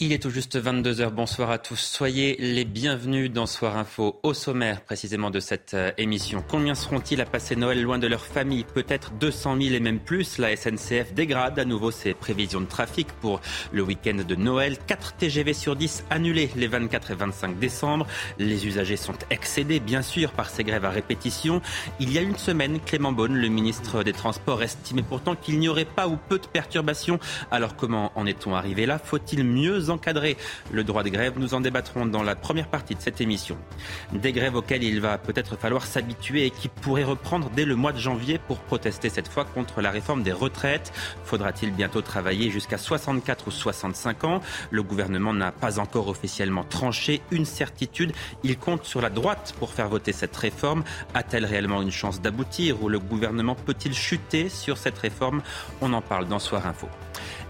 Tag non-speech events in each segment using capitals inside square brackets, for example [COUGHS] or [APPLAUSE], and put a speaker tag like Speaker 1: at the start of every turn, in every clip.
Speaker 1: Il est tout juste 22h. Bonsoir à tous. Soyez les bienvenus dans Soir Info. Au sommaire, précisément, de cette euh, émission. Combien seront-ils à passer Noël loin de leur famille? Peut-être 200 000 et même plus. La SNCF dégrade à nouveau ses prévisions de trafic pour le week-end de Noël. 4 TGV sur 10 annulés les 24 et 25 décembre. Les usagers sont excédés, bien sûr, par ces grèves à répétition. Il y a une semaine, Clément Beaune, le ministre des Transports, estimait pourtant qu'il n'y aurait pas ou peu de perturbations. Alors comment en est-on arrivé là? Faut-il mieux encadrer le droit de grève. Nous en débattrons dans la première partie de cette émission. Des grèves auxquelles il va peut-être falloir s'habituer et qui pourraient reprendre dès le mois de janvier pour protester cette fois contre la réforme des retraites. Faudra-t-il bientôt travailler jusqu'à 64 ou 65 ans? Le gouvernement n'a pas encore officiellement tranché. Une certitude, il compte sur la droite pour faire voter cette réforme. A-t-elle réellement une chance d'aboutir ou le gouvernement peut-il chuter sur cette réforme? On en parle dans Soir Info.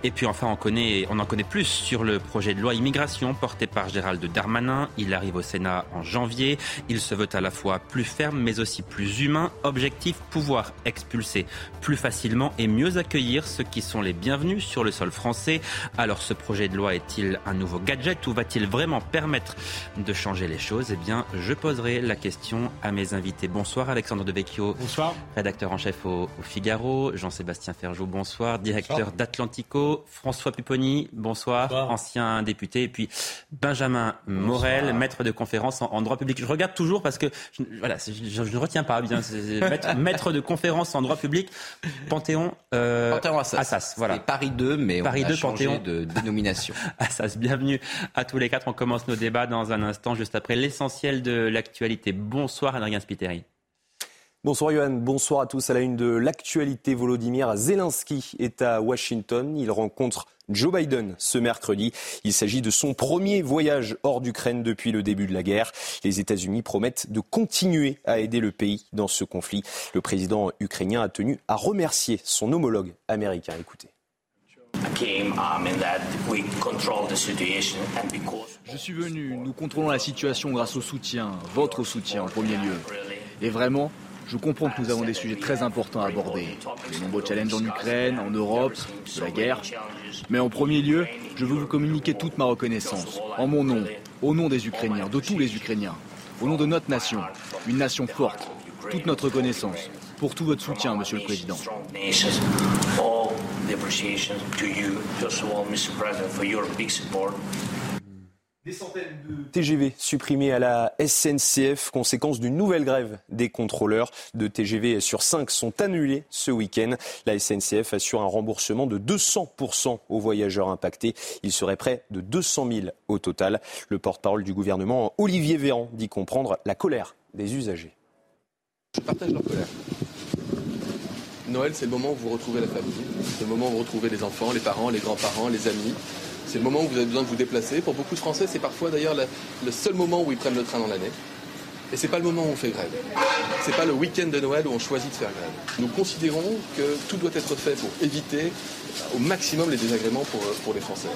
Speaker 1: Et puis enfin, on, connaît, on en connaît plus sur le projet de loi immigration porté par Gérald Darmanin. Il arrive au Sénat en janvier. Il se veut à la fois plus ferme mais aussi plus humain. Objectif, pouvoir expulser plus facilement et mieux accueillir ceux qui sont les bienvenus sur le sol français. Alors ce projet de loi est-il un nouveau gadget ou va-t-il vraiment permettre de changer les choses? Eh bien, je poserai la question à mes invités. Bonsoir Alexandre Devecchio.
Speaker 2: Bonsoir.
Speaker 1: Rédacteur en chef au, Figaro. Jean-Sébastien Ferjou, bonsoir. Directeur d'Atlantico. François Pupponi, bonsoir, ancien député, et puis Benjamin Morel, maître de conférence en, droit public. Je regarde toujours parce que je, voilà, je, ne retiens pas bien. [LAUGHS] Maître, de conférence en droit public, Panthéon,
Speaker 3: euh, Panthéon Assas. voilà. Paris 2, mais Paris on a 2, changé Panthéon. de dénomination. [LAUGHS]
Speaker 1: Assas, bienvenue à tous les quatre. On commence nos débats dans un instant, juste après l'essentiel de l'actualité. Bonsoir Adrien Spiteri.
Speaker 4: Bonsoir Johan, bonsoir à tous. À la une de l'actualité, Volodymyr Zelensky est à Washington. Il rencontre Joe Biden ce mercredi. Il s'agit de son premier voyage hors d'Ukraine depuis le début de la guerre. Les États-Unis promettent de continuer à aider le pays dans ce conflit. Le président ukrainien a tenu à remercier son homologue américain. Écoutez.
Speaker 5: Je suis venu, nous contrôlons la situation grâce au soutien, votre soutien en premier lieu. Et vraiment, je comprends que nous avons des sujets très importants à aborder. Les nombreux challenges en Ukraine, en Europe, la guerre. Mais en premier lieu, je veux vous communiquer toute ma reconnaissance, en mon nom, au nom des Ukrainiens, de tous les Ukrainiens, au nom de notre nation, une nation forte, toute notre reconnaissance, pour tout votre soutien, Monsieur le Président.
Speaker 4: Des centaines de TGV supprimés à la SNCF, conséquence d'une nouvelle grève des contrôleurs. Deux TGV sur cinq sont annulés ce week-end. La SNCF assure un remboursement de 200% aux voyageurs impactés. Il serait près de 200 000 au total. Le porte-parole du gouvernement, Olivier Véran, dit comprendre la colère des usagers.
Speaker 6: Je partage leur colère. Noël, c'est le moment où vous retrouvez la famille. C'est le moment où vous retrouvez les enfants, les parents, les grands-parents, les amis. C'est le moment où vous avez besoin de vous déplacer. Pour beaucoup de Français, c'est parfois d'ailleurs le, seul moment où ils prennent le train dans l'année. Et c'est pas le moment où on fait grève. C'est pas le week-end de Noël où on choisit de faire grève. Nous considérons que tout doit être fait pour éviter au maximum les désagréments pour, pour les Français.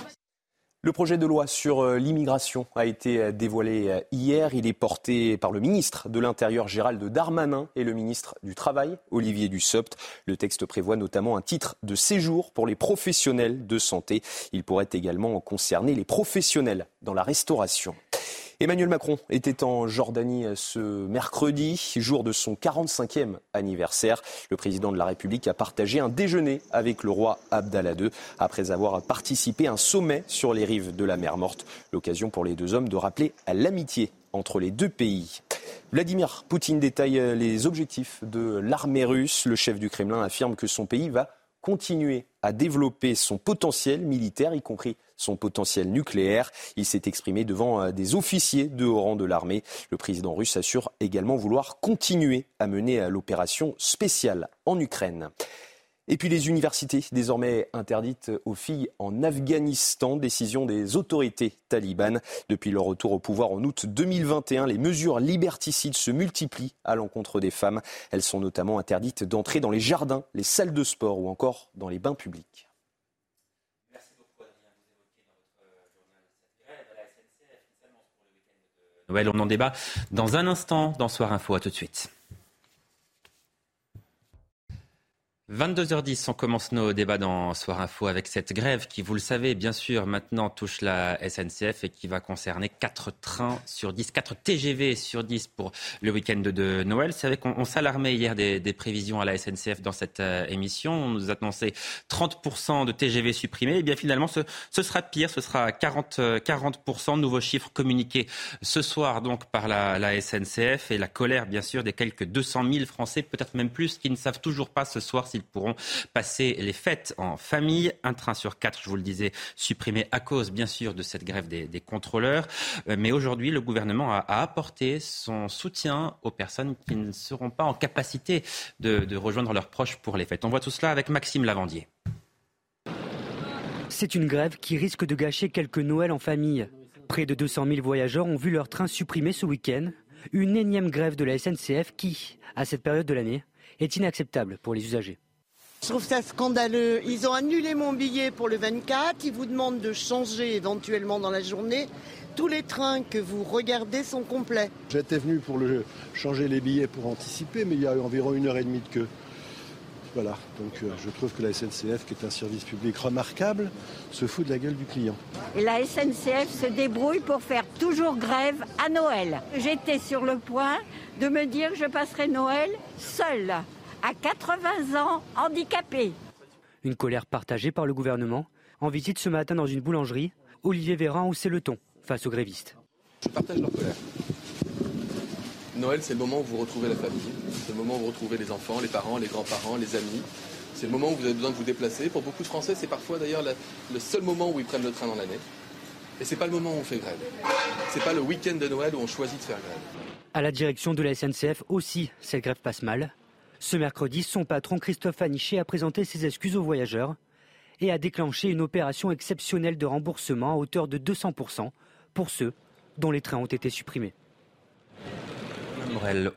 Speaker 4: Le projet de loi sur euh, l'immigration a été euh, dévoilé euh, hier. Il est porté par le ministre de l'Intérieur Gérald Darmanin et le ministre du Travail Olivier Dussopt. Le texte prévoit notamment un titre de séjour pour les professionnels de santé. Il pourrait également concerner les professionnels dans la restauration. Emmanuel Macron était en Jordanie ce mercredi, jour de son 45e anniversaire. Le président de la République a partagé un déjeuner avec le roi Abdallah II après avoir participé à un sommet sur les rives de la mer Morte. L'occasion pour les deux hommes de rappeler l'amitié entre les deux pays. Vladimir Poutine détaille les objectifs de l'armée russe. Le chef du Kremlin affirme que son pays va continuer à développer son potentiel militaire, y compris son potentiel nucléaire. Il s'est exprimé devant euh, des officiers de haut rang de l'armée. Le président russe assure également vouloir continuer à mener euh, l'opération spéciale en Ukraine. Et puis les universités, désormais interdites aux filles en Afghanistan, décision des autorités talibanes. Depuis leur retour au pouvoir en août 2021, les mesures liberticides se multiplient à l'encontre des femmes. Elles sont notamment interdites d'entrer dans les jardins, les salles de sport ou encore dans les bains publics.
Speaker 1: Noël, on en débat dans un instant dans Soir Info. À tout de suite. 22h10, on commence nos débats dans Soir Info avec cette grève qui, vous le savez, bien sûr, maintenant touche la SNCF et qui va concerner 4 trains sur 10, 4 TGV sur 10 pour le week-end de, Noël. C'est vrai qu'on s'alarmait hier des, prévisions à la SNCF dans cette euh, émission. On nous annonçait 30% de TGV supprimés. Et eh bien finalement, ce, sera pire, ce sera 40, 40%. Nouveaux chiffres communiqués ce soir donc par la, SNCF et la colère, bien sûr, des quelques 200 000 Français, peut-être même plus, qui ne savent toujours pas ce soir ils pourront passer les fêtes en famille. Un train sur quatre, je vous le disais, supprimé à cause, bien sûr, de cette grève des, contrôleurs. Euh, mais aujourd'hui, le gouvernement a, apporté son soutien aux personnes qui ne seront pas en capacité de, de rejoindre leurs proches pour les fêtes. On voit tout cela avec Maxime Lavandier.
Speaker 2: C'est une grève qui risque de gâcher quelques Noëls en famille. Près de 200 000 voyageurs ont vu leur train supprimé ce week-end. Une énième grève de la SNCF qui, à cette période de l'année, est inacceptable pour les usagers.
Speaker 7: Je trouve ça scandaleux. Ils ont annulé mon billet pour le 24. Ils vous demandent de changer éventuellement dans la journée. Tous les trains que vous regardez sont complets.
Speaker 8: J'étais venu pour le, changer les billets pour anticiper, mais il y a environ une heure et demie de queue. Voilà, donc euh, je trouve que la SNCF, qui est un service public remarquable, se fout de la gueule du client.
Speaker 9: Et la SNCF se débrouille pour faire toujours grève à Noël. J'étais sur le point de me dire que je passerai Noël seule à 80 ans, handicapé.
Speaker 2: Une colère partagée par le gouvernement. En visite ce matin dans une boulangerie, Olivier Véran haussait le ton face aux grévistes.
Speaker 6: Je partage leur colère. Noël, c'est le moment où vous retrouvez la famille, c'est le moment où vous retrouvez les enfants, les parents, les grands-parents, les amis. C'est le moment où vous avez besoin de vous déplacer. Pour beaucoup de Français, c'est parfois d'ailleurs le seul moment où ils prennent le train dans l'année. Et c'est pas le moment où on fait grève. C'est pas le week-end de Noël où on choisit de faire grève.
Speaker 2: À la direction de la SNCF aussi, cette grève passe mal. Ce mercredi, son patron Christophe Aniché a présenté ses excuses aux voyageurs et a déclenché une opération exceptionnelle de remboursement à hauteur de 200% pour ceux dont les trains ont été supprimés.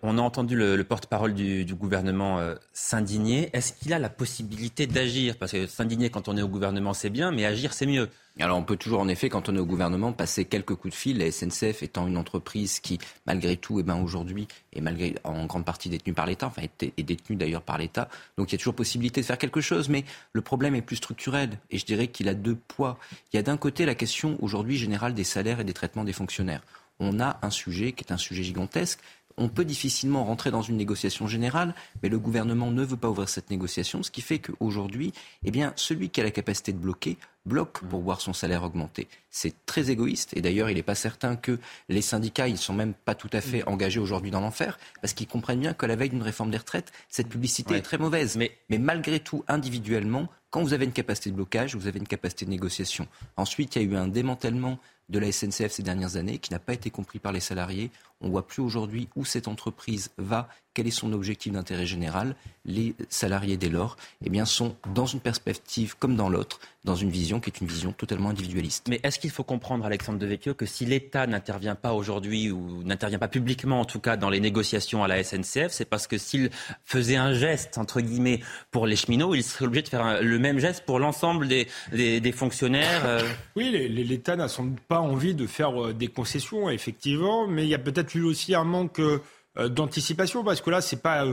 Speaker 1: On a entendu le, porte-parole du, gouvernement euh, s'indigner. Est-ce qu'il a la possibilité d'agir? Parce que s'indigner quand on est au gouvernement, c'est bien, mais agir, c'est mieux.
Speaker 3: Alors on peut toujours en effet, quand on est au gouvernement, passer quelques coups de fil. La SNCF étant une entreprise qui, malgré tout, eh ben, aujourd'hui est malgré en grande partie détenue par l'État, enfin est, détenue d'ailleurs par l'État. Donc il y a toujours possibilité de faire quelque chose, mais le problème est plus structurel et je dirais qu'il a deux poids. Il y a d'un côté la question aujourd'hui générale des salaires et des traitements des fonctionnaires. On a un sujet qui est un sujet gigantesque, on peut difficilement rentrer dans une négociation générale, mais le gouvernement ne veut pas ouvrir cette négociation, ce qui fait qu'aujourd'hui, eh bien, celui qui a la capacité de bloquer bloque pour voir son salaire augmenter. C'est très égoïste et d'ailleurs il n'est pas certain que les syndicats, ils sont même pas tout à fait engagés aujourd'hui dans l'enfer parce qu'ils comprennent bien que la veille d'une réforme des retraites, cette publicité est très mauvaise. Mais, mais malgré tout, individuellement, quand vous avez une capacité de blocage, vous avez une capacité de négociation. Ensuite, il y a eu un démantèlement de la SNCF ces dernières années qui n'a pas été compris par les salariés. On ne voit plus aujourd'hui où cette entreprise va, quel est son objectif d'intérêt général. Les salariés, dès lors, eh bien, sont dans une perspective comme dans l'autre, dans une vision qui est une vision totalement individualiste.
Speaker 1: Mais est-ce qu'il faut comprendre, Alexandre Devecchio, que si l'État n'intervient pas aujourd'hui, ou n'intervient pas publiquement en tout cas dans les négociations à la SNCF, c'est parce que s'il faisait un geste, entre guillemets, pour les cheminots, il serait obligé de faire le même geste pour l'ensemble des, des, fonctionnaires euh
Speaker 10: Oui, l'État n'a sans doute pas envie de faire euh, des concessions, effectivement, mais il y a peut-être eu aussi un manque euh, d'anticipation parce que là, c'est pas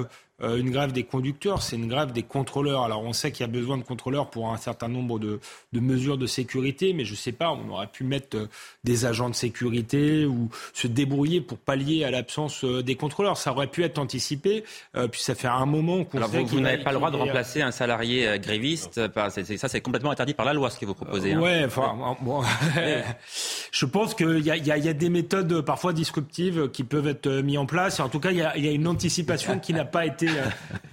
Speaker 10: euh, une grève des conducteurs, c'est une grève des contrôleurs. Alors on sait qu'il y a besoin de contrôleurs pour un certain nombre de, mesures de sécurité, mais je ne sais pas, on aurait pu mettre euh, des agents de sécurité ou se débrouiller pour pallier à l'absence euh, des contrôleurs. Ça aurait pu être anticipé, puis ça fait un moment qu'on
Speaker 1: Alors vous, n'avez pas le droit de remplacer un salarié gréviste, ça c'est complètement interdit par la loi ce que vous proposez.
Speaker 10: Hein. Ouais, enfin bon. [LAUGHS] je pense qu'il y, y, a des méthodes parfois disruptives qui peuvent être mises en place. En tout cas, il y a, y a, une anticipation [LAUGHS] qui n'a pas été,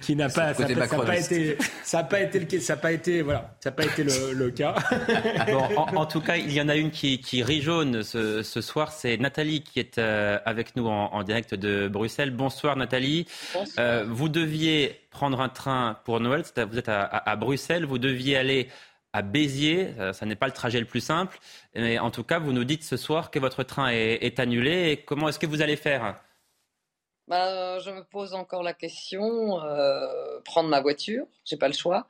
Speaker 10: qui n'a pas, ça, ça, pas été, ça n'a pas été le, ça n'a pas été, voilà, ça n'a pas été le, le cas. [LAUGHS]
Speaker 1: Bon, en, en, tout cas, il y en a une qui, qui rit jaune ce, ce soir. C'est Nathalie qui est euh, avec nous en, en, direct de Bruxelles. Bonsoir Nathalie. Bonsoir. Euh, vous deviez prendre un train pour Noël. Vous êtes à, à, à Bruxelles. Vous deviez aller à Béziers. Euh, ça n'est pas le trajet le plus simple. Mais en tout cas, vous nous dites ce soir que votre train est, est annulé. Et comment est-ce que vous allez faire?
Speaker 11: Bah, Je me pose encore la question. Euh, prendre ma voiture, j'ai pas le choix.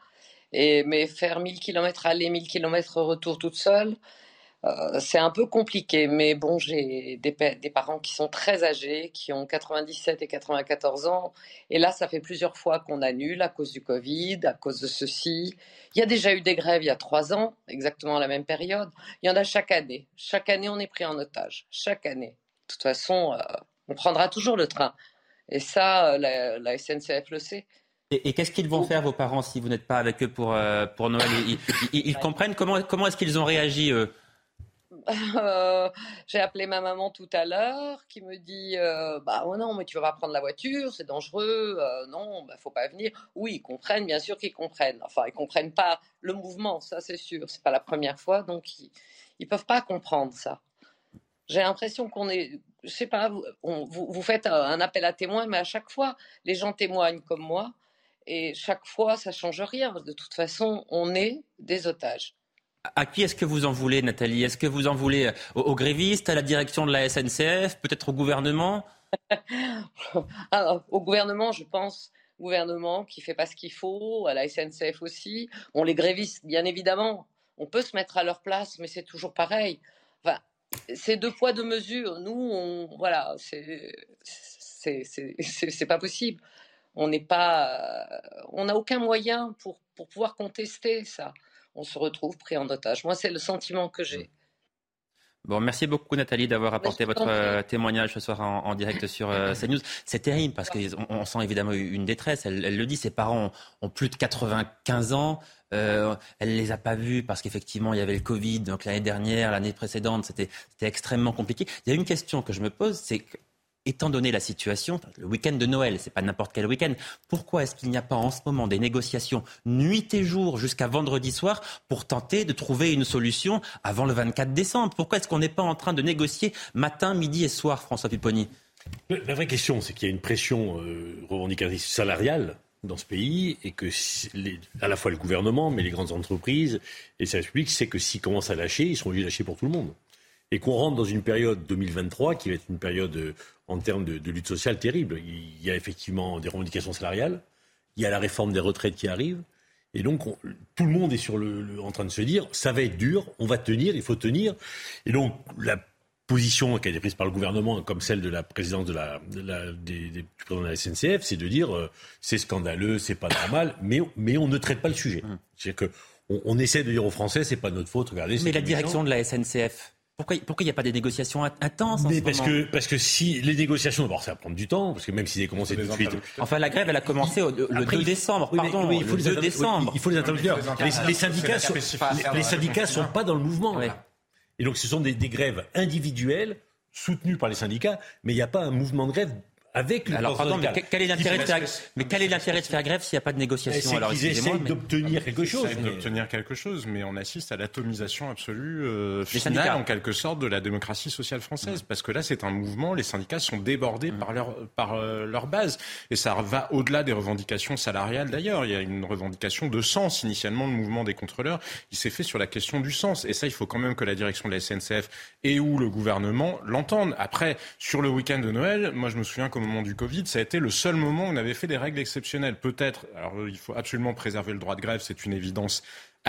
Speaker 11: Et, mais faire 1000 km aller, 1000 km retour toute seule, euh, c'est un peu compliqué. Mais bon, j'ai des, parents qui sont très âgés, qui ont 97 et 94 ans. Et là, ça fait plusieurs fois qu'on annule à cause du Covid, à cause de ceci. Il y a déjà eu des grèves il y a trois ans, exactement à la même période. Il y en a chaque année. Chaque année, on est pris en otage. Chaque année. De toute façon, on prendra toujours le train. Et ça, la, la SNCF le sait.
Speaker 1: Et, et qu'est-ce qu'ils vont faire, vos parents, si vous n'êtes pas avec eux pour, euh, pour Noël Ils, ils, ils comprennent Comment, comment est-ce qu'ils ont réagi, eux?
Speaker 11: Euh, j'ai appelé ma maman tout à l'heure qui me dit euh, bah oh non mais tu vas pas prendre la voiture c'est dangereux non bah faut pas venir. Oui ils comprennent bien sûr qu'ils comprennent. Enfin ils comprennent pas le mouvement ça c'est sûr. C'est pas la première fois donc ils, ils peuvent pas comprendre ça. J'ai l'impression qu'on est je sais pas vous, on, vous, vous faites un appel à témoins mais à chaque fois les gens témoignent comme moi et chaque fois ça change rien de toute façon on est des otages
Speaker 1: à qui est-ce que vous en voulez, Nathalie? Est-ce que vous en voulez aux, aux, grévistes, à la direction de la SNCF, peut-être au gouvernement? [LAUGHS]
Speaker 11: Alors, Au gouvernement, je pense, gouvernement qui fait pas ce qu'il faut, à la SNCF aussi. Bon, les grévistes, bien évidemment, on peut se mettre à leur place, mais c'est toujours pareil. Enfin, c'est deux poids deux mesures. Nous, voilà, c'est pas possible. On n'est pas, on n'a aucun moyen pour pour pouvoir contester ça on se retrouve pris en otage. Moi, c'est le sentiment que j'ai.
Speaker 1: Bon, merci beaucoup Nathalie d'avoir apporté votre euh, témoignage ce soir en, en direct sur euh, [LAUGHS] CNews. C'est terrible parce qu'on on sent évidemment une détresse. Elle, elle, le dit, ses parents ont, plus de 95 ans. Euh, elle ne les a pas vus parce qu'effectivement il y avait le Covid. Donc l'année dernière, l'année précédente, c'était extrêmement compliqué. Il y a une question que je me pose, c'est étant donné la situation, le week-end de Noël, c'est pas n'importe quel week-end, pourquoi est-ce qu'il n'y a pas en ce moment des négociations nuit et jour jusqu'à vendredi soir pour tenter de trouver une solution avant le 24 décembre? Pourquoi est-ce qu'on n'est pas en train de négocier matin, midi et soir, François Pipponi
Speaker 12: La vraie question, c'est qu'il y a une pression euh, revendicatrice salariale dans ce pays et que à la fois le gouvernement, mais les grandes entreprises et les services publics, c'est que s'ils commencent à lâcher, ils seront obligés de lâcher pour tout le monde et qu'on rentre dans une période 2023 qui va être une période euh, en termes de, de, lutte sociale terrible. Il y a effectivement des revendications salariales, il y a la réforme des retraites qui arrive, et donc on, tout le monde est sur le, le, en train de se dire ça va être dur, on va tenir, il faut tenir. Et donc la position qui a été prise par le gouvernement, comme celle de la présidence de la, de la, des, des, du président de la SNCF, c'est de dire euh, c'est scandaleux, c'est pas normal, mais, mais on ne traite pas le sujet. Mmh. C'est-à-dire que on, on, essaie de dire aux Français c'est pas notre faute, regardez.
Speaker 1: Mais la direction de la SNCF pourquoi il n'y a pas des négociations intenses
Speaker 12: Mais parce que, parce que si les négociations, d'abord ça va prendre du temps, parce que même s'ils si commencé tout de suite.
Speaker 1: Enfin, la grève, elle a commencé au, le Après, 2 décembre, pardon, oui, il faut le 2 décembre.
Speaker 12: il faut les interlocuteurs. Les, les, syndicats sont, les, les syndicats sont pas dans le mouvement. Ouais. Et donc ce sont des, des grèves individuelles soutenues par les syndicats, mais il n'y a pas un mouvement de grève avec le
Speaker 1: Alors, pardon, mais quel est l'intérêt de faire, mais quel est l'intérêt de faire grève s'il n'y a pas de négociation
Speaker 12: Alors, ils essaient mais... d'obtenir quelque chose.
Speaker 13: Mais... d'obtenir quelque chose, mais on assiste à l'atomisation absolue euh, finale, en quelque sorte, de la démocratie sociale française. Parce que là, c'est un mouvement, les syndicats sont débordés mmh. par leur par euh, leur base, et ça va au-delà des revendications salariales. D'ailleurs, il y a une revendication de sens. Initialement, le mouvement des contrôleurs, il s'est fait sur la question du sens, et ça, il faut quand même que la direction de la SNCF et ou le gouvernement l'entendent. Après, sur le week-end de Noël, moi, je me souviens comme moment du Covid, ça a été le seul moment où on avait fait des règles exceptionnelles. Peut-être, alors il faut absolument préserver le droit de grève, c'est une évidence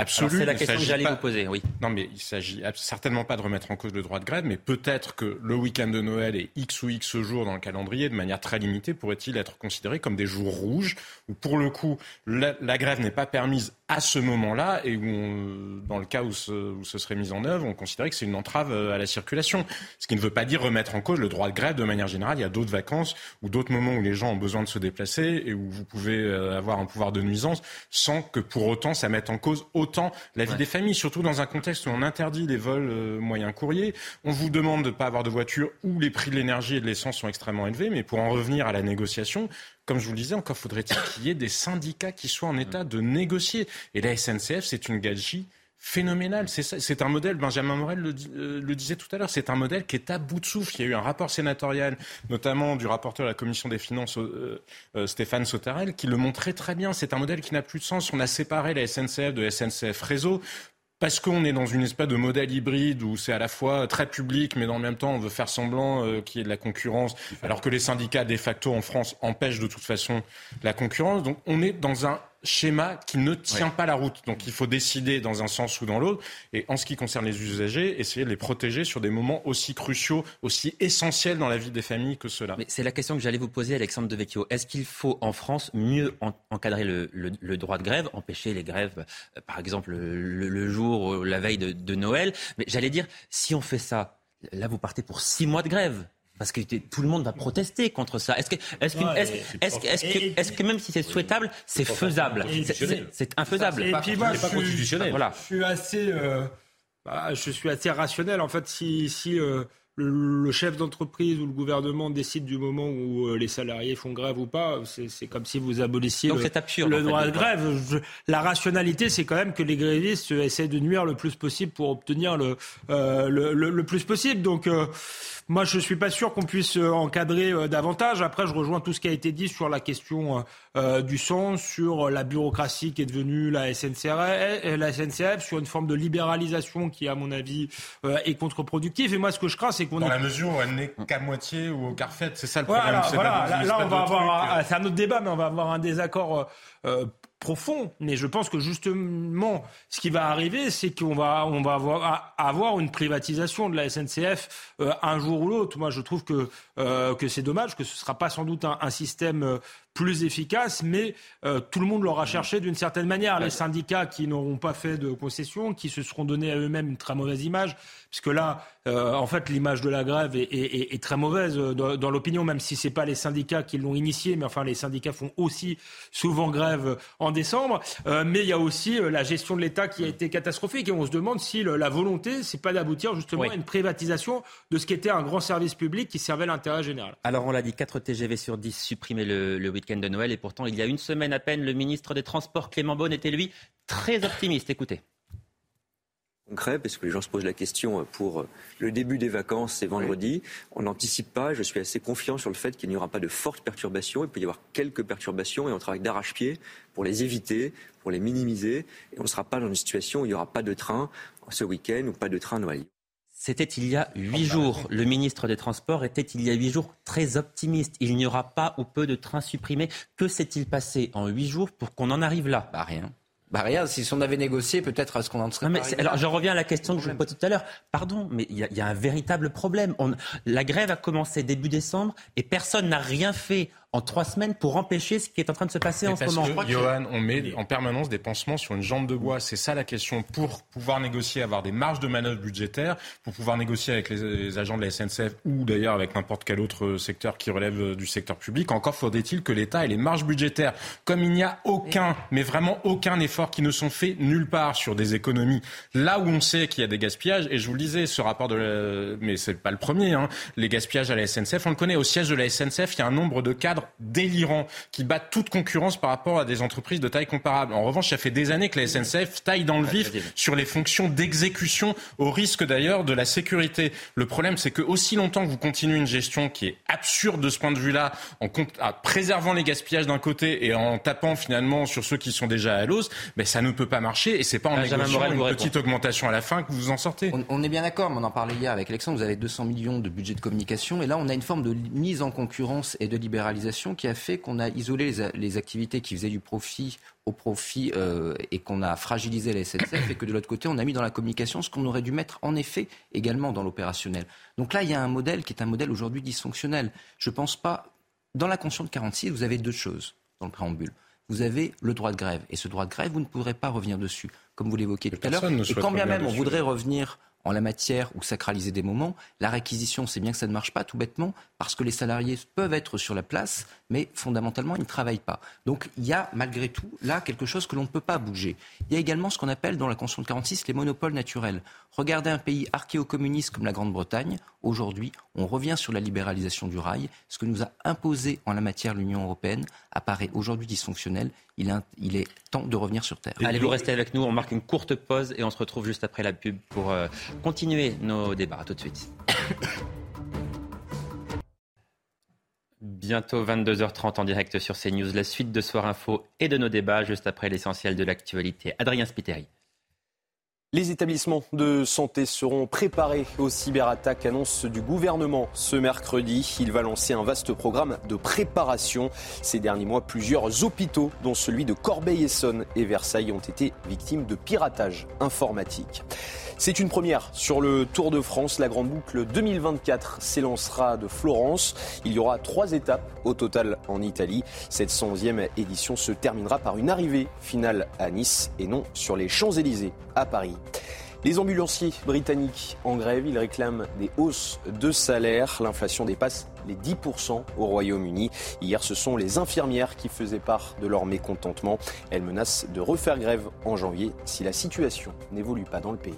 Speaker 1: C'est la question que j'allais vous poser, oui.
Speaker 13: Non, mais il s'agit certainement pas de remettre en cause le droit de grève, mais peut-être que le week-end de Noël et X ou X jours dans le calendrier, de manière très limitée, pourrait-il être considéré comme des jours rouges, où pour le coup, la, la grève n'est pas permise à ce moment-là, et où, on, dans le cas où ce, où ce, serait mis en œuvre, on considérait que c'est une entrave euh, à la circulation. Ce qui ne veut pas dire remettre en cause le droit de grève de manière générale. Il y a d'autres vacances ou d'autres moments où les gens ont besoin de se déplacer et où vous pouvez euh, avoir un pouvoir de nuisance sans que pour autant ça mette en cause autant la vie des familles, surtout dans un contexte où on interdit les vols euh, moyens courriers. On vous demande de ne pas avoir de voiture où les prix de l'énergie et de l'essence sont extrêmement élevés. Mais pour en revenir à la négociation, comme je vous le disais, encore faudrait-il qu'il y ait des syndicats qui soient en état de négocier. Et la SNCF, c'est une gagerie phénoménal. C'est un modèle, Benjamin Morel euh, le, disait tout à l'heure, c'est un modèle qui est à bout de souffle. Il y a eu un rapport sénatorial, notamment du rapporteur de la Commission des finances, euh, euh, Stéphane Sautarel, qui le montrait très bien. C'est un modèle qui n'a plus de sens. On a séparé la SNCF de SNCF Réseau parce qu'on est dans une espèce de modèle hybride où c'est à la fois très public, mais dans le même temps, on veut faire semblant qu'il y ait de la concurrence, alors que les syndicats de facto en France empêchent de toute façon la concurrence. Donc on est dans un schéma qui ne tient pas la route. Donc il faut décider dans un sens ou dans l'autre. Et en ce qui concerne les usagers, essayer de les protéger sur des moments aussi cruciaux, aussi essentiels dans la vie des familles que cela.
Speaker 1: Mais c'est la question que j'allais vous poser, Alexandre Devecchio. Est-ce qu'il faut en France mieux encadrer le, droit de grève, empêcher les grèves, euh, par exemple le, jour, la veille de Noël? Mais j'allais dire, si on fait ça, là vous partez pour six mois de grève. Parce que tout le monde va protester contre ça. Est-ce que, est-ce que, est-ce que, est est que, même si c'est souhaitable, c'est faisable? C'est infaisable.
Speaker 10: Et puis moi, pas constitutionnel. Voilà. Je suis assez, euh, bah, je suis assez rationnel. En fait, si, si euh, le, chef d'entreprise ou le gouvernement décide du moment où euh, les salariés font grève ou pas, c'est comme si vous abolissiez le, droit de grève. la rationalité, c'est quand même que les grévistes essaient de nuire le plus possible pour obtenir le, le, le, plus possible. Donc moi, je ne suis pas sûr qu'on puisse euh, encadrer euh, davantage. Après, je rejoins tout ce qui a été dit sur la question euh, du sens, sur la bureaucratie qui est devenue la SNCF, la SNCF sur une forme de libéralisation qui, à mon avis, est contre-productive. Et moi, ce que je crains, c'est qu'on...
Speaker 13: Dans la mesure où elle n'est qu'à moitié ou au quart fait, c'est ça le problème.
Speaker 10: Voilà, là, on va avoir... C'est un autre débat, mais on va avoir un désaccord profond, mais je pense que justement, ce qui va arriver, c'est qu'on va, on va avoir, avoir, une privatisation de la SNCF euh, un jour ou l'autre. Moi, je trouve que, euh, que c'est dommage, que ce ne sera pas sans doute un, un système euh, plus efficace, mais euh, tout le monde l'aura cherché d'une certaine manière. Les syndicats qui n'auront pas fait de concessions, qui se seront donné à eux-mêmes une très mauvaise image, puisque là, euh, en fait, l'image de la grève est, très mauvaise euh, dans, l'opinion, même si c'est pas les syndicats qui l'ont initié, mais enfin, les syndicats font aussi souvent grève en décembre. mais il y a aussi la gestion de l'État qui a été catastrophique, et on se demande si la volonté, c'est pas d'aboutir justement à une privatisation de ce qui était un grand service public qui servait l'intérêt général.
Speaker 1: Alors, on l'a dit, 4 TGV sur 10 supprimés le, le week de Noël. Et pourtant, il y a une semaine à peine, le ministre des Transports, Clément Beaune, était lui très optimiste. Écoutez
Speaker 14: concret, parce que les gens se posent la question pour le début des vacances, c'est vendredi. On n'anticipe pas. Je suis assez confiant sur le fait qu'il n'y aura pas de fortes perturbations. Il peut y avoir quelques perturbations et on travaille d'arrache-pied pour les éviter, pour les minimiser. Et on ne sera pas dans une situation où il n'y aura pas de train ce week-end ou pas de train Noël.
Speaker 1: C'était il y a huit jours. Le ministre des Transports était il y a huit jours très optimiste. Il n'y aura pas ou peu de trains supprimés. Que s'est-il passé en huit jours pour qu'on en arrive là?
Speaker 3: Bah rien. Bah rien, si on avait négocié, peut-être est-ce qu'on en serait.
Speaker 1: Non, mais alors je reviens à la question que je vous posais tout à l'heure. Pardon, mais il y, y, a un véritable problème. On, la grève a commencé début décembre et personne n'a rien fait en trois semaines pour empêcher ce qui est en train de se passer en ce moment.
Speaker 13: Que, Johan, on met en permanence des pansements sur une jambe de bois. C'est ça la question. Pour pouvoir négocier, avoir des marges de manœuvre budgétaires, pour pouvoir négocier avec les, agents de la SNCF ou d'ailleurs avec n'importe quel autre secteur qui relève du secteur public, encore faudrait-il que l'État ait les marges budgétaires. Comme il n'y a aucun, mais vraiment aucun effort qui ne sont faits nulle part sur des économies. Là où on sait qu'il y a des gaspillages, et je vous le disais, ce rapport de la... mais c'est pas le premier, hein, les gaspillages à la SNCF, on le connaît. Au siège de la SNCF, il y a un nombre de cadres délirants qui battent toute concurrence par rapport à des entreprises de taille comparable. En revanche, ça fait des années que la SNCF taille dans le vif sur les fonctions d'exécution, au risque d'ailleurs de la sécurité. Le problème, c'est que aussi longtemps que vous continuez une gestion qui est absurde de ce point de vue-là, en préservant les gaspillages d'un côté et en tapant finalement sur ceux qui sont déjà à l'os, ben ça ne peut pas marcher et c'est pas en négociant une petite augmentation à la fin que vous en sortez.
Speaker 3: On, on est bien d'accord, mais on en parlait hier avec Alexandre. Vous avez 200 millions de budget de communication et là on a une forme de mise en concurrence et de libéralisation qui a fait qu'on a isolé les, activités qui faisaient du profit au profit euh, et qu'on a fragilisé la SNCF et que de l'autre côté, on a mis dans la communication ce qu'on aurait dû mettre en effet également dans l'opérationnel. Donc là, il y a un modèle qui est un modèle aujourd'hui dysfonctionnel. Je ne pense pas. Dans la Constitution de 46, vous avez deux choses dans le préambule. Vous avez le droit de grève. Et ce droit de grève, vous ne pourrez pas revenir dessus, comme vous l'évoquiez tout à l'heure. Et quand bien même on voudrait revenir en la matière ou sacraliser des moments. La réquisition, c'est bien que ça ne marche pas tout bêtement parce que les salariés peuvent être sur la place, mais fondamentalement, ils ne travaillent pas. Donc il y a malgré tout là quelque chose que l'on ne peut pas bouger. Il y a également ce qu'on appelle dans la Constitution de 46 les monopoles naturels. Regardez un pays archéo-communiste comme la Grande-Bretagne. Aujourd'hui, on revient sur la libéralisation du rail. Ce que nous a imposé en la matière l'Union européenne apparaît aujourd'hui dysfonctionnel. Il, est temps de revenir sur Terre.
Speaker 1: Allez, vous restez avec nous. On marque une courte pause et on se retrouve juste après la pub pour euh, continuer nos débats. A tout de suite. Bientôt 22h30 en direct sur CNews. La suite de Soir Info et de nos débats juste après l'essentiel de l'actualité. Adrien Spiteri.
Speaker 4: Les établissements de santé seront préparés aux cyberattaques, annonce du gouvernement ce mercredi. Il va lancer un vaste programme de préparation. Ces derniers mois, plusieurs hôpitaux, dont celui de Corbeil-Essonne et Versailles, ont été victimes de piratage informatique. C'est une première sur le Tour de France. La Grande Boucle 2024 s'élancera de Florence. Il y aura trois étapes au total en Italie. Cette 111e édition se terminera par une arrivée finale à Nice et non sur les Champs-Élysées à Paris. Les ambulanciers britanniques en grève, ils réclament des hausses de salaire. L'inflation dépasse les 10% au Royaume-Uni. Hier, ce sont les infirmières qui faisaient part de leur mécontentement. Elles menacent de refaire grève en janvier si la situation n'évolue pas dans le pays.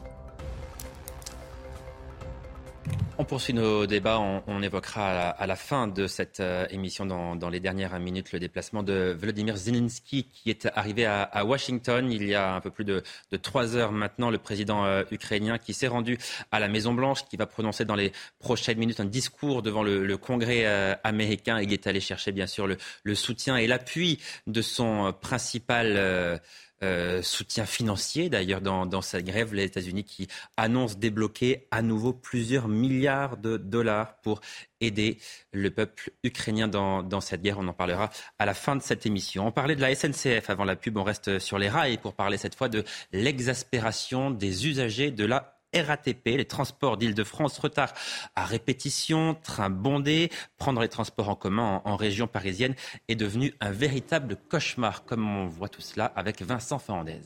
Speaker 1: On poursuit nos débats. On, évoquera à la, fin de cette euh, émission, dans, les dernières minutes, le déplacement de Vladimir Zelensky qui est arrivé à, Washington il y a un peu plus de, trois heures maintenant. Le président euh, ukrainien qui s'est rendu à la Maison-Blanche, qui va prononcer dans les prochaines minutes un discours devant le, Congrès euh, américain. Il est allé chercher, bien sûr, le, soutien et l'appui de son principal. Euh, soutien financier d'ailleurs dans, cette grève, les États-Unis qui annoncent débloquer à nouveau plusieurs milliards de dollars pour aider le peuple ukrainien dans, cette guerre. On en parlera à la fin de cette émission. On parlait de la SNCF avant la pub, on reste sur les rails pour parler cette fois de l'exaspération des usagers de la RATP, les transports d'Île-de-France, retard à répétition, train bondé, prendre les transports en commun en, région parisienne est devenu un véritable cauchemar, comme on voit tout cela avec Vincent Fernandez.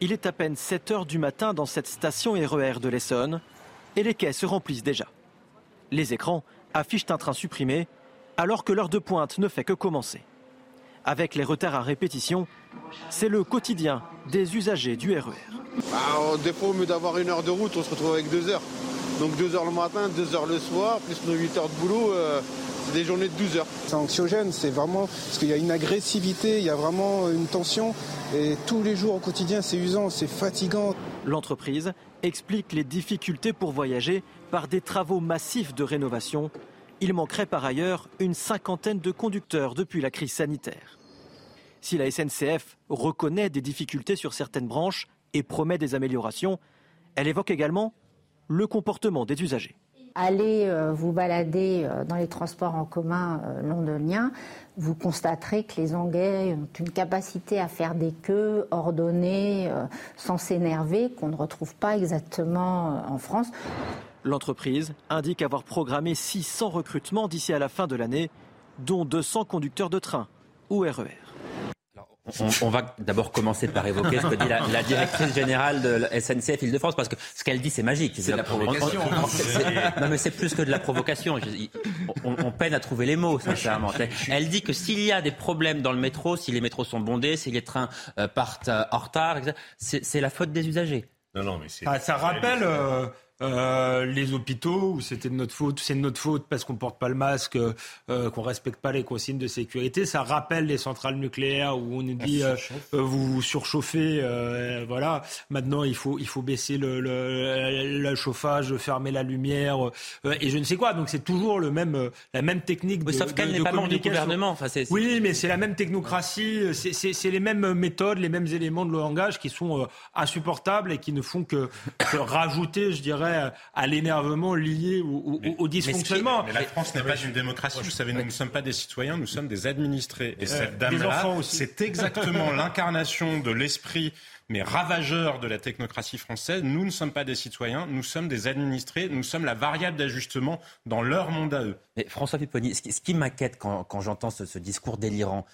Speaker 15: Il est à peine 7 heures du matin dans cette station RER de l'Essonne et les quais se remplissent déjà. Les écrans affichent un train supprimé alors que l'heure de pointe ne fait que commencer. Avec les retards à répétition, c'est le quotidien des usagers du RER.
Speaker 16: Bah, des fois, au mieux d'avoir une heure de route, on se retrouve avec deux heures. Donc deux heures le matin, deux heures le soir, plus nos 8 heures de boulot, euh, c'est des journées de 12 heures.
Speaker 17: C'est anxiogène, c'est vraiment parce qu'il y a une agressivité, il y a vraiment une tension. Et tous les jours au quotidien, c'est usant, c'est fatigant.
Speaker 15: L'entreprise explique les difficultés pour voyager par des travaux massifs de rénovation. Il manquerait par ailleurs une cinquantaine de conducteurs depuis la crise sanitaire. Si la SNCF reconnaît des difficultés sur certaines branches, et promet des améliorations. Elle évoque également le comportement des usagers.
Speaker 18: Allez euh, vous balader euh, dans les transports en commun euh, londoniens, vous constaterez que les Anglais ont une capacité à faire des queues ordonnées, sans s'énerver, qu'on ne retrouve pas exactement en France.
Speaker 15: L'entreprise indique avoir programmé 600 recrutements d'ici à la fin de l'année, dont 200 conducteurs de train ou RER.
Speaker 1: On, va d'abord commencer par évoquer ce que dit la, directrice générale de la SNCF Île-de-France, parce que ce qu'elle dit, c'est magique.
Speaker 3: C'est la provocation.
Speaker 1: non, mais c'est plus que de la provocation. On, peine à trouver les mots, sincèrement. Elle dit que s'il y a des problèmes dans le métro, si les métros sont bondés, si les trains euh, partent euh, en retard, c'est la faute des usagers.
Speaker 10: Non, non, mais ah, ça rappelle. Euh, euh, les hôpitaux où c'était de notre faute, c'est de notre faute parce qu'on porte pas le masque, euh, qu'on respecte pas les consignes de sécurité. Ça rappelle les centrales nucléaires où on nous dit euh, euh, vous vous surchauffez, voilà. Maintenant il faut il faut baisser le, le, le chauffage, fermer la lumière et je ne sais quoi. Donc c'est toujours le même la même technique.
Speaker 1: de, sauf qu'elle n'est pas membre du gouvernement. Enfin,
Speaker 10: Oui, mais c'est la même technocratie, c'est les mêmes méthodes, les mêmes éléments de langage qui sont insupportables et qui ne font que, que rajouter, je dirais à l'énervement lié au, dysfonctionnement.
Speaker 13: Mais, la France n'est pas une démocratie. Vous savez, nous ne sommes pas des citoyens, nous sommes des administrés. Et cette dame-là, c'est exactement [LAUGHS] l'incarnation de l'esprit mais ravageur de la technocratie française. Nous ne sommes pas des citoyens, nous sommes des administrés, nous sommes la variable d'ajustement dans leur monde à eux.
Speaker 1: Mais François Pipponi, ce qui, m'inquiète quand, j'entends ce, ce, discours délirant,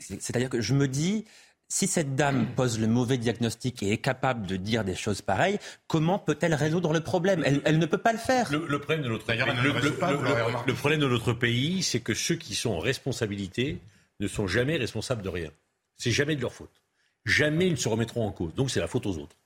Speaker 1: c'est-à-dire que je me dis, si cette dame pose le mauvais diagnostic et est capable de dire des choses pareilles, comment peut-elle résoudre le problème? Elle, ne peut pas le faire.
Speaker 12: Le, problème de notre pays, le, problème de notre pays, c'est que ceux qui sont en responsabilité ne sont jamais responsables de rien. C'est jamais de leur faute. Jamais ils ne se remettront en cause. Donc c'est la faute aux autres.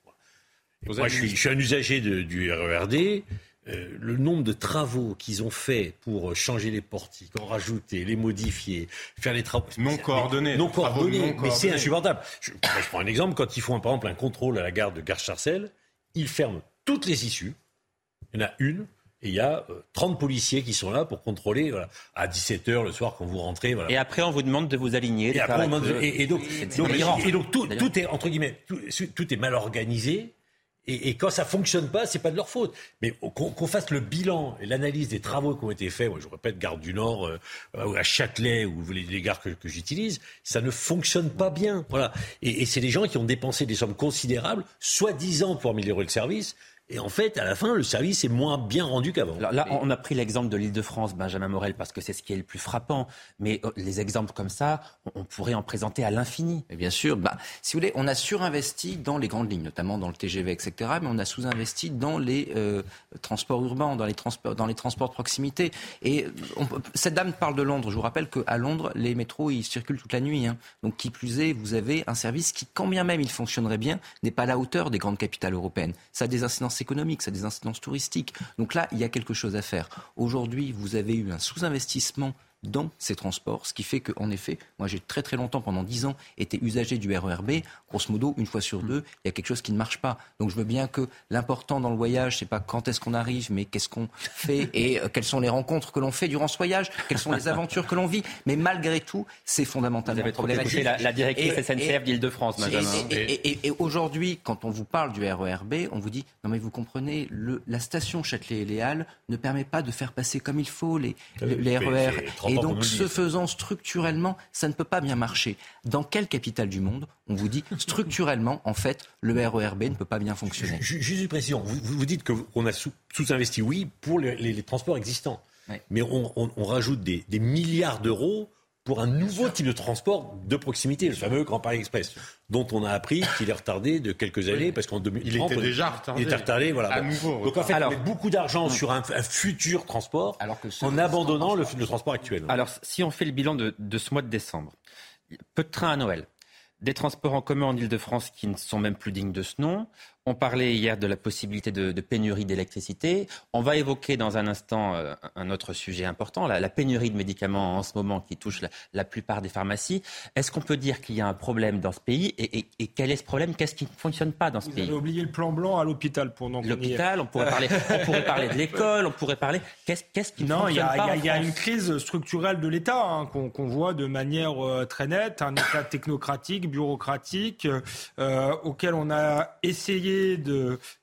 Speaker 12: Moi, je suis, un usager du RERD. Euh, le nombre de travaux qu'ils ont fait pour changer les portiques, en rajouter, les modifier, faire les travaux
Speaker 13: non coordonnés,
Speaker 12: non coordonnés, mais c'est insupportable. Je, prends un exemple quand ils font par exemple un contrôle à la gare de Gare-Charcel, ils ferment toutes les issues. Il y en a une et il y a 30 euh, policiers qui sont là pour contrôler à 17h le soir quand vous rentrez.
Speaker 1: Et après, on vous demande de vous aligner.
Speaker 12: Et, donc, tout, tout, est, entre guillemets, tout est mal organisé. Et, quand ça fonctionne pas, c'est pas de leur faute. Mais qu'on fasse le bilan et l'analyse des travaux qui ont été faits, moi, je répète, Gare du Nord, euh, à Châtelet, ou les, les gares que, que j'utilise, ça ne fonctionne pas bien. Voilà. Et, et c'est des gens qui ont dépensé des sommes considérables, soi-disant pour améliorer le service, et en fait, à la fin, le service est moins bien rendu qu'avant.
Speaker 1: Là, on a pris l'exemple de l'Île-de-France, Benjamin Morel, parce que c'est ce qui est le plus frappant. Mais euh, les exemples comme ça, on pourrait en présenter à l'infini.
Speaker 3: Bien sûr. Bah, si vous voulez, on a surinvesti dans les grandes lignes, notamment dans le TGV, etc. Mais on a sous-investi dans les euh, transports urbains, dans les transports, dans les transports de proximité. Et cette dame parle de Londres. Je vous rappelle qu'à Londres, les métros, ils circulent toute la nuit. Hein. Donc, qui plus est, vous avez un service qui, quand bien même il fonctionnerait bien, n'est pas à la hauteur des grandes capitales européennes. Ça a des incidences économiques, ça a des incidences touristiques. Donc là, il y a quelque chose à faire. Aujourd'hui, vous avez eu un sous-investissement dans ces transports, ce qui fait qu'en effet, moi j'ai très très longtemps, pendant dix ans, été usager du RERB. Grosso modo, une fois sur mm. deux, il y a quelque chose qui ne marche pas. Donc je veux bien que l'important dans le voyage, c'est pas quand est-ce qu'on arrive, mais qu'est-ce qu'on fait et euh, quelles sont les rencontres que l'on fait durant ce voyage, quelles sont les aventures que l'on vit. Mais malgré tout, c'est fondamentalement
Speaker 1: vous avez problématique. La, la directrice SNCF d'Île-de-France, Benjamin.
Speaker 3: Et, et, aujourd'hui, quand on vous parle du RERB, on vous dit non mais vous comprenez, le, la station Châtelet et Léal ne permet pas de faire passer comme il faut les, les, RER. Et donc, ce faisant structurellement, ça ne peut pas bien marcher. Dans quelle capitale du monde on vous dit structurellement, en fait, le RERB ne peut pas bien fonctionner
Speaker 12: Juste une précision. Vous, vous dites qu'on a sous-investi, oui, pour les, transports existants. Mais on, rajoute des milliards d'euros pour un nouveau type de transport de proximité, le fameux Grand Paris Express, dont on a appris qu'il est retardé de quelques années, parce qu'en 2030,
Speaker 13: il était déjà retardé.
Speaker 12: Il était retardé, voilà.
Speaker 13: À nouveau.
Speaker 12: Donc en fait, on met beaucoup d'argent sur un, futur transport, alors que en abandonnant le, transport actuel.
Speaker 1: Alors, si on fait le bilan de, de ce mois de décembre, peu de trains à Noël, des transports en commun en Ile-de-France qui ne sont même plus dignes de ce nom, on parlait hier de la possibilité de, pénurie d'électricité. On va évoquer dans un instant euh, un autre sujet important, la, pénurie de médicaments en ce moment qui touche la, plupart des pharmacies. Est-ce qu'on peut dire qu'il y a un problème dans ce pays et, quel est ce problème? Qu'est-ce qui ne fonctionne pas dans ce pays?
Speaker 10: Vous oublié le plan blanc à l'hôpital pendant
Speaker 1: L'hôpital, on pourrait parler, on pourrait parler de l'école, on pourrait parler. Qu'est-ce, qu'est-ce qui ne fonctionne pas
Speaker 10: Non, il y, a une crise structurelle de l'État hein, qu'on, voit de manière euh, très nette, un État technocratique, bureaucratique, euh, auquel on a essayé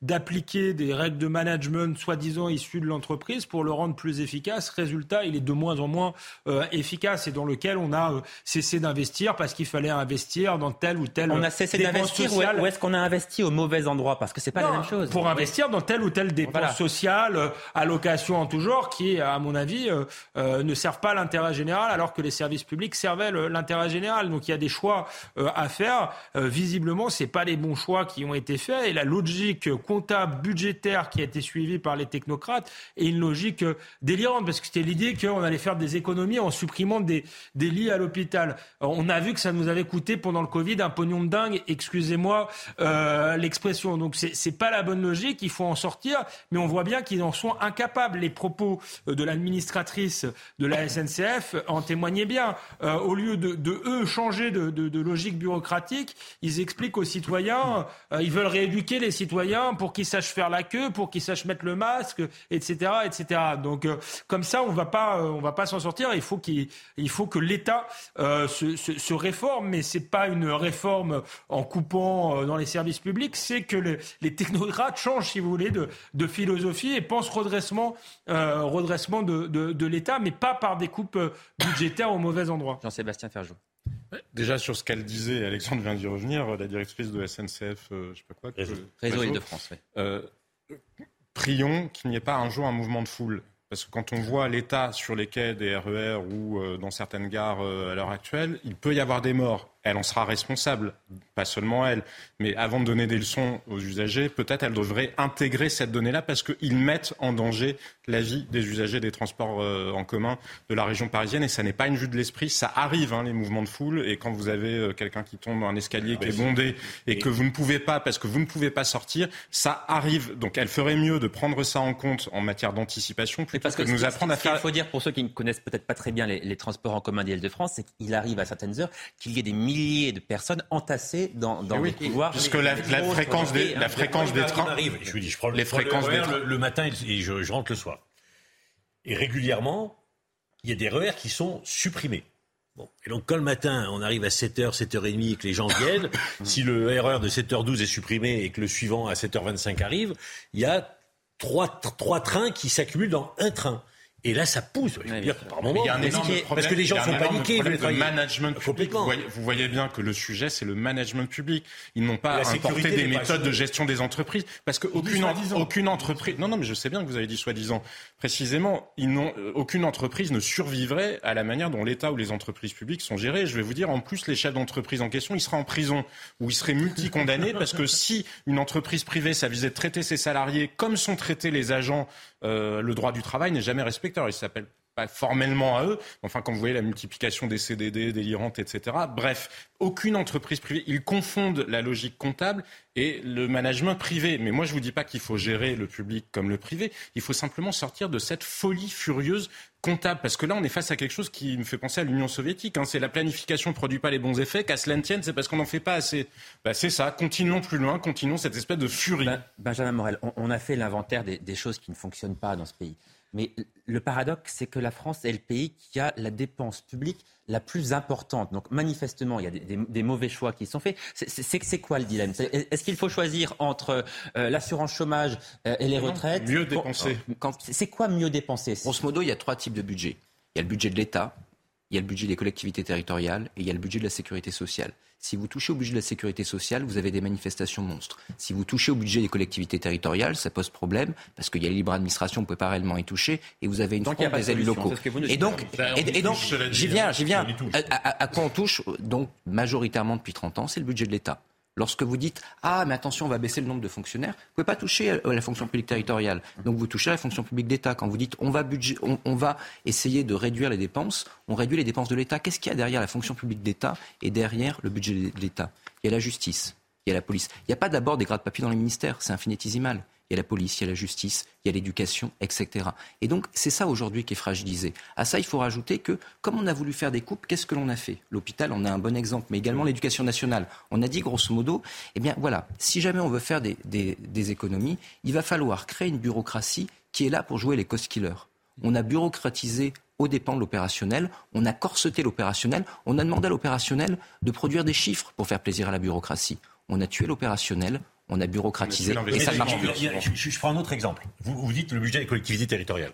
Speaker 10: d'appliquer des règles de management soi-disant issues de l'entreprise pour le rendre plus efficace. Résultat, il est de moins en moins euh, efficace et dans lequel on a euh, cessé d'investir parce qu'il fallait investir dans tel ou tel.
Speaker 1: On a cessé d'investir ou est-ce qu'on a investi au mauvais endroit? Parce que c'est pas la même chose.
Speaker 10: Pour investir dans telle ou telle dépense sociale, euh, allocation en tout genre, qui, à mon avis, ne servent pas l'intérêt général alors que les services publics servaient l'intérêt général. Donc il y a des choix à faire. visiblement, c'est pas les bons choix qui ont été faits et la logique comptable, budgétaire qui a été suivie par les technocrates est une logique délirante, parce que c'était l'idée qu'on allait faire des économies en supprimant des, des lits à l'hôpital. On a vu que ça nous avait coûté pendant le Covid un pognon de dingue, excusez-moi euh, l'expression. Donc c'est pas la bonne logique, il faut en sortir, mais on voit bien qu'ils en sont incapables. Les propos de l'administratrice de la SNCF en témoignaient bien. Euh, au lieu de, de eux changer de, de, de, logique bureaucratique, ils expliquent aux citoyens, euh, ils veulent rééduquer les citoyens pour qu'ils sachent faire la queue, pour qu'ils sachent mettre le masque, etc., etc. Donc euh, comme ça, on va pas, euh, on va pas s'en sortir. Il faut qu'il, il faut que l'État euh, se, réforme, mais c'est pas une réforme en coupant dans les services publics, c'est que les, technocrates changent, si vous voulez, de, de philosophie et pensent redressement, redressement de, de, de l'État, mais pas par des coupes budgétaires au mauvais endroit.
Speaker 1: Jean-Sébastien Ferjou.
Speaker 13: Déjà sur ce qu'elle disait, Alexandre vient d'y revenir, la directrice de SNCF, euh, je sais pas quoi.
Speaker 1: Réseau, Île-de-France, oui. Euh,
Speaker 13: prions qu'il n'y ait pas un jour un mouvement de foule. Parce que quand on voit l'état sur les quais des RER e ou euh, dans certaines gares à l'heure actuelle, il peut y avoir des morts. Elle en sera responsable, pas seulement elle. Mais avant de donner des leçons aux usagers, peut-être elle devrait intégrer cette donnée-là parce qu'ils mettent en danger la vie des usagers des transports euh, en commun de la région parisienne. Et ça n'est pas une vue de l'esprit. Ça arrive, hein, les mouvements de foule. Et quand vous avez euh, quelqu'un qui tombe dans un escalier qui est bondé et que vous ne pouvez pas, parce que vous ne pouvez pas sortir, ça arrive. Donc elle ferait mieux de prendre ça en compte en matière d'anticipation plutôt parce que, de nous apprendre à faire.
Speaker 1: Il faut dire pour ceux qui ne connaissent peut-être pas très bien les, les transports en commun d'Île-de-France, c'est qu'il arrive à certaines heures qu'il y ait des milliers de personnes entassées dans, dans les couloirs.
Speaker 13: Puisque la, la, fréquence des, la fréquence des trains.
Speaker 12: Arrive. Je vous dis, je prends les fréquences des trains. Le, matin et je, je rentre le soir. Et régulièrement, il y a des RER qui sont supprimés. Bon. Et donc, quand le matin, on arrive à 7h, 7h30 et que les gens viennent, [COUGHS] si le RER de 7h12 est supprimé et que le suivant à 7h25 arrive, il y a trois, trois trains qui s'accumulent dans un train. Et là, ça pousse. Je veux dire, par moment,
Speaker 13: il y a un énorme problème,
Speaker 12: parce que les gens sont paniqués.
Speaker 13: Le management public. Vous voyez, vous voyez, bien que le sujet, c'est le management public. Ils n'ont pas importé des méthodes de gestion des entreprises, parce qu'aucune aucune entreprise. Non, non, mais je sais bien que vous avez dit soi-disant. Précisément, ils n'ont euh, aucune entreprise ne survivrait à la manière dont l'État ou les entreprises publiques sont gérées. Je vais vous dire, en plus, les chefs d'entreprise en question, ils seraient en prison ou ils seraient multi-condamnés, [LAUGHS] parce que si une entreprise privée, ça visait de traiter ses salariés comme sont traités les agents, euh, le droit du travail n'est jamais respecté. Il s'appelle pas formellement à eux. Enfin, quand vous voyez la multiplication des CDD délirantes, etc. Bref, aucune entreprise privée, ils confondent la logique comptable et le management privé. Mais moi, je vous dis pas qu'il faut gérer le public comme le privé. Il faut simplement sortir de cette folie furieuse comptable. Parce que là, on est face à quelque chose qui me fait penser à l'Union soviétique. Hein. C'est la planification ne produit pas les bons effets. Qu'à cela ne tienne, c'est parce qu'on n'en fait pas assez. Bah, c'est ça. Continuons plus loin. Continuons cette espèce de furie. Ben,
Speaker 1: Benjamin Morel, on, a fait l'inventaire des choses qui ne fonctionnent pas dans ce pays. Mais le paradoxe, c'est que la France est le pays qui a la dépense publique la plus importante. Donc manifestement, il y a des, mauvais choix qui sont faits. C'est quoi le dilemme? Est-ce qu'il faut choisir entre euh, l'assurance chômage euh, et les retraites?
Speaker 13: Mieux dépenser.
Speaker 1: C'est quoi mieux dépenser?
Speaker 3: Grosso modo, il y a trois types de budgets. Il y a le budget de l'État, il y a le budget des collectivités territoriales et il y a le budget de la sécurité sociale. Si vous touchez au budget de la sécurité sociale, vous avez des manifestations monstres. Si vous touchez au budget des collectivités territoriales, ça pose problème parce qu'il y a la libre administration, on ne peut pas réellement y toucher et vous avez une front des élus locaux. Et donc, et, donc j'y viens, j'y viens. À, à, quoi on touche donc majoritairement depuis 30 ans, c'est le budget de l'État. Lorsque vous dites Ah, mais attention, on va baisser le nombre de fonctionnaires, vous ne pouvez pas toucher à la fonction publique territoriale. Donc vous touchez à la fonction publique d'État. Quand vous dites on va, on, va essayer de réduire les dépenses, on réduit les dépenses de l'État. Qu'est-ce qu'il y a derrière la fonction publique d'État et derrière le budget de l'État? Il y a la justice, il y a la police. Il n'y a pas d'abord des grades de papier dans les ministères, c'est infinitésimal il y a la police, il y a la justice, il y a l'éducation, etc. Et donc, c'est ça aujourd'hui qui est fragilisé. À ça, il faut rajouter que, comme on a voulu faire des coupes, qu'est-ce que l'on a fait? L'hôpital, on a un bon exemple, mais également l'éducation nationale. On a dit, grosso modo, eh bien voilà, si jamais on veut faire des, des économies, il va falloir créer une bureaucratie qui est là pour jouer les cost killers. On a bureaucratisé aux dépens de l'opérationnel, on a corseté l'opérationnel, on a demandé à l'opérationnel de produire des chiffres pour faire plaisir à la bureaucratie. On a tué l'opérationnel, on a bureaucratisé et ça ne marche plus.
Speaker 12: Je, prends un autre exemple. Vous, vous dites le budget des collectivités territoriales.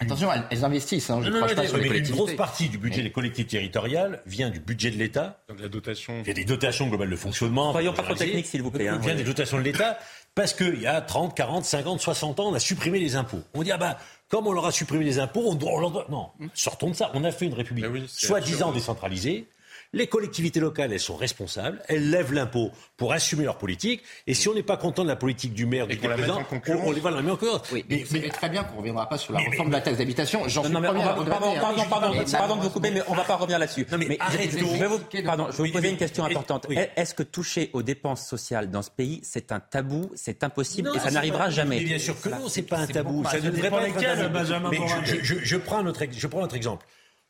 Speaker 3: Attention, elles, investissent. Hein, je
Speaker 12: non, pas sur une grosse partie du budget des collectivités territoriales vient du budget de l'État.
Speaker 13: La dotation.
Speaker 12: Il y a des dotations globales de fonctionnement.
Speaker 1: Soyons pas trop techniques, s'il vous plaît.
Speaker 12: Hein, vient des dotations de l'État parce qu'il y a 30, 40, 50, 60 ans, on a supprimé les impôts. On dit, ah bah, comme on leur a supprimé les impôts, on, doit, on leur doit... Non, sortons de ça. On a fait une république soi-disant décentralisée. Les collectivités locales, elles sont responsables, elles lèvent l'impôt pour assumer leur politique. Et si on n'est pas content de la politique du maire, du président, on, les va la remettre encore.
Speaker 3: Oui, mais, c'est très bien qu'on ne reviendra pas sur la réforme de la taxe d'habitation. J'en suis
Speaker 1: non, pardon, pardon, pardon, de vous couper, mais on ne va pas revenir là-dessus. Mais, je, vais vous, pardon, je vais vous poser une question importante. Est-ce que toucher aux dépenses sociales dans ce pays, c'est un tabou, c'est impossible et ça n'arrivera jamais?
Speaker 12: Bien sûr que non, c'est pas un tabou. Ça ne devrait pas être un tabou. Mais je prends notre exemple.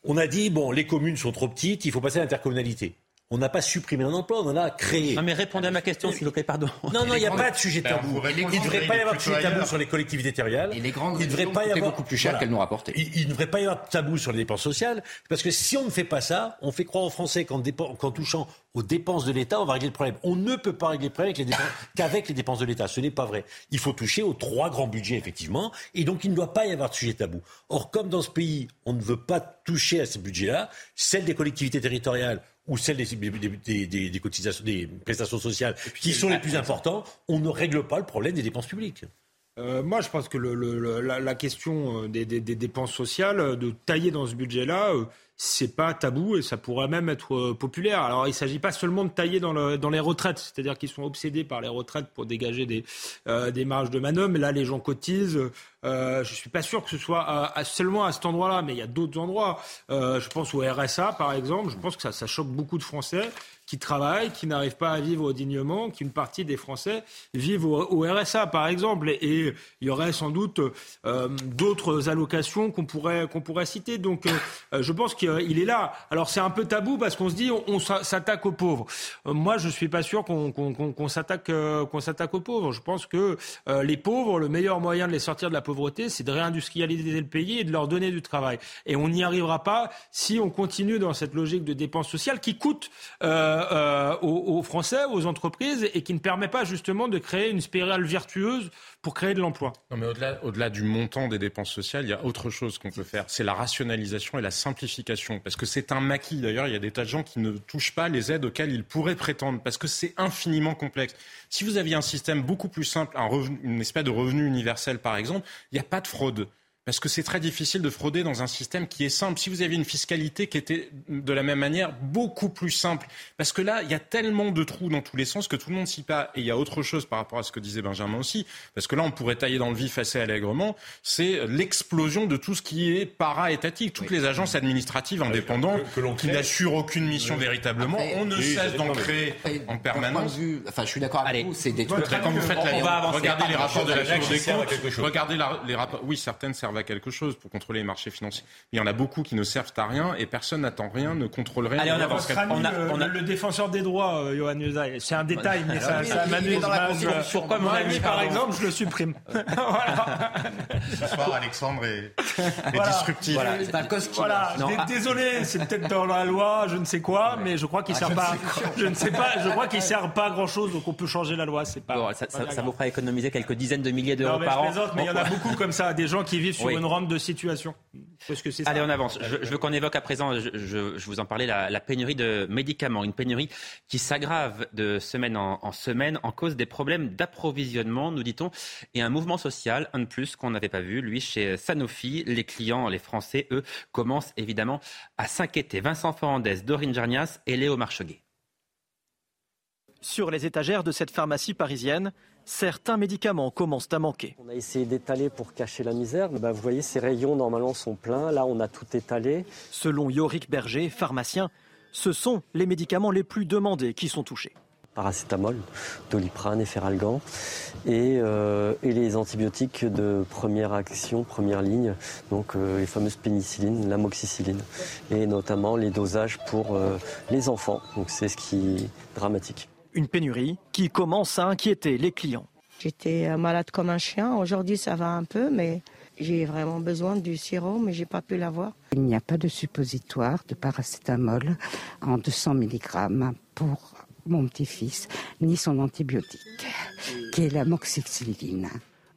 Speaker 12: On a dit, bon, les communes sont trop petites, il faut passer à l'intercommunalité. On n'a pas supprimé un emploi, on en a créé.
Speaker 1: Non, mais répondez à ma question, s'il vous plaît, pardon.
Speaker 12: Non, non, il n'y a pas de sujet tabou. Il ne devrait pas y avoir de sujet tabou sur les collectivités territoriales.
Speaker 3: Et les grandes il devrait pas y avoir
Speaker 12: beaucoup plus cher qu'elles nous rapportent. Il ne devrait pas y avoir de tabou sur les dépenses sociales, parce que si on ne fait pas ça, on fait croire aux Français qu'en, touchant aux dépenses de l'État, on va régler le problème. On ne peut pas régler le problème [COUGHS] qu'avec les dépenses de l'État. Ce n'est pas vrai. Il faut toucher aux trois grands budgets, effectivement, et donc il ne doit pas y avoir de sujet tabou. Or, comme dans ce pays, on ne veut pas toucher à ces budgets-là, celles des collectivités territoriales ou celles des, cotisations, des prestations sociales qui sont les plus importants, on ne règle pas le problème des dépenses publiques.
Speaker 10: Euh, moi, je pense que la, question euh, des, dépenses sociales, euh, de tailler dans ce budget-là, c'est pas tabou et ça pourrait même être euh, populaire. Alors il ne s'agit pas seulement de tailler dans, le, dans les retraites, c'est-à-dire qu'ils sont obsédés par les retraites pour dégager des, euh, des marges de manœuvre, mais là les gens cotisent. Euh, je ne suis pas sûr que ce soit seulement à cet endroit-là, mais il y a d'autres endroits. Euh, je pense au RSA par exemple, je pense que ça, choque beaucoup de Français qui travaillent, qui n'arrivent pas à vivre dignement, qu'une partie des Français vivent au, RSA, par exemple. Et, il y aurait sans doute euh, d'autres allocations qu'on pourrait, qu'on pourrait citer. Donc, je pense qu'il est là. Alors, c'est un peu tabou parce qu'on se dit on, s'attaque aux pauvres. Moi, je suis pas sûr qu'on s'attaque qu'on s'attaque aux pauvres. Je pense que les pauvres, le meilleur moyen de les sortir de la pauvreté, c'est de réindustrialiser le pays et de leur donner du travail. Et on n'y arrivera pas si on continue dans cette logique de dépenses sociales qui coûte. Euh, aux, Français, aux entreprises, et qui ne permet pas justement de créer une spirale vertueuse pour créer de l'emploi.
Speaker 13: Non, mais au-delà, du montant des dépenses sociales, il y a autre chose qu'on peut faire. C'est la rationalisation et la simplification. Parce que c'est un maquis. D'ailleurs, il y a des tas de gens qui ne touchent pas les aides auxquelles ils pourraient prétendre. Parce que c'est infiniment complexe. Si vous aviez un système beaucoup plus simple, un une espèce de revenu universel, par exemple, il n'y a pas de fraude. Parce que c'est très difficile de frauder dans un système qui est simple. Si vous aviez une fiscalité qui était de la même manière beaucoup plus simple, parce que là, il y a tellement de trous dans tous les sens que tout le monde s'y pas. Et il y a autre chose par rapport à ce que disait Benjamin aussi, parce que là, on pourrait tailler dans le vif assez allègrement, c'est l'explosion de tout ce qui est para-étatique. Toutes les agences administratives indépendantes qui n'assurent aucune mission véritablement, on ne cesse d'en créer en permanence.
Speaker 3: enfin, je suis d'accord avec vous, c'est des trucs...
Speaker 13: Quand vous faites. La... Regardez les rapports de la Cour des comptes, regardez les rapports... Oui, certaines servent à quelque chose pour contrôler les marchés financiers. il y en a beaucoup qui ne servent à rien et personne n'attend rien, ne contrôle rien.
Speaker 10: Allez, on avance. On a, on a, le, défenseur des droits, euh, Johan C'est un détail, mais ça, ça m'amuse. Pourquoi mon ami, par exemple, je le supprime. [LAUGHS]
Speaker 13: voilà. Ce soir, Alexandre est, est disruptif.
Speaker 10: Voilà, désolé, c'est peut-être dans la loi, je ne sais quoi, mais je crois qu'il ne ah, sert pas. [LAUGHS] Je ne sais pas, je crois qu'il sert pas à grand chose, donc on peut changer la loi. C'est pas.
Speaker 1: ça, vous fera économiser quelques dizaines de milliers d'euros par an.
Speaker 10: Mais il y en a beaucoup comme ça, des gens qui vivent sur une de situation.
Speaker 1: que Allez, on avance. Je, veux qu'on évoque à présent, je, vous en parlais, la, pénurie de médicaments. Une pénurie qui s'aggrave de semaine en, semaine en cause des problèmes d'approvisionnement, nous dit-on, et un mouvement social, un de plus qu'on n'avait pas vu, lui, chez Sanofi. Les clients, les Français, eux, commencent évidemment à s'inquiéter. Vincent Fernandez, Dorine Jarnias et Léo Marcheguet.
Speaker 15: Sur les étagères de cette pharmacie parisienne, certains médicaments commencent à manquer.
Speaker 19: On a essayé d'étaler pour cacher la misère. Bah, vous voyez, ces rayons normalement sont pleins. Là, on a tout étalé.
Speaker 15: Selon Yorick Berger, pharmacien, ce sont les médicaments les plus demandés qui sont touchés.
Speaker 19: Paracétamol, doliprane et feralgan, et, euh, et, les antibiotiques de première action, première ligne, donc euh, les fameuses pénicillines, l'amoxicilline, et notamment les dosages pour euh, les enfants. Donc c'est ce qui est dramatique.
Speaker 15: Une pénurie qui commence à inquiéter les clients.
Speaker 20: J'étais euh, malade comme un chien. Aujourd'hui, ça va un peu, mais j'ai vraiment besoin du sirop, mais j'ai pas pu l'avoir.
Speaker 21: Il n'y a pas de suppositoire de paracétamol en 200 mg pour mon petit-fils, ni son antibiotique, qui est l'amoxicilline.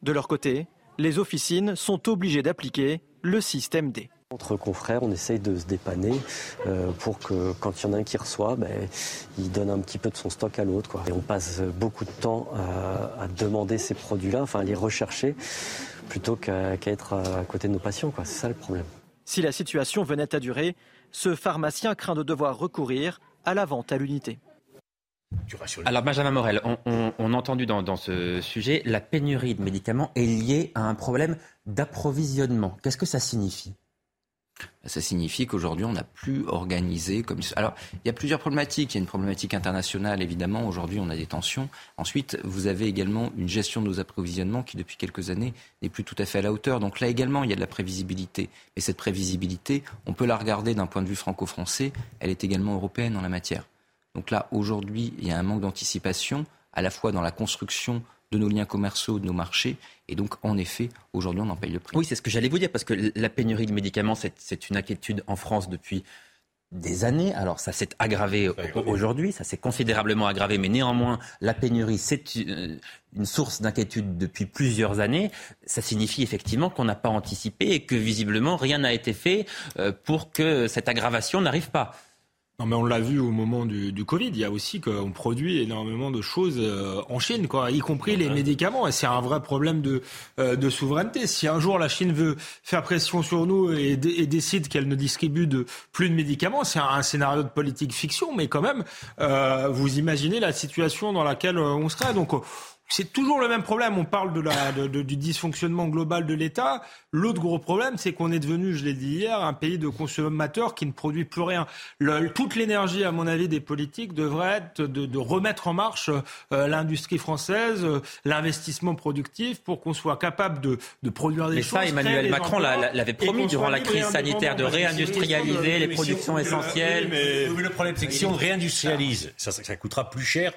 Speaker 15: De leur côté, les officines sont obligées d'appliquer le système D.
Speaker 19: Entre confrères, on essaye de se dépanner euh, pour que quand il y en a un qui reçoit, ben, il donne un petit peu de son stock à l'autre. Et on passe beaucoup de temps à, demander ces produits-là, enfin à les rechercher, plutôt qu'à être à côté de nos patients. C'est ça le problème.
Speaker 15: Si la situation venait à durer, ce pharmacien craint de devoir recourir à la vente à l'unité.
Speaker 1: Alors Benjamin Morel, on, a entendu dans, ce sujet, la pénurie de médicaments est liée à un problème d'approvisionnement. Qu'est-ce que ça signifie?
Speaker 3: Ça signifie qu'aujourd'hui, on n'a plus organisé comme. Alors, il y a plusieurs problématiques. Il y a une problématique internationale, évidemment. Aujourd'hui, on a des tensions. Ensuite, vous avez également une gestion de nos approvisionnements qui, depuis quelques années, n'est plus tout à fait à la hauteur. Donc là également, il y a de la prévisibilité. Et cette prévisibilité, on peut la regarder d'un point de vue franco-français. Elle est également européenne en la matière. Donc là, aujourd'hui, il y a un manque d'anticipation, à la fois dans la construction de nos liens commerciaux, de nos marchés. Et donc, en effet, aujourd'hui, on en paye le prix.
Speaker 1: Oui, c'est ce que j'allais vous dire, parce que la pénurie de médicaments, c'est une inquiétude en France depuis des années. Alors, ça s'est aggravé aujourd'hui, ça s'est considérablement aggravé, mais néanmoins, la pénurie, c'est une source d'inquiétude depuis plusieurs années. Ça signifie effectivement qu'on n'a pas anticipé et que visiblement, rien n'a été fait euh, pour que cette aggravation n'arrive pas.
Speaker 10: Non, mais on l'a vu au moment du, du, Covid. Il y a aussi qu'on produit énormément de choses euh, en Chine, quoi, y compris les médicaments. Et c'est un vrai problème de, euh, de souveraineté. Si un jour la Chine veut faire pression sur nous et, et décide qu'elle ne distribue de, plus de médicaments, c'est un, un, scénario de politique fiction, mais quand même, euh, vous imaginez la situation dans laquelle on serait. Donc, c'est toujours le même problème. On parle de la, de, de, du dysfonctionnement global de l'État. L'autre gros problème, c'est qu'on est devenu, je l'ai dit hier, un pays de consommateurs qui ne produit plus rien. Le, toute l'énergie, à mon avis, des politiques devrait être de, de remettre en marche euh, l'industrie française, euh, l'investissement productif, pour qu'on soit capable de, de produire des
Speaker 1: Mais
Speaker 10: choses.
Speaker 1: Mais ça, Emmanuel Macron l'avait promis durant la crise sanitaire, de réindustrialiser les productions essentielles.
Speaker 12: Mais, mais le problème, c'est que si on réindustrialise, ça, ça, ça coûtera plus cher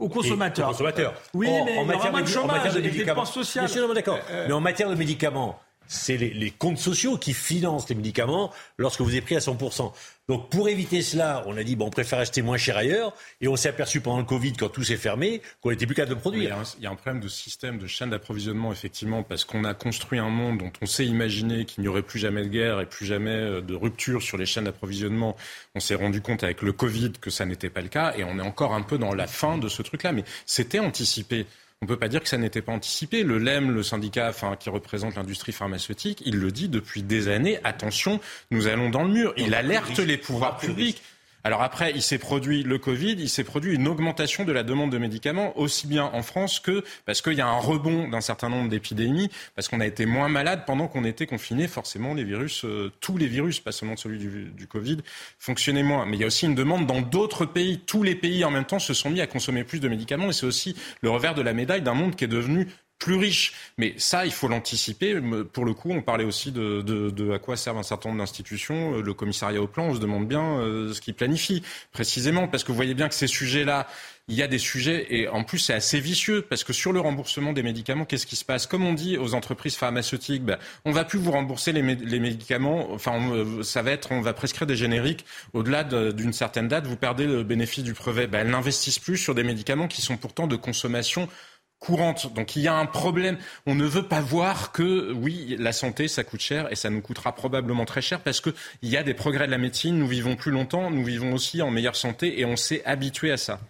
Speaker 10: aux consommateurs.
Speaker 12: Aux consommateurs.
Speaker 10: Oui, mais
Speaker 12: en matière,
Speaker 10: de, chômage,
Speaker 12: en matière de
Speaker 10: médicaments.
Speaker 12: D'accord. Euh, mais en matière de médicaments, c'est les, les, comptes sociaux qui financent les médicaments lorsque vous êtes pris à 100%. Donc pour éviter cela, on a dit bon, on préfère acheter moins cher ailleurs, et on s'est aperçu pendant le Covid, quand tout s'est fermé, qu'on n'était plus capable de produire.
Speaker 13: Il y, a un, il y, a un, problème de système, de chaîne d'approvisionnement, effectivement, parce qu'on a construit un monde dont on sait imaginer qu'il n'y aurait plus jamais de guerre et plus jamais de rupture sur les chaînes d'approvisionnement. On s'est rendu compte avec le Covid que ça n'était pas le cas, et on est encore un peu dans la fin de ce truc-là. Mais c'était anticipé. On ne peut pas dire que ça n'était pas anticipé. Le LEM, le syndicat enfin, qui représente l'industrie pharmaceutique, il le dit depuis des années. Attention, nous allons dans le mur. Il alerte les pouvoirs publics. Alors après, il s'est produit le Covid, il s'est produit une augmentation de la demande de médicaments, aussi bien en France que parce qu'il y a un rebond d'un certain nombre d'épidémies, parce qu'on a été moins malade pendant qu'on était confiné. Forcément, les virus, euh, tous les virus, pas seulement celui du, du, Covid, fonctionnaient moins. Mais il y a aussi une demande dans d'autres pays. Tous les pays en même temps se sont mis à consommer plus de médicaments, et c'est aussi le revers de la médaille d'un monde qui est devenu plus riche. Mais ça, il faut l'anticiper. Pour le coup, on parlait aussi de, de, de, à quoi servent un certain nombre d'institutions. Le commissariat au plan, on se demande bien euh, ce qu'il planifie précisément, parce que vous voyez bien que ces sujets-là, il y a des sujets, et en plus c'est assez vicieux, parce que sur le remboursement des médicaments, qu'est-ce qui se passe? Comme on dit aux entreprises pharmaceutiques, ben, on va plus vous rembourser les, les médicaments, enfin on, ça va être, on va prescrire des génériques au-delà d'une certaine date, vous perdez le bénéfice du brevet. Ben, elles n'investissent plus sur des médicaments qui sont pourtant de consommation courante. Donc il y a un problème. On ne veut pas voir que, oui, la santé, ça coûte cher et ça nous coûtera probablement très cher parce qu'il y a des progrès de la médecine, nous vivons plus longtemps, nous vivons aussi en meilleure santé et on s'est habitué à ça.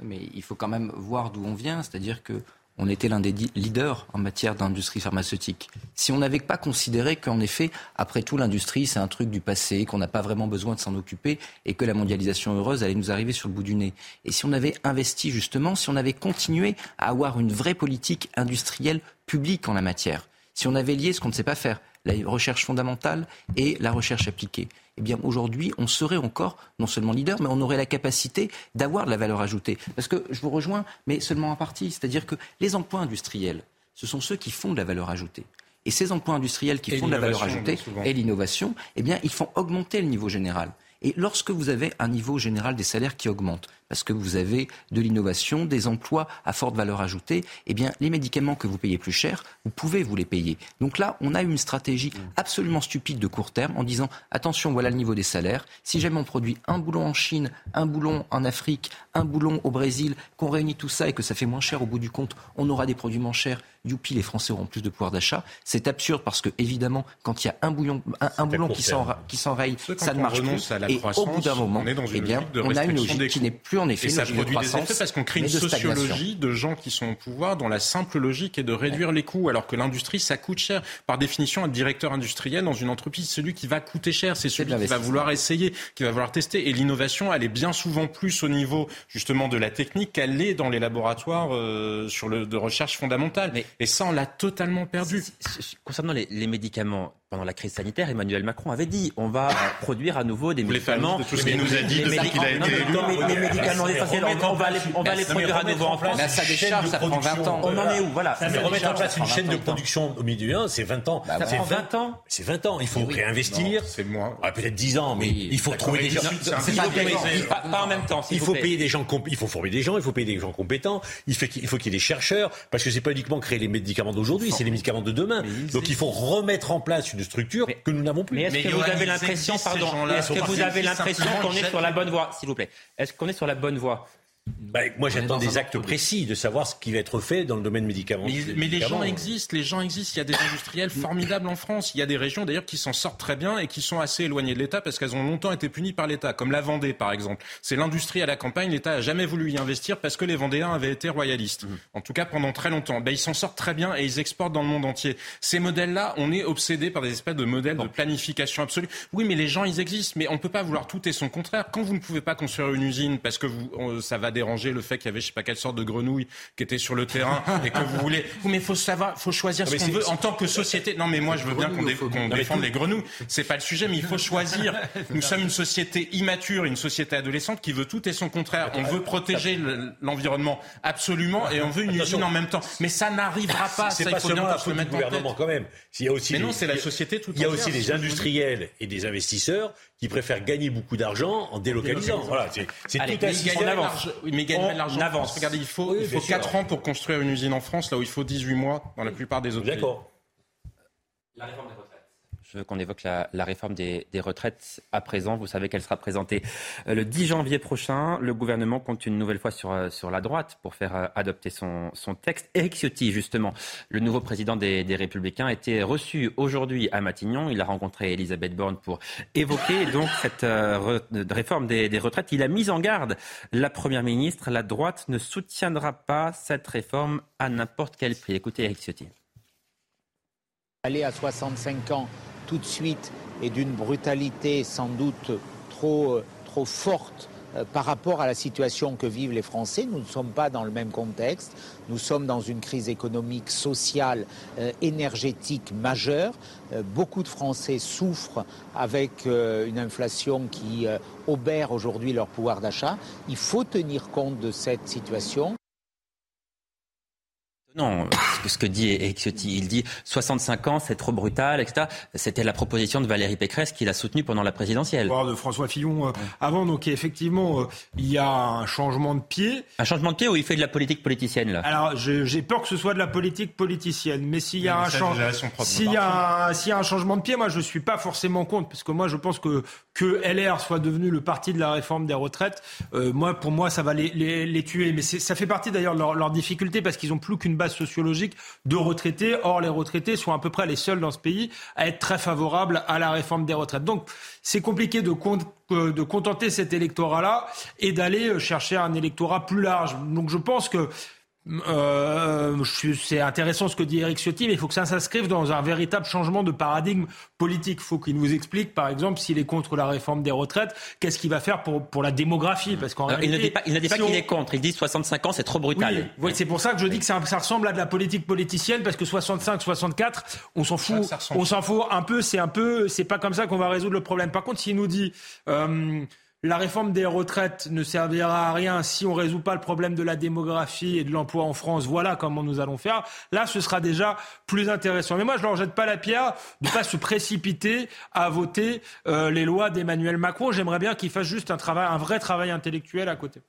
Speaker 3: Mais il faut quand même voir d'où on vient, c'est-à-dire que on était l'un des leaders en matière d'industrie pharmaceutique. Si on n'avait pas considéré qu'en effet, après tout, l'industrie, c'est un truc du passé, qu'on n'a pas vraiment besoin de s'en occuper et que la mondialisation heureuse allait nous arriver sur le bout du nez. Et si on avait investi justement, si on avait continué à avoir une vraie politique industrielle publique en la matière, si on avait lié ce qu'on ne sait pas faire, la recherche fondamentale et la recherche appliquée. Eh bien, aujourd'hui, on serait encore non seulement leader, mais on aurait la capacité d'avoir de la valeur ajoutée. Parce que je vous rejoins, mais seulement en partie. C'est-à-dire que les emplois industriels, ce sont ceux qui font de la valeur ajoutée. Et ces emplois industriels qui
Speaker 13: Et
Speaker 3: font de la valeur ajoutée et l'innovation, eh bien, ils font augmenter le niveau général. Et lorsque vous avez un niveau général des salaires qui augmente, parce que vous avez de l'innovation, des emplois à forte valeur ajoutée, eh bien, les médicaments que vous payez plus cher, vous pouvez vous les payer. Donc là, on a une stratégie absolument stupide de court terme en disant, attention, voilà le niveau des salaires. Si jamais on produit un boulon en Chine, un boulon en Afrique, un boulon au Brésil, qu'on réunit tout ça et que ça fait moins cher au bout du compte, on aura des produits moins chers. Youpi, les Français auront plus de pouvoir d'achat. C'est absurde parce que, évidemment, quand il y a un, bouillon, un, un boulon qui s'enraye, ça ne marche plus.
Speaker 13: à la
Speaker 3: et au bout d'un moment,
Speaker 13: on est dans une
Speaker 3: eh bien, on a une logique qui n'est plus en effet
Speaker 13: Et ça
Speaker 3: de
Speaker 13: produit des effets parce qu'on crée une
Speaker 3: mais stagnation.
Speaker 13: sociologie de gens qui sont au pouvoir dont la simple logique est de réduire les coûts, alors que l'industrie, ça coûte cher. Par définition, un directeur industriel dans une entreprise, celui qui va coûter cher, c'est celui qui va vouloir essayer, qui va vouloir tester. Et l'innovation, elle est bien souvent plus au niveau justement de la technique qu'elle l'est dans les laboratoires euh, sur le, de recherche fondamentale. Et ça, on l'a totalement perdu.
Speaker 1: Concernant les, les médicaments, pendant la crise sanitaire, Emmanuel Macron avait dit on va produire à nouveau des
Speaker 13: les
Speaker 1: médicaments.
Speaker 13: de tout ce qu'il nous a dit
Speaker 1: Les
Speaker 13: depuis
Speaker 1: médic-
Speaker 13: qu'il a
Speaker 1: non, les médicaments essentiels, on, on va les, on va les produire à
Speaker 12: remettre
Speaker 1: nouveau en
Speaker 12: place
Speaker 1: France.
Speaker 3: Mais ça
Speaker 12: une
Speaker 3: décharge,
Speaker 12: chaîne
Speaker 3: ça
Speaker 12: de
Speaker 3: prend 20 ans.
Speaker 1: On en est où Voilà.
Speaker 12: Ça
Speaker 1: Ça
Speaker 12: mais remettre en place une chaîne
Speaker 1: 20
Speaker 12: de
Speaker 1: ans.
Speaker 12: production au milieu du 1, c'est 20 ans.
Speaker 3: Bah,
Speaker 12: c'est
Speaker 3: bon.
Speaker 1: 20 ans
Speaker 12: C'est 20 ans. Il faut réinvestir.
Speaker 13: C'est moins.
Speaker 12: Ah, Peut-être 10 ans, mais il faut trouver des gens.
Speaker 13: c'est
Speaker 1: C'est
Speaker 13: petit
Speaker 1: pas en même temps.
Speaker 12: Il faut payer des gens, il faut former des gens, il faut payer des gens compétents. Il faut qu'il il faut qu'il y ait des chercheurs, parce que c'est pas uniquement créer les médicaments d'aujourd'hui, c'est les médicaments de demain. Donc il faut remettre en place une structure que nous n'avons plus.
Speaker 1: Mais est-ce que vous avez l'impression, pardon, est-ce que vous avez l'impression qu'on est sur la bonne voie, s'il vous plaît? Est-ce qu'on est sur la bonne voie?
Speaker 12: Bah, moi, j'attends des actes précis, de savoir ce qui va être fait dans le domaine médicamenteux.
Speaker 13: Mais, les gens existent, les gens existent. Il y a des industriels formidables en France. Il y a des régions d'ailleurs qui s'en sortent très bien et qui sont assez éloignées de l'État parce qu'elles ont longtemps été punies par l'État, comme la Vendée par exemple. C'est l'industrie à la campagne. L'État a jamais voulu y investir parce que les Vendéens avaient été royalistes. Mmh. En tout cas pendant très longtemps. Ben, ils s'en sortent très bien et ils exportent dans le monde entier. Ces modèles-là, on est obsédés par des espèces de modèles de planification absolue. Oui, mais les gens, ils existent. Mais on peut pas vouloir tout et son contraire. Quand vous ne pouvez pas construire une usine parce que vous, ça va déranger le fait qu'il y avait je sais pas quelle sorte de grenouille qui était sur le terrain et que vous voulez. [LAUGHS] Mais il faut savoir, faut choisir ce qu'on veut en tant que société. Non, mais moi je veux bien qu'on défende les grenouilles. C'est pas le sujet, mais il faut choisir. [LAUGHS] Nous sommes une société immature, une société adolescente qui veut tout et son contraire. On veut protéger l'environnement absolument et on veut une usine en même temps. Mais ça n'arrivera pas.
Speaker 12: C'est pas seulement la faute du gouvernement quand même.
Speaker 13: Il y a aussi mais non, c'est la société tout
Speaker 12: Il y a aussi des industriels et des investisseurs qui préfèrent gagner beaucoup d'argent en délocalisant. Voilà, c'est tout
Speaker 13: ainsi.
Speaker 12: Mais
Speaker 13: avance. mais gagner de l'argent. Regardez, il faut, il faut 4 ans pour construire une usine en France, là où il faut 18 mois dans la plupart des autres pays. D'accord.
Speaker 1: La réforme des je veux qu'on évoque la, réforme des, retraites à présent. Vous savez qu'elle sera présentée euh, le 10 janvier prochain. Le gouvernement compte une nouvelle fois sur, euh, la droite pour faire euh, adopter son, texte. Eric Ciotti, justement, le nouveau président des, Républicains, a été reçu aujourd'hui à Matignon. Il a rencontré Elisabeth Borne pour évoquer donc cette réforme des, des retraites. Il a mis en garde la Première ministre. La droite ne soutiendra pas cette réforme à n'importe quel prix. Écoutez Eric Ciotti.
Speaker 22: Aller à 65 ans tout de suite et d'une brutalité sans doute trop, euh, trop forte euh, par rapport à la situation que vivent les Français. Nous ne sommes pas dans le même contexte. Nous sommes dans une crise économique, sociale, euh, énergétique majeure. beaucoup de Français souffrent avec une inflation qui obère aujourd'hui leur pouvoir d'achat. Il faut tenir compte de cette situation.
Speaker 1: Non, ce que dit Eric Ciotti, il dit 65 ans, c'est trop brutal, etc. C'était la proposition de Valérie Pécresse qu'il a soutenue pendant la présidentielle.
Speaker 10: De François Fillon euh, avant, donc effectivement, euh, il y a un changement de pied.
Speaker 1: Un changement de pied où il fait de la politique politicienne là
Speaker 10: Alors j'ai peur que ce soit de la politique politicienne, mais s'il y a un changement, s'il y a y a un changement de pied, moi je suis pas forcément contre, parce que moi je pense que que LR soit devenu le parti de la réforme des retraites, euh, moi pour moi ça va les, les, les tuer. Mais ça fait partie d'ailleurs de leur, leur difficulté parce qu'ils ont plus qu'une sociologique de retraités. Or, les retraités sont à peu près les seuls dans ce pays à être très favorables à la réforme des retraites. Donc, c'est compliqué de, euh, de contenter cet électorat-là et d'aller chercher un électorat plus large. Donc, je pense que euh, c'est intéressant ce que dit Eric Ciotti, mais il faut que ça s'inscrive dans un véritable changement de paradigme politique. Il faut qu'il nous explique, par exemple, s'il est contre la réforme des retraites, qu'est-ce qu'il va faire pour, pour la démographie? Parce
Speaker 1: qu'en il ne dit pas, il dit pas qu'il est contre. Il dit 65 ans, c'est trop brutal.
Speaker 10: Oui, c'est pour ça que je dis que ça, ça, ressemble à de la politique politicienne, parce que 65, 64, on s'en fout. on s'en fout un peu. C'est un peu. C'est pas comme ça qu'on va résoudre le problème. Par contre, s'il nous dit euh, la réforme des retraites ne servira à rien si on ne résout pas le problème de la démographie et de l'emploi en France. Voilà comment nous allons faire. Là, ce sera déjà plus intéressant. Mais moi, je ne leur jette pas la pierre de ne pas se précipiter à voter euh, les lois d'Emmanuel Macron. J'aimerais bien qu'il fasse juste un, travail, un vrai travail intellectuel à côté.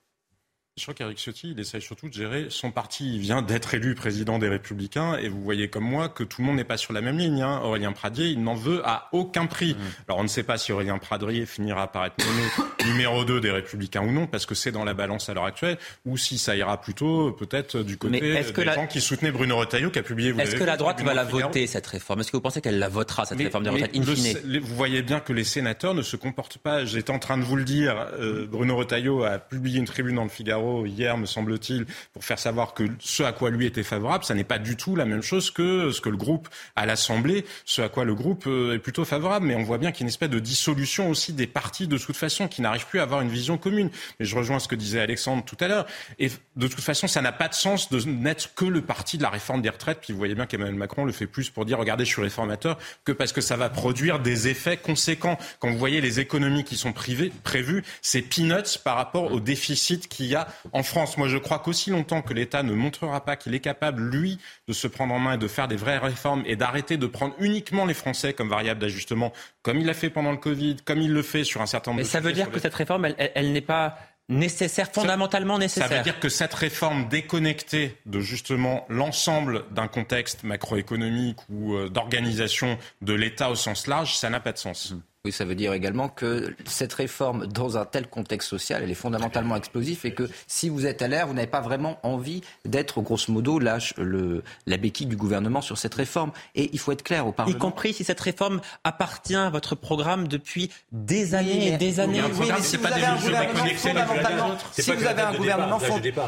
Speaker 13: Je crois qu'Eric Ciotti, il essaye surtout de gérer son parti. Il vient d'être élu président des Républicains et vous voyez comme moi que tout le monde n'est pas sur la même ligne. Hein. Aurélien Pradier, il n'en veut à aucun prix. Mmh. Alors on ne sait pas si Aurélien Pradier finira par être nommé [COUGHS] numéro 2 des Républicains ou non, parce que c'est dans la balance à l'heure actuelle, ou si ça ira plutôt peut-être du côté des gens qui soutenaient Bruno Retailleau qui a publié.
Speaker 1: Est-ce que la droite va la voter cette réforme? Est-ce que vous pensez qu'elle la votera cette réforme des retraites in fine?
Speaker 13: Vous voyez bien que les sénateurs ne se comportent pas. J'étais en train de vous le dire. Euh, Bruno Retailleau a publié une tribune dans le Figaro hier, me semble semble-t-il, pour faire savoir que ce à quoi lui était favorable, ça n'est pas du tout la même chose que ce que le groupe à l'Assemblée, ce à quoi le groupe euh, est plutôt favorable. Mais on voit bien qu'il y a une espèce de dissolution aussi des partis de toute façon, qui n'arrivent plus à avoir une vision commune. Mais je rejoins ce que disait Alexandre tout à l'heure. Et de toute façon, ça n'a pas de sens de n'être que le parti de la réforme des retraites. Puis vous voyez bien qu'Emmanuel Macron le fait plus pour dire regardez, je suis réformateur, que parce que ça va produire des effets conséquents. Quand vous voyez les économies qui sont privées, prévues, c'est peanuts par rapport au déficit qu'il y a en France. Moi, je crois qu'aussi longtemps que l'État ne montrera pas qu'il est capable, lui, de se prendre en main et de faire des vraies réformes et d'arrêter de prendre uniquement les Français comme variable d'ajustement, comme il l'a fait pendant le Covid, comme il le fait sur un certain nombre
Speaker 1: Mais
Speaker 13: de
Speaker 1: ça veut dire que cette réforme, elle, n'est pas nécessaire, fondamentalement nécessaire.
Speaker 13: Ça veut dire que cette réforme déconnectée de justement l'ensemble d'un contexte macroéconomique ou euh, d'organisation de l'État au sens large, ça n'a pas de sens.
Speaker 3: Oui, ça veut dire également que cette réforme, dans un tel contexte social, elle est fondamentalement explosive et que si vous êtes à l'air, vous n'avez pas vraiment envie d'être, grosso modo, la, le, la béquille du gouvernement sur cette réforme. Et il faut être clair au Parlement.
Speaker 1: Y compris si cette réforme appartient à votre programme depuis des années et des années.
Speaker 3: Oui, mais si vous avez un gouvernement fondamentalement, si vous avez un gouvernement,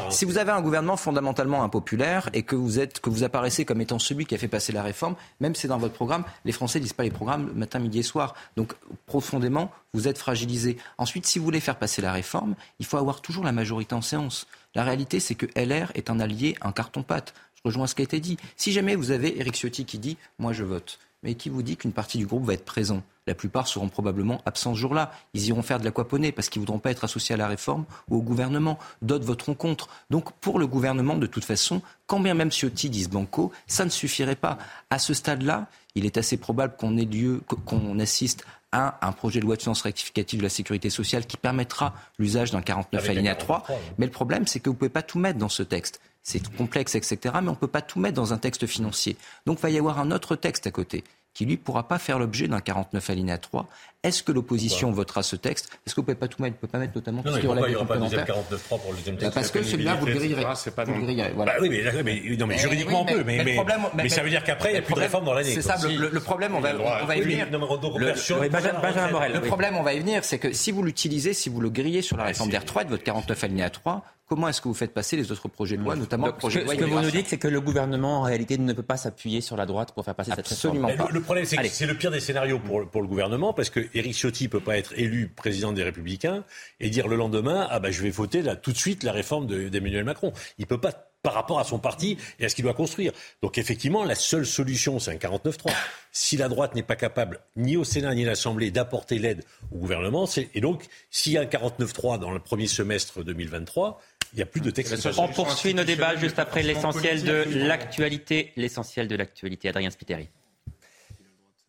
Speaker 3: si vous avez un gouvernement fondamentalement impopulaire et que vous êtes, que vous apparaissez comme étant celui qui a fait passer la réforme, même si c'est dans votre programme, les Français disent pas les programmes matin, midi et soir. Donc profondément, vous êtes fragilisé. Ensuite, si vous voulez faire passer la réforme, il faut avoir toujours la majorité en séance. La réalité, c'est que LR est un allié, un carton-pâte. Je rejoins ce qui a été dit. Si jamais vous avez Eric Ciotti qui dit Moi, je vote, mais qui vous dit qu'une partie du groupe va être présent la plupart seront probablement absents ce jour-là. Ils iront faire de l'aquaponie parce qu'ils ne voudront pas être associés à la réforme ou au gouvernement. D'autres voteront contre. Donc pour le gouvernement, de toute façon, quand bien même Ciotti dise banco, ça ne suffirait pas. À ce stade-là, il est assez probable qu'on ait lieu, qu'on assiste à un projet de loi de finances rectificative de la sécurité sociale qui permettra l'usage d'un 49 alinéa 3. Mais le problème, c'est que vous ne pouvez pas tout mettre dans ce texte. C'est complexe, etc. Mais on ne peut pas tout mettre dans un texte financier. Donc il va y avoir un autre texte à côté qui, lui, pourra pas faire l'objet d'un 49 alinéa 3. Est-ce que l'opposition votera ce texte? Est-ce que vous ne pouvez pas tout mettre pas mettre notamment
Speaker 12: tout ce qui relève des complémentaires? 49 3 pour le deuxième texte?
Speaker 3: Parce que celui-là, vous le grillerez.
Speaker 12: Voilà. Bah oui, mais, mais, non, mais juridiquement,
Speaker 3: oui,
Speaker 12: on peut. Mais, mais, problème, mais, ça veut dire qu'après, il n'y a plus de réforme dans l'année.
Speaker 3: C'est ça, le, le, problème, on va, on va y venir. Le problème, on va y venir, c'est que si vous l'utilisez, si vous le grillez sur la réforme des retraites, votre 49 alinéa 3, Comment est-ce que vous faites passer les autres projets de loi, notamment le projet
Speaker 1: de loi Ce que vous nous dites, c'est que le gouvernement, en réalité, ne peut pas s'appuyer sur la droite pour faire passer cette réforme.
Speaker 12: Absolument pas. Le, problème, c'est que c'est le pire des scénarios pour, pour le gouvernement, parce que Éric Ciotti ne peut pas être élu président des Républicains et dire le lendemain, ah ben je vais voter là, tout de suite la réforme d'Emmanuel Macron. Il ne peut pas par rapport à son parti et à ce qu'il doit construire. Donc effectivement, la seule solution, c'est un 49-3. Si la droite n'est pas capable, ni au Sénat ni à l'Assemblée, d'apporter l'aide au gouvernement, et donc s'il y a un 49-3 dans le premier semestre 2023, il n'y a plus de texte.
Speaker 1: On poursuit nos débats juste après l'essentiel de l'actualité. L'essentiel de l'actualité. Adrien Spiteri.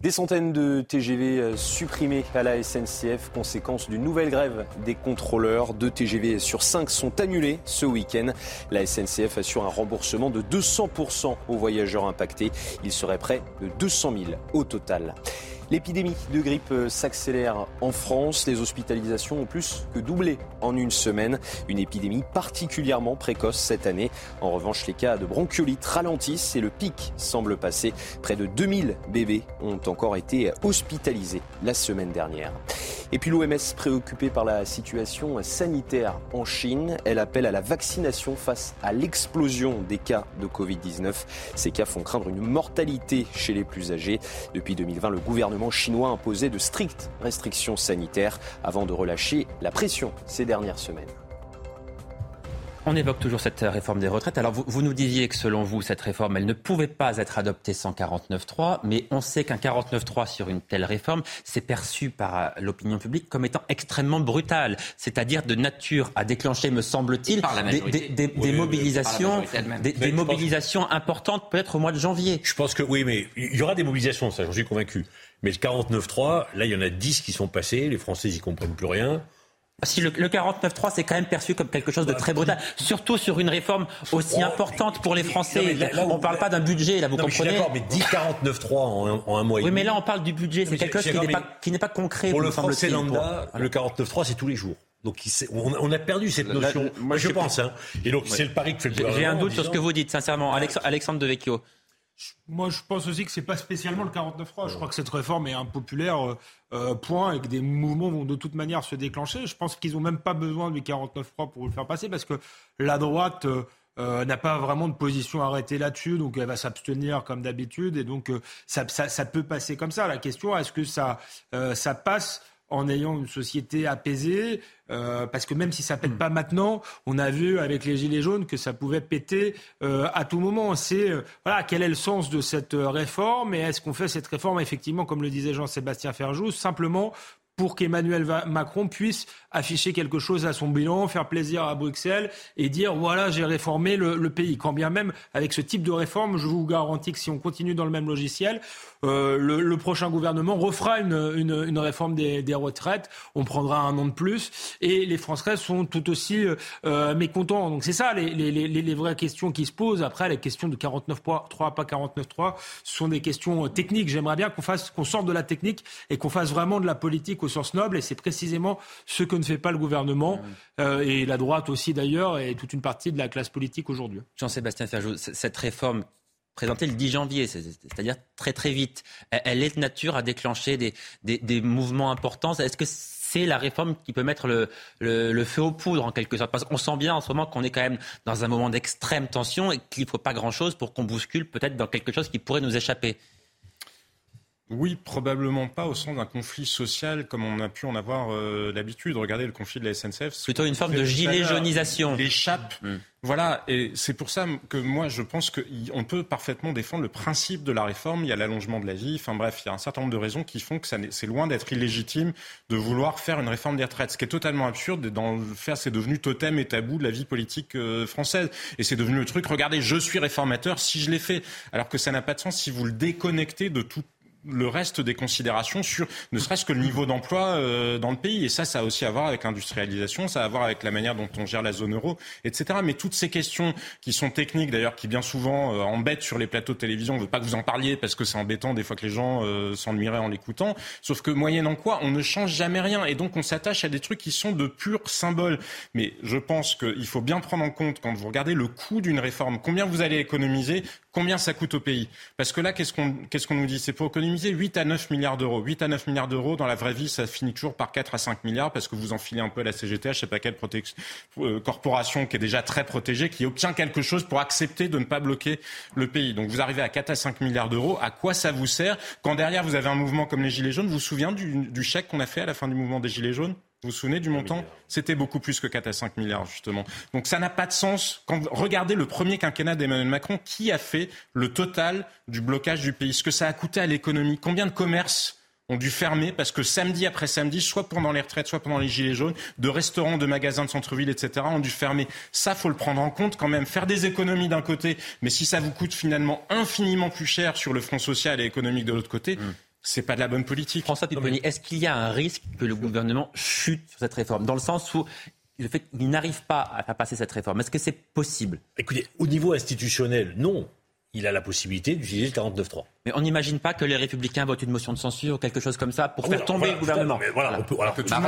Speaker 4: Des centaines de TGV euh, supprimés à la SNCF, conséquence d'une nouvelle grève des contrôleurs. Deux TGV sur cinq sont annulés ce week-end. La SNCF assure un remboursement de 200% aux voyageurs impactés. Il serait près de 200 000 au total. L'épidémie de grippe euh, s'accélère en France. Les hospitalisations ont plus que doublé en une semaine. Une épidémie particulièrement précoce cette année. En revanche, les cas de bronchiolite ralentissent et le pic semble passer. Près de 2000 bébés ont encore été hospitalisés la semaine dernière. Et puis l'OMS, préoccupée par la situation sanitaire en Chine, elle appelle à la vaccination face à l'explosion des cas de Covid-19. Ces cas font craindre une mortalité chez les plus âgés. Depuis 2020, le gouvernement chinois imposait de strictes restrictions sanitaires avant de relâcher la pression ces dernières semaines.
Speaker 1: On évoque toujours cette réforme des retraites. Alors vous, vous, nous disiez que selon vous, cette réforme, elle ne pouvait pas être adoptée sans 49.3, mais on sait qu'un 49.3 sur une telle réforme, c'est perçu par l'opinion publique comme étant extrêmement brutal, c'est-à-dire de nature à déclencher, me semble-t-il, des, des, des, mobilisations, des, mobilisations importantes peut-être au mois de janvier.
Speaker 12: Je pense que oui, mais il y aura des mobilisations, ça j'en suis convaincu. Mais le 49.3, là il y en a 10 qui sont passés, les Français n'y comprennent plus rien.
Speaker 1: Si le, le 49.3, c'est quand même perçu comme quelque chose de très brutal, surtout sur une réforme aussi importante pour les Français. on ne parle pas d'un budget, là, vous comprenez
Speaker 12: D'accord, mais 10 49.3 en, en, un mois et
Speaker 1: Oui, mais là, on parle du budget. C'est quelque chose qui n'est pas, qui pas concret.
Speaker 12: Pour le Français lambda, le 49.3, c'est tous les jours. Donc on a perdu cette notion, moi, je pense. Hein. Et donc c'est le pari que fait le gouvernement.
Speaker 1: J'ai un doute sur ce que vous dites, sincèrement. Alexandre Devecchio.
Speaker 10: Moi, je pense aussi que c'est pas spécialement le 49.3. Je crois que cette réforme est impopulaire, euh, euh, point, et que des mouvements vont de toute manière se déclencher. Je pense qu'ils n'ont même pas besoin du 49.3 pour le faire passer, parce que la droite euh, n'a pas vraiment de position arrêtée là-dessus, donc elle va s'abstenir comme d'habitude, et donc ça, ça, ça, peut passer comme ça. La question, est-ce que ça, ça passe en ayant une société apaisée, euh, parce que même si ça pète pas maintenant, on a vu avec les gilets jaunes que ça pouvait péter euh, à tout moment. C'est euh, voilà quel est le sens de cette réforme et est-ce qu'on fait cette réforme? Effectivement, comme le disait Jean-Sébastien Ferjou, simplement pour qu'Emmanuel Macron puisse afficher quelque chose à son bilan, faire plaisir à Bruxelles et dire voilà, j'ai réformé le, pays. Quand bien même, avec ce type de réforme, je vous garantis que si on continue dans le même logiciel, euh, le, prochain gouvernement refera une, une, réforme des, retraites. On prendra un an de plus et les Français sont tout aussi euh, mécontents. Donc c'est ça les, les, vraies questions qui se posent. Après, les questions de 49.3, pas 49.3, ce sont des questions techniques. J'aimerais bien qu'on fasse, sorte de la technique et qu'on fasse vraiment de la politique au sens noble. Et c'est précisément ce que ne fait pas le gouvernement euh, et la droite aussi d'ailleurs et toute une partie de la classe politique aujourd'hui.
Speaker 1: Jean-Sébastien Ferjou, cette réforme présentée le 10 janvier, c'est-à-dire très très vite, elle est de nature à déclencher des, des, mouvements importants. Est-ce que c'est la réforme qui peut mettre le, le, feu aux poudres en quelque sorte? Parce qu'on sent bien en ce moment qu'on est quand même dans un moment d'extrême tension et qu'il ne faut pas grand-chose pour qu'on bouscule peut-être dans quelque chose qui pourrait nous échapper.
Speaker 13: Oui, probablement pas au sens d'un conflit social comme on a pu en avoir euh, l'habitude. Regardez le conflit de la SNCF.
Speaker 1: Plutôt une forme de gilet jaunisation.
Speaker 13: Il échappe. Mm. Voilà, et c'est pour ça que moi je pense qu'on peut parfaitement défendre le principe de la réforme. Il y a l'allongement de la vie. Enfin bref, il y a un certain nombre de raisons qui font que c'est loin d'être illégitime de vouloir faire une réforme des retraites. Ce qui est totalement absurde, dans le faire, c'est devenu totem et tabou de la vie politique euh, française. Et c'est devenu le truc, regardez, je suis réformateur si je l'ai fait. Alors que ça n'a pas de sens si vous le déconnectez de tout le reste des considérations sur ne serait-ce que le niveau d'emploi euh, dans le pays. Et ça, ça a aussi à voir avec l'industrialisation, ça a à voir avec la manière dont on gère la zone euro, etc. Mais toutes ces questions qui sont techniques, d'ailleurs, qui bien souvent euh, embêtent sur les plateaux de télévision, on ne veut pas que vous en parliez parce que c'est embêtant des fois que les gens euh, s'ennuieraient en l'écoutant. Sauf que moyennant quoi, on ne change jamais rien. Et donc on s'attache à des trucs qui sont de purs symboles. Mais je pense qu'il faut bien prendre en compte, quand vous regardez le coût d'une réforme, combien vous allez économiser, combien ça coûte au pays. Parce que là, qu'est-ce qu'on nous dit? C'est pour économiser 8 à 9 milliards d'euros. 8 à 9 milliards d'euros, dans la vraie vie, ça finit toujours par 4 à 5 milliards parce que vous enfilez un peu la CGT, je sais pas quelle euh, corporation qui est déjà très protégée, qui obtient quelque chose pour accepter de ne pas bloquer le pays. Donc vous arrivez à 4 à 5 milliards d'euros. À quoi ça vous sert? Quand derrière vous avez un mouvement comme les Gilets jaunes, vous vous souvenez du, du chèque qu'on a fait à la fin du mouvement des Gilets jaunes? Vous vous souvenez du montant C'était beaucoup plus que 4 à 5 milliards, justement. Donc ça n'a pas de sens. Quand regardez le premier quinquennat d'Emmanuel Macron, qui a fait le total du blocage du pays? Ce que ça a coûté à l'économie Combien de commerces ont dû fermer parce que samedi après samedi, soit pendant les retraites, soit pendant les gilets jaunes, de restaurants, de magasins de centre-ville, etc., ont dû fermer? Ça, faut le prendre en compte quand même. Faire des économies d'un côté, mais si ça vous coûte finalement infiniment plus cher sur le front social et économique de l'autre côté, mmh. C'est pas de la bonne politique.
Speaker 1: François Pupponi, est-ce qu'il y a un risque que le gouvernement chute sur cette réforme Dans le sens où le fait qu'il n'arrive pas à faire passer cette réforme, est-ce que c'est possible?
Speaker 12: Écoutez, au niveau institutionnel, non. Il a la possibilité d'utiliser le 49.3.
Speaker 1: Mais on n'imagine pas que les Républicains votent une motion de censure ou quelque chose comme ça pour faire tomber le gouvernement.
Speaker 12: Mais voilà, on peut, alors que tout
Speaker 1: bah,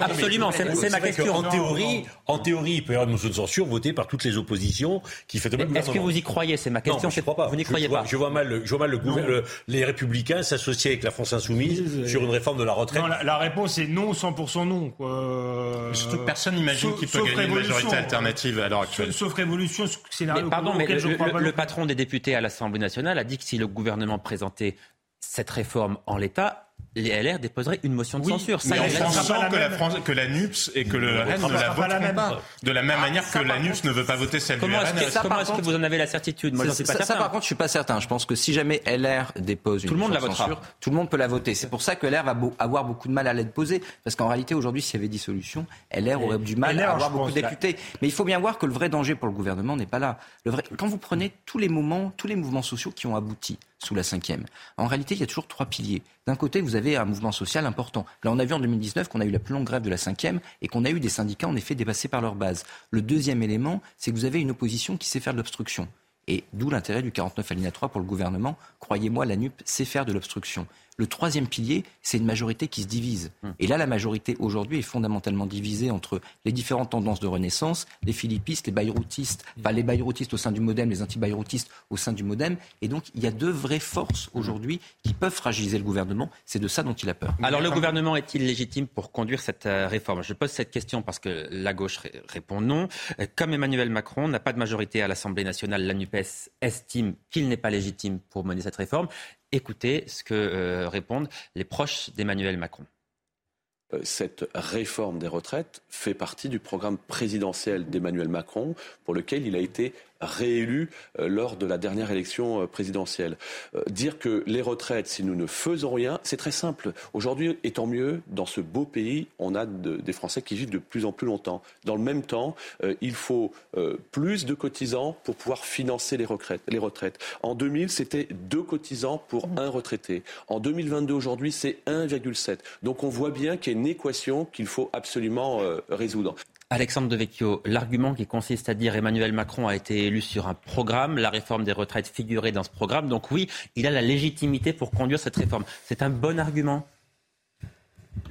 Speaker 1: absolument, c'est ma question.
Speaker 12: En théorie, en théorie, il peut y avoir une motion de censure votée par toutes les oppositions qui fait tomber le
Speaker 1: gouvernement. Est-ce que vous y croyez C'est ma question.
Speaker 12: Non, je crois pas.
Speaker 1: Vous n'y croyez
Speaker 12: pas. Je vois mal, je vois mal le, les Républicains s'associer avec la France insoumise sur une réforme de la retraite.
Speaker 10: Non, la, réponse est non, 100% non.
Speaker 13: Surtout que personne n'imagine qu'il peut gagner une majorité alternative à l'heure actuelle.
Speaker 10: Sauf révolution, scénario.
Speaker 1: Pardon, mais le patron des députés à l'Assemblée nationale a dit que si le gouvernement présentait cette réforme en l'état, les LR déposeraient une motion de censure.
Speaker 13: Ça, mais en que, la France, que la NUPS et que le RN ne la voteront pas. De la même ah, manière que la NUPS ne veut pas voter celle
Speaker 1: comment
Speaker 13: du RN.
Speaker 1: Est comment est-ce que vous en avez la certitude?
Speaker 3: Moi, ça, pas ça, par contre, je suis pas certain. Je pense que si jamais LR dépose une motion de censure, tout le monde peut la voter. C'est pour ça que LR va avoir beaucoup de mal à la déposer. Parce qu'en réalité, aujourd'hui, s'il y avait dissolution, LR aurait du mal à avoir beaucoup de députés. Mais il faut bien voir que le vrai danger pour le gouvernement n'est pas là. Le vrai... Quand vous prenez tous les moments, tous les mouvements sociaux qui ont abouti sous la cinquième. En réalité, il y a toujours trois piliers. D'un côté, vous avez un mouvement social important. Là, on a vu en 2019 qu'on a eu la plus longue grève de la cinquième et qu'on a eu des syndicats en effet dépassés par leur base. Le deuxième élément, c'est que vous avez une opposition qui sait faire de l'obstruction. Et d'où l'intérêt du 49 alinéa 3 pour le gouvernement. Croyez-moi, la NUP sait faire de l'obstruction. Le troisième pilier, c'est une majorité qui se divise. Hum. Et là, la majorité aujourd'hui est fondamentalement divisée entre les différentes tendances de renaissance, les philippistes, les bayroutistes, pas les bayroutistes au sein du modem, les anti-bayroutistes au sein du modem. Et donc, il y a deux vraies forces aujourd'hui qui peuvent fragiliser le gouvernement. C'est de ça dont il a peur.
Speaker 1: Alors, le gouvernement est-il légitime pour conduire cette euh, réforme? Je pose cette question parce que la gauche répond non. Euh, comme Emmanuel Macron n'a pas de majorité à l'Assemblée nationale, la NUPES estime qu'il n'est pas légitime pour mener cette réforme. Écoutez ce que euh, répondent les proches d'Emmanuel Macron.
Speaker 23: Euh, cette réforme des retraites fait partie du programme présidentiel d'Emmanuel Macron, pour lequel il a été réélu lors de la dernière élection présidentielle. dire que les retraites, si nous ne faisons rien, c'est très simple. Aujourd'hui, et tant mieux, dans ce beau pays, on a des Français qui vivent de plus en plus longtemps. Dans le même temps, il faut plus de cotisants pour pouvoir financer les retraites. Les retraites. En 2000, c'était deux cotisants pour un retraité. En 2022, aujourd'hui, c'est 1,7. Donc on voit bien qu'il y a une équation qu'il faut absolument résoudre.
Speaker 1: Alexandre Devecchio, l'argument qui consiste à dire Emmanuel Macron a été élu sur un programme, la réforme des retraites figurait dans ce programme, donc oui, il a la légitimité pour conduire cette réforme. C'est un bon argument?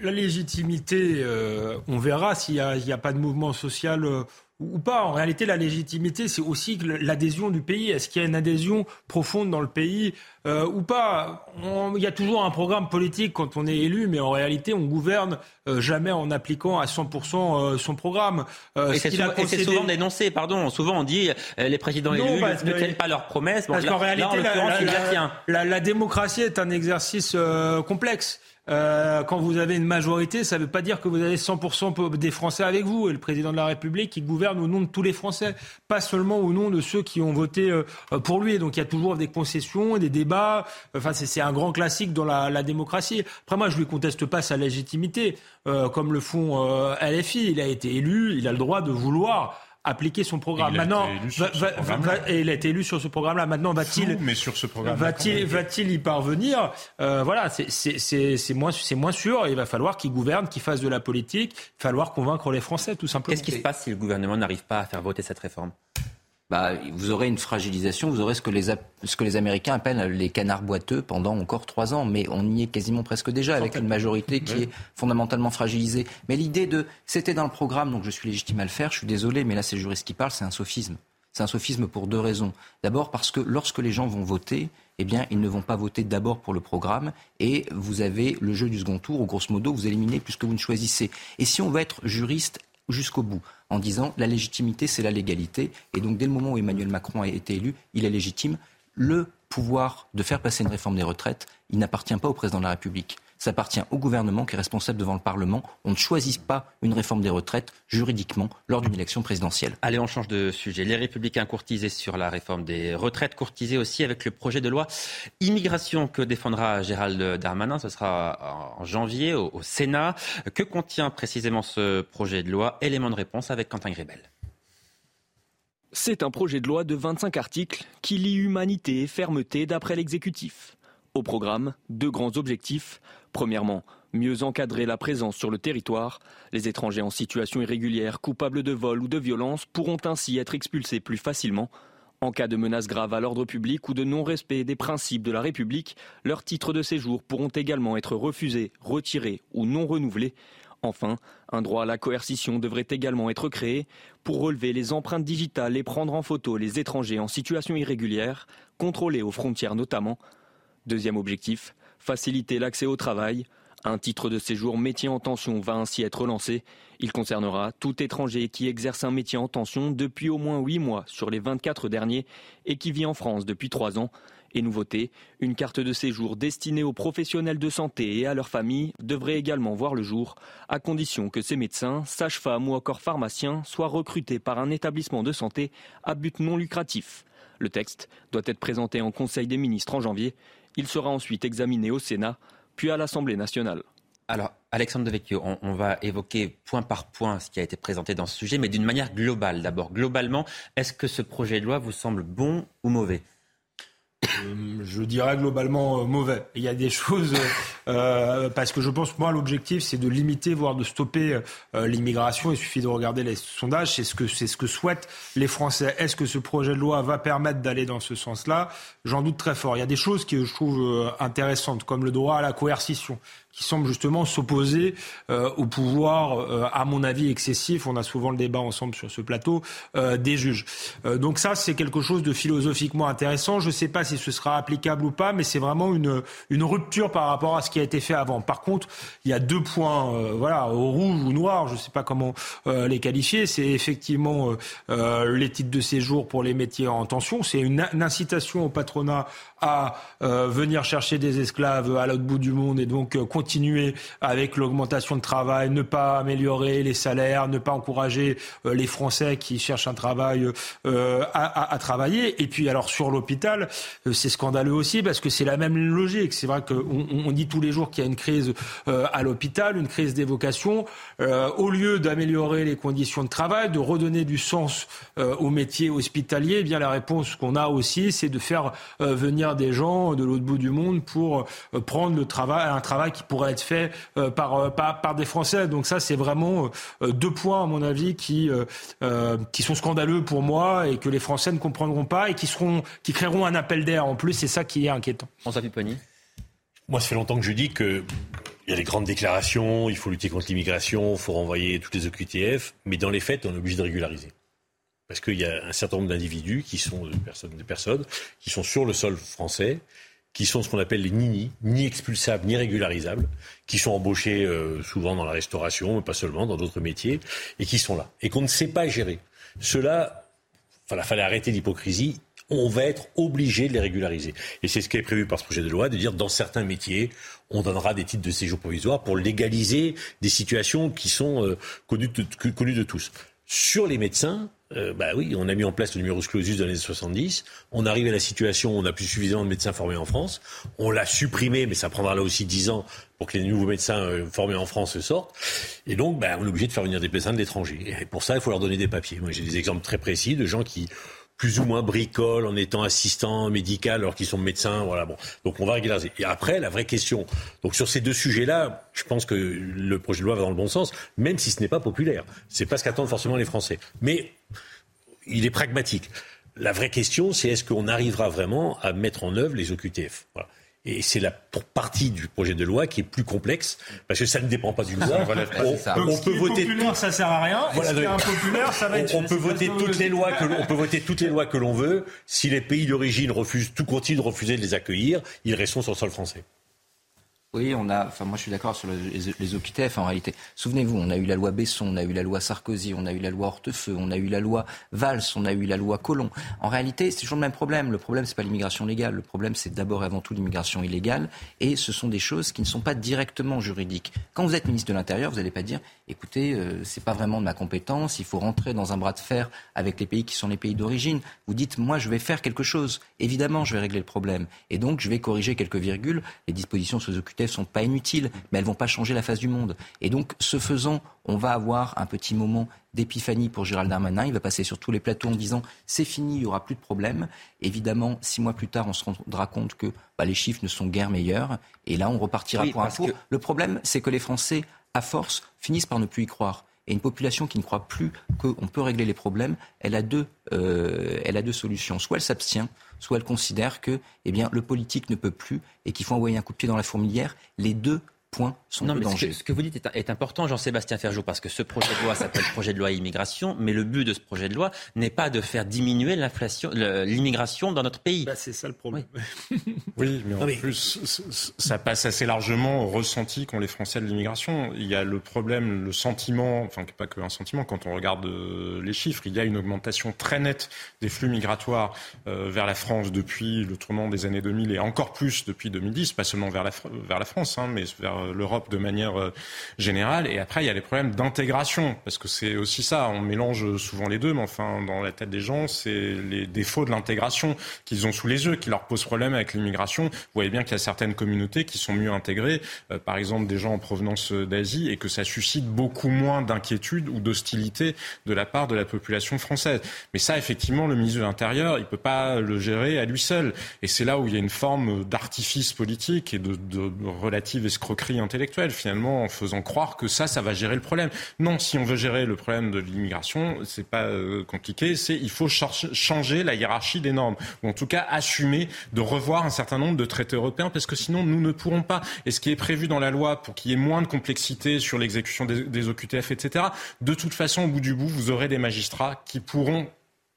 Speaker 10: La légitimité, euh, on verra s'il n'y a, pas de mouvement social. Euh, ou pas. En réalité, la légitimité, c'est aussi l'adhésion du pays. Est-ce qu'il y a une adhésion profonde dans le pays euh, ou pas? Il y a toujours un programme politique quand on est élu, mais en réalité, on gouverne euh, jamais en appliquant à 100% euh, son programme.
Speaker 1: et c'est souvent, dénoncé, pardon. Souvent, on dit les présidents élus ne tiennent pas leurs promesses.
Speaker 10: parce qu'en réalité, la, démocratie est un exercice complexe. Euh, quand vous avez une majorité, ça ne veut pas dire que vous avez 100% des Français avec vous. Et le président de la République, il gouverne au nom de tous les Français, pas seulement au nom de ceux qui ont voté euh, pour lui. Donc il y a toujours des concessions, des débats. Enfin, c'est un grand classique dans la, la, démocratie. Après, moi, je lui conteste pas sa légitimité, euh, comme le font euh, LFI. Il a été élu, il a le droit de vouloir appliquer son programme. Maintenant, et il a été élu sur ce programme-là. Maintenant, va-t-il,
Speaker 13: mais sur ce programme,
Speaker 10: va-t-il, va-t-il y parvenir euh, Voilà, c'est moins, c'est moins sûr. Il va falloir qu'il gouverne, qu'il fasse de la politique. Il va falloir convaincre les Français, tout simplement.
Speaker 1: Qu'est-ce qui se passe si le gouvernement n'arrive pas à faire voter cette réforme?
Speaker 3: Bah, vous aurez une fragilisation, vous aurez ce que, les, ce que les Américains appellent les canards boiteux pendant encore trois ans. Mais on y est quasiment presque déjà avec une majorité qui est fondamentalement fragilisée. Mais l'idée de c'était dans le programme, donc je suis légitime à le faire, je suis désolé, mais là c'est le juriste qui parle, c'est un sophisme. C'est un sophisme pour deux raisons. D'abord parce que lorsque les gens vont voter, eh bien, ils ne vont pas voter d'abord pour le programme et vous avez le jeu du second tour où, grosso modo, vous éliminez plus que vous ne choisissez. Et si on veut être juriste jusqu'au bout, en disant la légitimité, c'est la légalité. Et donc, dès le moment où Emmanuel Macron a été élu, il est légitime. Le pouvoir de faire passer une réforme des retraites, il n'appartient pas au président de la République. Ça appartient au gouvernement qui est responsable devant le Parlement. On ne choisit pas une réforme des retraites juridiquement lors d'une élection présidentielle.
Speaker 1: Allez, on change de sujet. Les républicains courtisés sur la réforme des retraites, courtisés aussi avec le projet de loi immigration que défendra Gérald Darmanin. Ce sera en janvier au, Sénat. Que contient précisément ce projet de loi? Élément de réponse avec Quentin Grébel.
Speaker 24: C'est un projet de loi de 25 articles qui lie humanité et fermeté d'après l'exécutif. Au programme, deux grands objectifs. Premièrement, mieux encadrer la présence sur le territoire. Les étrangers en situation irrégulière, coupables de vol ou de violence, pourront ainsi être expulsés plus facilement. En cas de menace grave à l'ordre public ou de non-respect des principes de la République, leurs titres de séjour pourront également être refusés, retirés ou non renouvelés. Enfin, un droit à la coercition devrait également être créé pour relever les empreintes digitales et prendre en photo les étrangers en situation irrégulière, contrôlés aux frontières notamment. Deuxième objectif, faciliter l'accès au travail. Un titre de séjour métier en tension va ainsi être lancé. Il concernera tout étranger qui exerce un métier en tension depuis au moins 8 mois sur les 24 derniers et qui vit en France depuis 3 ans. Et nouveauté, une carte de séjour destinée aux professionnels de santé et à leurs familles devrait également voir le jour, à condition que ces médecins, sages-femmes ou encore pharmaciens soient recrutés par un établissement de santé à but non lucratif. Le texte doit être présenté en Conseil des ministres en janvier il sera ensuite examiné au Sénat, puis à l'Assemblée nationale.
Speaker 1: Alors, Alexandre Devecchio, on, on, va évoquer point par point ce qui a été présenté dans ce sujet, mais d'une manière globale d'abord. Globalement, est-ce que ce projet de loi vous semble bon ou mauvais?
Speaker 10: Je dirais globalement euh, mauvais. Il y a des choses euh, parce que je pense moi l'objectif c'est de limiter voire de stopper l'immigration. Il suffit de regarder les sondages, c'est ce que c'est ce que souhaitent les Français. Est-ce que ce projet de loi va permettre d'aller dans ce sens-là? J'en doute très fort. Il y a des choses qui je trouve intéressantes comme le droit à la coercition qui semble justement s'opposer euh, au pouvoir, euh, à mon avis, excessif. On a souvent le débat ensemble sur ce plateau euh, des juges. donc ça, c'est quelque chose de philosophiquement intéressant. Je ne sais pas si ce sera applicable ou pas, mais c'est vraiment une, une rupture par rapport à ce qui a été fait avant. Par contre, il y a deux points, euh, voilà, rouge ou noir, je ne sais pas comment euh, les qualifier. C'est effectivement euh, les titres de séjour pour les métiers en tension. C'est une, incitation au patronat à venir chercher des esclaves à l'autre bout du monde et donc avec l'augmentation de travail, ne pas améliorer les salaires, ne pas encourager les Français qui cherchent un travail à, à, travailler. Et puis alors sur l'hôpital, c'est scandaleux aussi parce que c'est la même logique. C'est vrai qu'on on dit tous les jours qu'il y a une crise à l'hôpital, une crise des vocations. au lieu d'améliorer les conditions de travail, de redonner du sens euh, au métier hospitalier, eh bien la réponse qu'on a aussi, c'est de faire euh, venir des gens de l'autre bout du monde pour euh, prendre le travail, un travail qui pourrait être fait par, par, par, des Français. Donc ça, c'est vraiment deux points, à mon avis, qui, qui sont scandaleux pour moi et que les Français ne comprendront pas et qui, seront, qui créeront un appel d'air en plus. C'est ça qui est inquiétant.
Speaker 1: François Pipponi
Speaker 12: moi, ça fait longtemps que je dis que il y a des grandes déclarations, il faut lutter contre l'immigration, il faut renvoyer toutes les OQTF, mais dans les faits, on est obligé de régulariser. Parce qu'il y a un certain nombre d'individus qui sont des personnes, des personnes qui sont sur le sol français, qui sont ce qu'on appelle les nini, ni expulsables, ni régularisables, qui sont embauchés euh, souvent dans la restauration, mais pas seulement, dans d'autres métiers, et qui sont là, et qu'on ne sait pas gérer. Cela, il fallait arrêter l'hypocrisie on va être obligé de les régulariser. Et c'est ce qui est prévu par ce projet de loi, de dire dans certains métiers, on donnera des titres de séjour provisoire pour légaliser des situations qui sont euh, connues, de, tous. Sur les médecins, euh, bah oui, on a mis en place le numerus clausus dans les années 70. On arrive à la situation où on n'a plus suffisamment de médecins formés en France. On l'a supprimé, mais ça prendra là aussi 10 ans pour que les nouveaux médecins euh, formés en France sortent. Et donc, bah, on est obligé de faire venir des médecins de l'étranger. Et pour ça, il faut leur donner des papiers. Moi, j'ai des exemples très précis de gens qui plus ou moins bricole en étant assistant médical alors qu'ils sont médecins. Voilà. Donc on va régulariser. Et après, la vraie question. Donc sur ces deux sujets-là, je pense que le projet de loi va dans le bon sens, même si ce n'est pas populaire. C'est pas ce qu'attendent forcément les Français. Mais il est pragmatique. La vraie question, c'est est-ce qu'on arrivera vraiment à mettre en œuvre les OQTF. Et c'est la partie du projet de loi qui est plus complexe, parce que ça ne dépend pas d'une loi.
Speaker 10: on, peut voter populaire, ça sert à rien. Voilà, ça va
Speaker 12: on, peut voter toutes les lois que on peut voter toutes les lois que l'on veut. Si les pays d'origine refusent, tout continue de refuser de les accueillir, ils resteront sur le sol français.
Speaker 3: Oui, on a. Enfin, moi, je suis d'accord sur les, les OQTF en réalité. Souvenez-vous, on a eu la loi Besson, on a eu la loi Sarkozy, on a eu la loi Hortefeux, on a eu la loi Valls, on a eu la loi Collomb. En réalité, c'est toujours le même problème. Le problème, c'est pas l'immigration légale. Le problème, c'est d'abord et avant tout l'immigration illégale. Et ce sont des choses qui ne sont pas directement juridiques. Quand vous êtes ministre de l'Intérieur, vous n'allez pas dire, écoutez, euh, c'est pas vraiment de ma compétence. Il faut rentrer dans un bras de fer avec les pays qui sont les pays d'origine. Vous dites, moi, je vais faire quelque chose. Évidemment, je vais régler le problème. Et donc, je vais corriger quelques virgules. Les dispositions sur les OQTF sont pas inutiles, mais elles vont pas changer la face du monde. Et donc, ce faisant, on va avoir un petit moment d'épiphanie pour Gérald Darmanin. Il va passer sur tous les plateaux en disant c'est fini, il n'y aura plus de problème. Évidemment, six mois plus tard, on se rendra compte que bah, les chiffres ne sont guère meilleurs. Et là, on repartira pour un tour. Le problème, c'est que les Français, à force, finissent par ne plus y croire. Et une population qui ne croit plus qu'on peut régler les problèmes, elle a deux, euh, solutions. Soit elle s'abstient, soit elle considère que eh le politique ne peut plus et qu'il faut envoyer un coup de pied dans la fourmilière. Les deux points sont non, mais
Speaker 1: Ce que, vous dites est, important, Jean-Sébastien Ferjou, parce que ce projet de loi s'appelle projet de loi immigration, mais le but de ce projet de loi n'est pas de faire diminuer l'inflation, l'immigration dans notre pays.
Speaker 10: Bah, c'est ça le problème.
Speaker 13: Oui, [LAUGHS] mais en plus, ça passe assez largement au ressenti qu'ont les Français de l'immigration. Il y a le problème, le sentiment, enfin pas que un sentiment, quand on regarde euh, les chiffres, il y a une augmentation très nette des flux migratoires euh, vers la France depuis le tournant des années 2000 et encore plus depuis 2010, pas seulement vers la, vers la France, hein, mais vers l'Europe de manière euh, générale. Et après, il y a les problèmes d'intégration, parce que c'est aussi ça. On mélange souvent les deux, mais enfin, dans la tête des gens, c'est les défauts de l'intégration qu'ils ont sous les yeux qui leur posent problème avec l'immigration. Vous voyez bien qu'il y a certaines communautés qui sont mieux intégrées, euh, par exemple des gens en provenance d'Asie, et que ça suscite beaucoup moins d'inquiétude ou d'hostilité de la part de la population française. Mais ça, effectivement, le ministre de l'Intérieur, il peut pas le gérer à lui seul. Et c'est là où il y a une forme d'artifice politique et de relative escroquerie intellectuelle, finalement, en faisant croire que ça, ça va gérer le problème. Non, si on veut gérer le problème de l'immigration, c'est pas euh, compliqué, c'est il faut changer la hiérarchie des normes, ou en tout cas assumer de revoir un certain nombre de traités européens, parce que sinon nous ne pourrons pas. Et ce qui est prévu dans la loi pour qu'il y ait moins de complexité sur l'exécution des OQTF, etc., de toute façon, au bout du bout, vous aurez des magistrats qui pourront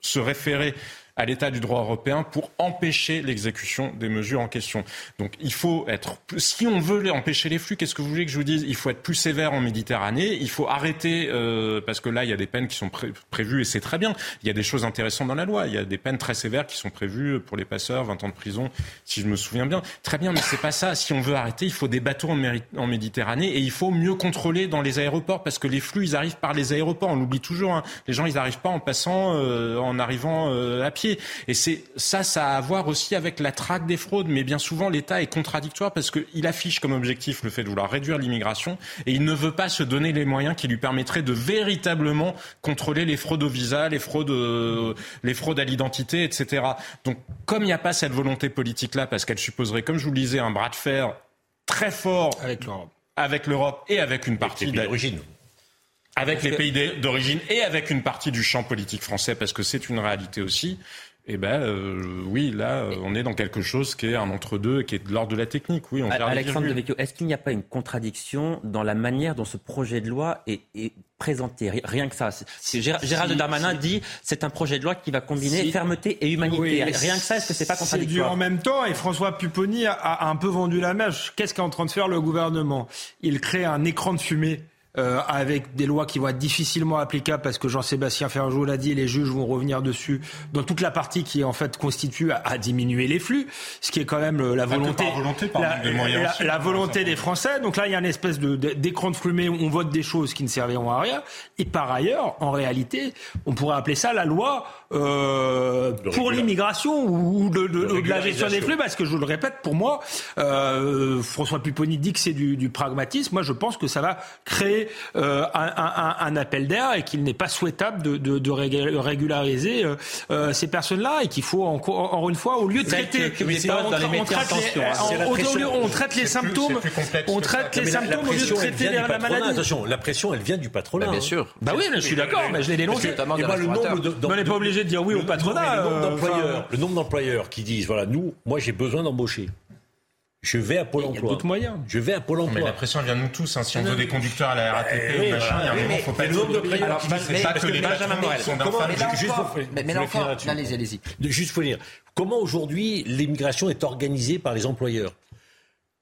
Speaker 13: se référer à l'état du droit européen pour empêcher l'exécution des mesures en question. Donc il faut être, si on veut empêcher les flux, qu'est-ce que vous voulez que je vous dise? Il faut être plus sévère en Méditerranée, il faut arrêter, euh, parce que là il y a des peines qui sont prévues et c'est très bien, il y a des choses intéressantes dans la loi, il y a des peines très sévères qui sont prévues pour les passeurs, 20 ans de prison, si je me souviens bien. Très bien, mais c'est pas ça. Si on veut arrêter, il faut des bateaux en, Méditerranée et il faut mieux contrôler dans les aéroports parce que les flux ils arrivent par les aéroports. On l'oublie toujours. Hein. Les gens ils n'arrivent pas en passant, euh, en arrivant euh, à pied et c'est ça, ça a à voir aussi avec la traque des fraudes. Mais bien souvent, l'État est contradictoire parce qu'il affiche comme objectif le fait de vouloir réduire l'immigration et il ne veut pas se donner les moyens qui lui permettraient de véritablement contrôler les fraudes au visa, les fraudes, euh, les fraudes à l'identité, etc. Donc, comme il n'y a pas cette volonté politique-là, parce qu'elle supposerait, comme je vous le disais, un bras de fer très fort
Speaker 10: avec l'Europe,
Speaker 13: avec l'Europe et avec une partie
Speaker 12: d'origine
Speaker 13: avec les pays d'origine et avec une partie du champ politique français, parce que c'est une réalité aussi, eh ben euh, oui, là, euh, on est dans quelque chose qui est un entre-deux, qui est de l'ordre de la technique. Oui, on
Speaker 1: Alexandre Devecchio, est-ce qu'il n'y a pas une contradiction dans la manière dont ce projet de loi est, présenté? Rien que ça. Gérald Darmanin dit c'est un projet de loi qui va combiner fermeté et humanité. Rien que ça, est-ce que c'est pas contradictoire?
Speaker 10: C'est en même temps, et François Pupponi a un peu vendu la mèche. Qu'est-ce qu'est en train de faire le gouvernement? Il crée un écran de fumée euh, avec des lois qui vont être difficilement applicables parce que Jean-Sébastien Ferjou l'a dit, les juges vont revenir dessus dans toute la partie qui en fait constitue à, diminuer les flux, ce qui est quand même euh, la volonté, la, volonté des Français. Donc là, il y a une espèce de d'écran de fumée où on vote des choses qui ne serviront à rien. Et par ailleurs, en réalité, on pourrait appeler ça la loi euh, pour l'immigration ou de, de, de, la gestion des flux, parce que je le répète, pour moi, euh, François Pupponi dit que c'est du, du pragmatisme. Moi, je pense que ça va créer euh, un, appel d'air et qu'il n'est pas souhaitable de, régulariser euh, euh, ces personnes-là et qu'il faut encore, une fois, au lieu de traiter, on traite les symptômes, on traite les symptômes au lieu de traiter la maladie.
Speaker 12: Attention, la pression, elle vient du patronat.
Speaker 3: Bah, bien sûr.
Speaker 10: Bah oui, je suis d'accord, mais je l'ai dénoncé. On n'est pas obligé de dire oui au patronat.
Speaker 12: Le nombre d'employeurs qui disent voilà, nous, moi j'ai besoin d'embaucher. Je vais à Pôle emploi.
Speaker 10: d'autres moyens.
Speaker 12: Je vais à Pôle emploi.
Speaker 13: Mais la pression vient de nous tous. Hein. Si on veut des conducteurs à la RATP ou machin, il y a un moment, faut pas
Speaker 12: le nombre de players.
Speaker 13: C'est pas que les Benjamin Morel sont
Speaker 3: Mais, mais encore, allez-y, allez-y.
Speaker 12: Juste pour dire, comment aujourd'hui l'immigration est organisée par les employeurs?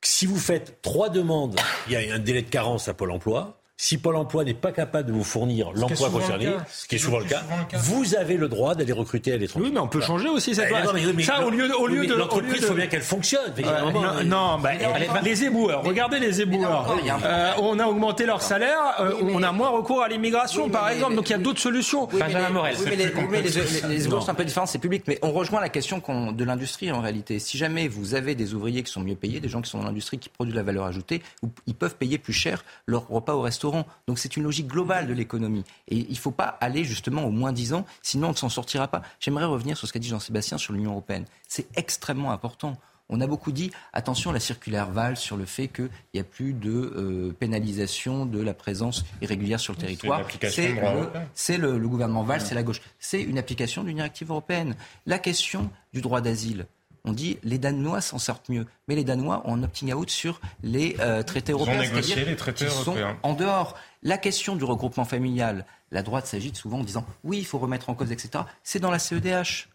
Speaker 12: Si vous faites trois demandes, il y a un délai de carence à Pôle emploi. Si Pôle emploi n'est pas capable de vous fournir l'emploi concerné, ce qui est souvent le cas, vous avez le droit d'aller recruter à l'étranger.
Speaker 10: Oui, mais on peut changer aussi cette loi.
Speaker 12: Ça, au lieu de, au lieu de l'entreprise, il faut bien qu'elle fonctionne.
Speaker 10: non, bah, les éboueurs. Regardez les éboueurs. Euh, on a augmenté leur salaire. Euh, on a moins recours à l'immigration, par exemple. Donc il y a d'autres solutions.
Speaker 3: Benjamin Morel. Oui, mais les éboueurs sont un peu différents, c'est public. Mais on rejoint la question de l'industrie en réalité. Si jamais vous avez des ouvriers qui sont mieux payés, des gens qui sont dans l'industrie qui produisent la valeur ajoutée, ils peuvent payer plus cher leur repas au Donc c'est une logique globale de l'économie. Et il ne faut pas aller justement au moins 10 ans, sinon on ne s'en sortira pas. J'aimerais revenir sur ce qu'a dit Jean-Sébastien sur l'Union européenne. C'est extrêmement important. On a beaucoup dit, attention, la circulaire Val sur le fait qu'il n'y a plus de euh, pénalisation de la présence irrégulière sur le territoire. C'est le, le, gouvernement Val, c'est la gauche. C'est une application d'une directive européenne. La question du droit d'asile, on dit les Danois s'en sortent mieux. Mais les Danois ont un opting out sur les euh, traités européens.
Speaker 13: Ils ont négocié les traités
Speaker 3: européens. en dehors. La question du regroupement familial, la droite s'agite souvent en disant oui, il faut remettre en cause, etc. C'est dans la CEDH.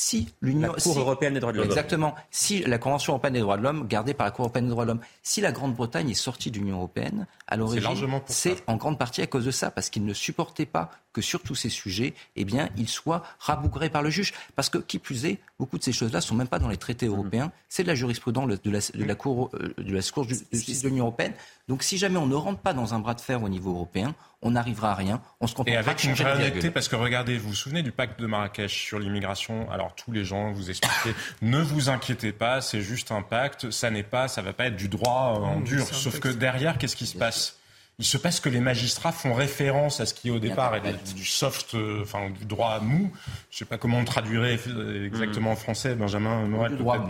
Speaker 3: Si l'Union,
Speaker 1: la Cour européenne des droits de l'homme.
Speaker 3: Exactement. Si la Convention européenne des droits de l'homme, gardée par la Cour européenne des droits de l'homme, si la Grande-Bretagne est sortie de l'Union européenne, à l'origine, c'est en grande partie à cause de ça, parce qu'ils ne supportaient pas que sur tous ces sujets, eh bien, ils soient rabougrés par le juge. Parce que, qui plus est, beaucoup de ces choses-là sont même pas dans les traités mmh. européens. C'est de la jurisprudence de la, de la Cour euh, de la Cour de justice de l'Union européenne. Donc, si jamais on ne rentre pas dans un bras de fer au niveau européen, on n'arrivera à rien. On se
Speaker 13: Et avec une vraie honnêteté, parce que regardez, vous vous souvenez du pacte de Marrakech sur l'immigration? Alors tous les gens vous expliquaient, [LAUGHS] ne vous inquiétez pas, c'est juste un pacte, ça n'est pas, ça va pas être du droit en dur. Sauf que derrière, qu'est-ce qui se passe? Il se passe que les magistrats font référence à ce qui au départ est du soft, euh, enfin du droit mou. Je ne sais pas comment on traduirait exactement en français, Benjamin Morel. Peut-être.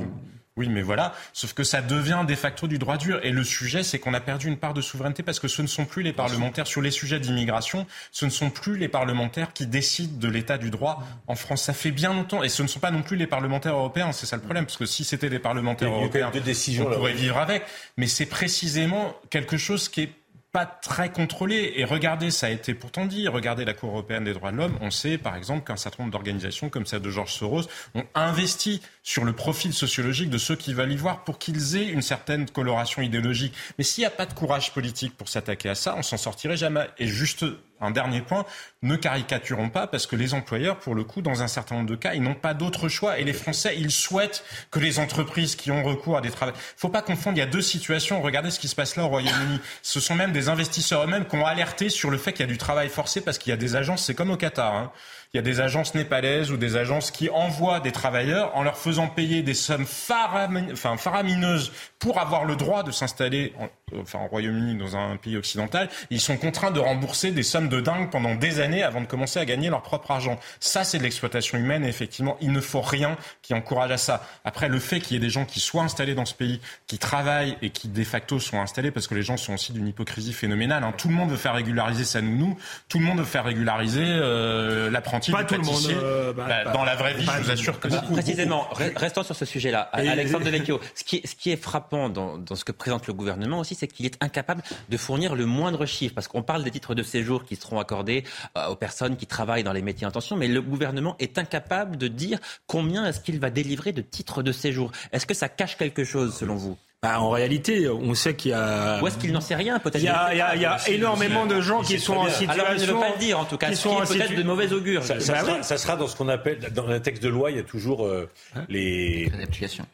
Speaker 13: Oui, mais voilà. Sauf que ça devient de facto du droit dur. Et le sujet, c'est qu'on a perdu une part de souveraineté parce que ce ne sont plus les parlementaires sur les sujets d'immigration. Ce ne sont plus les parlementaires qui décident de l'état du droit en France. Ça fait bien longtemps. Et ce ne sont pas non plus les parlementaires européens. C'est ça le problème. Parce que si c'était des parlementaires européens, on pourrait vivre avec. Mais c'est précisément quelque chose qui est pas très contrôlé. Et regardez, ça a été pourtant dit, regardez la Cour européenne des droits de l'homme, on sait par exemple qu'un certain nombre d'organisations comme celle de Georges Soros ont investi sur le profil sociologique de ceux qui veulent y voir pour qu'ils aient une certaine coloration idéologique. Mais s'il n'y a pas de courage politique pour s'attaquer à ça, on s'en sortirait jamais. Et juste un dernier point, ne caricaturons pas parce que les employeurs, pour le coup, dans un certain nombre de cas, ils n'ont pas d'autre choix. Et les Français, ils souhaitent que les entreprises qui ont recours à des travaux. Il faut pas confondre, il y a deux situations. Regardez ce qui se passe là au Royaume-Uni. Ce sont même des investisseurs eux-mêmes qui ont alerté sur le fait qu'il y a du travail forcé parce qu'il y a des agences, c'est comme au Qatar. Hein. Il y a des agences népalaises ou des agences qui envoient des travailleurs en leur faisant payer des sommes faramineuses pour avoir le droit de s'installer au Royaume-Uni, dans un pays occidental. Ils sont contraints de rembourser des sommes de dingue pendant des années avant de commencer à gagner leur propre argent. Ça, c'est de l'exploitation humaine et effectivement, il ne faut rien qui encourage à ça. Après, le fait qu'il y ait des gens qui soient installés dans ce pays, qui travaillent et qui de facto sont installés, parce que les gens sont aussi d'une hypocrisie phénoménale. Hein. Tout le monde veut faire régulariser sa nounou, tout le monde veut faire régulariser euh, pas tout le monde. Euh, bah, bah, dans la vraie vie, je vous assure que
Speaker 1: Précisément, restons sur ce sujet-là. Alexandre [LAUGHS] Devecchio, ce qui, ce qui est frappant dans, dans ce que présente le gouvernement aussi, c'est qu'il est incapable de fournir le moindre chiffre. Parce qu'on parle des titres de séjour qui seront accordés euh, aux personnes qui travaillent dans les métiers en tension, mais le gouvernement est incapable de dire combien est-ce qu'il va délivrer de titres de séjour. Est-ce que ça cache quelque chose selon vous?
Speaker 10: Bah, en réalité, on sait qu'il y a.
Speaker 1: Ou est-ce qu'il n'en sait rien peut-être
Speaker 10: Il y a, il y a, il y a énormément de gens qui sont en situation.
Speaker 1: Alors, il ne veut pas le dire en tout cas. Qui sont peut-être de mauvais augure.
Speaker 12: Ça, ça, bah sera, ça, sera, dans ce qu'on appelle dans un texte de loi. Il y a toujours euh, hein les,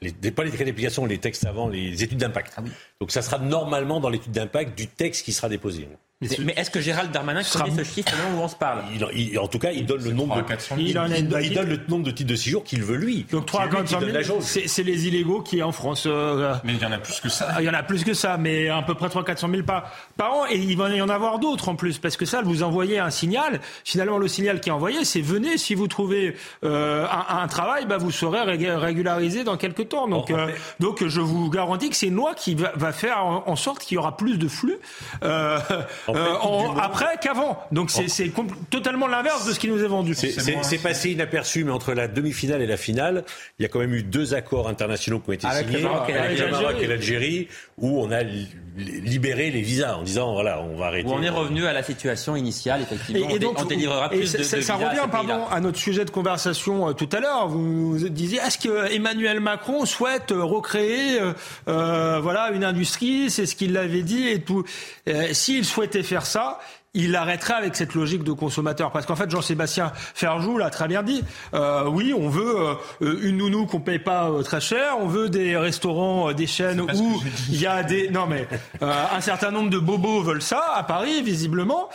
Speaker 12: les, pas les décrets d'application, les textes avant, les études d'impact. Ah oui. Donc ça sera normalement dans l'étude d'impact du texte qui sera déposé.
Speaker 1: Mais est-ce que Gérald Darmanin connaît ce chiffre au moment où on se parle?
Speaker 12: Il, En tout cas, il donne le nombre de, il, il, donne le nombre de titres de séjour qu'il veut lui.
Speaker 10: Donc 3 à 400 000, c'est les illégaux qui en France. Euh,
Speaker 13: mais il y en a plus que ça.
Speaker 10: Il y en a plus que ça, mais à peu près 3 400 000 par, par an. Et il va y en avoir d'autres en plus, parce que ça, vous envoyez un signal. Finalement, le signal qui est envoyé, c'est venez, si vous trouvez euh, un, un, travail, bah, vous serez régularisé dans quelques temps. Donc, euh, donc je vous garantis que c'est une loi qui va, va faire en, sorte qu'il y aura plus de flux. Euh, en, après qu'avant. Donc c'est totalement l'inverse de ce qui nous est vendu.
Speaker 12: C'est passé inaperçu, mais entre la demi-finale et la finale, il y a quand même eu deux accords internationaux qui ont été signés avec le Maroc et l'Algérie, où on a libéré les visas en disant voilà, on va arrêter.
Speaker 1: Où on est revenu à la situation initiale, effectivement. Et, donc, on délivrera plus de,
Speaker 10: ça,
Speaker 1: ça
Speaker 10: revient, pardon, à notre sujet de conversation euh, tout à l'heure. Vous disiez est-ce que Emmanuel Macron souhaite euh, recréer, euh, voilà, une industrie? C'est ce qu'il avait dit et tout. S'il souhaitait faire ça, il arrêterait avec cette logique de consommateur. Parce qu'en fait, Jean-Sébastien Ferjou l'a très bien dit. Euh, oui, on veut euh, une nounou qu'on paye pas euh, très cher. On veut des restaurants, des chaînes où il y a des. Non mais [LAUGHS] un certain nombre de bobos veulent ça à Paris, visiblement.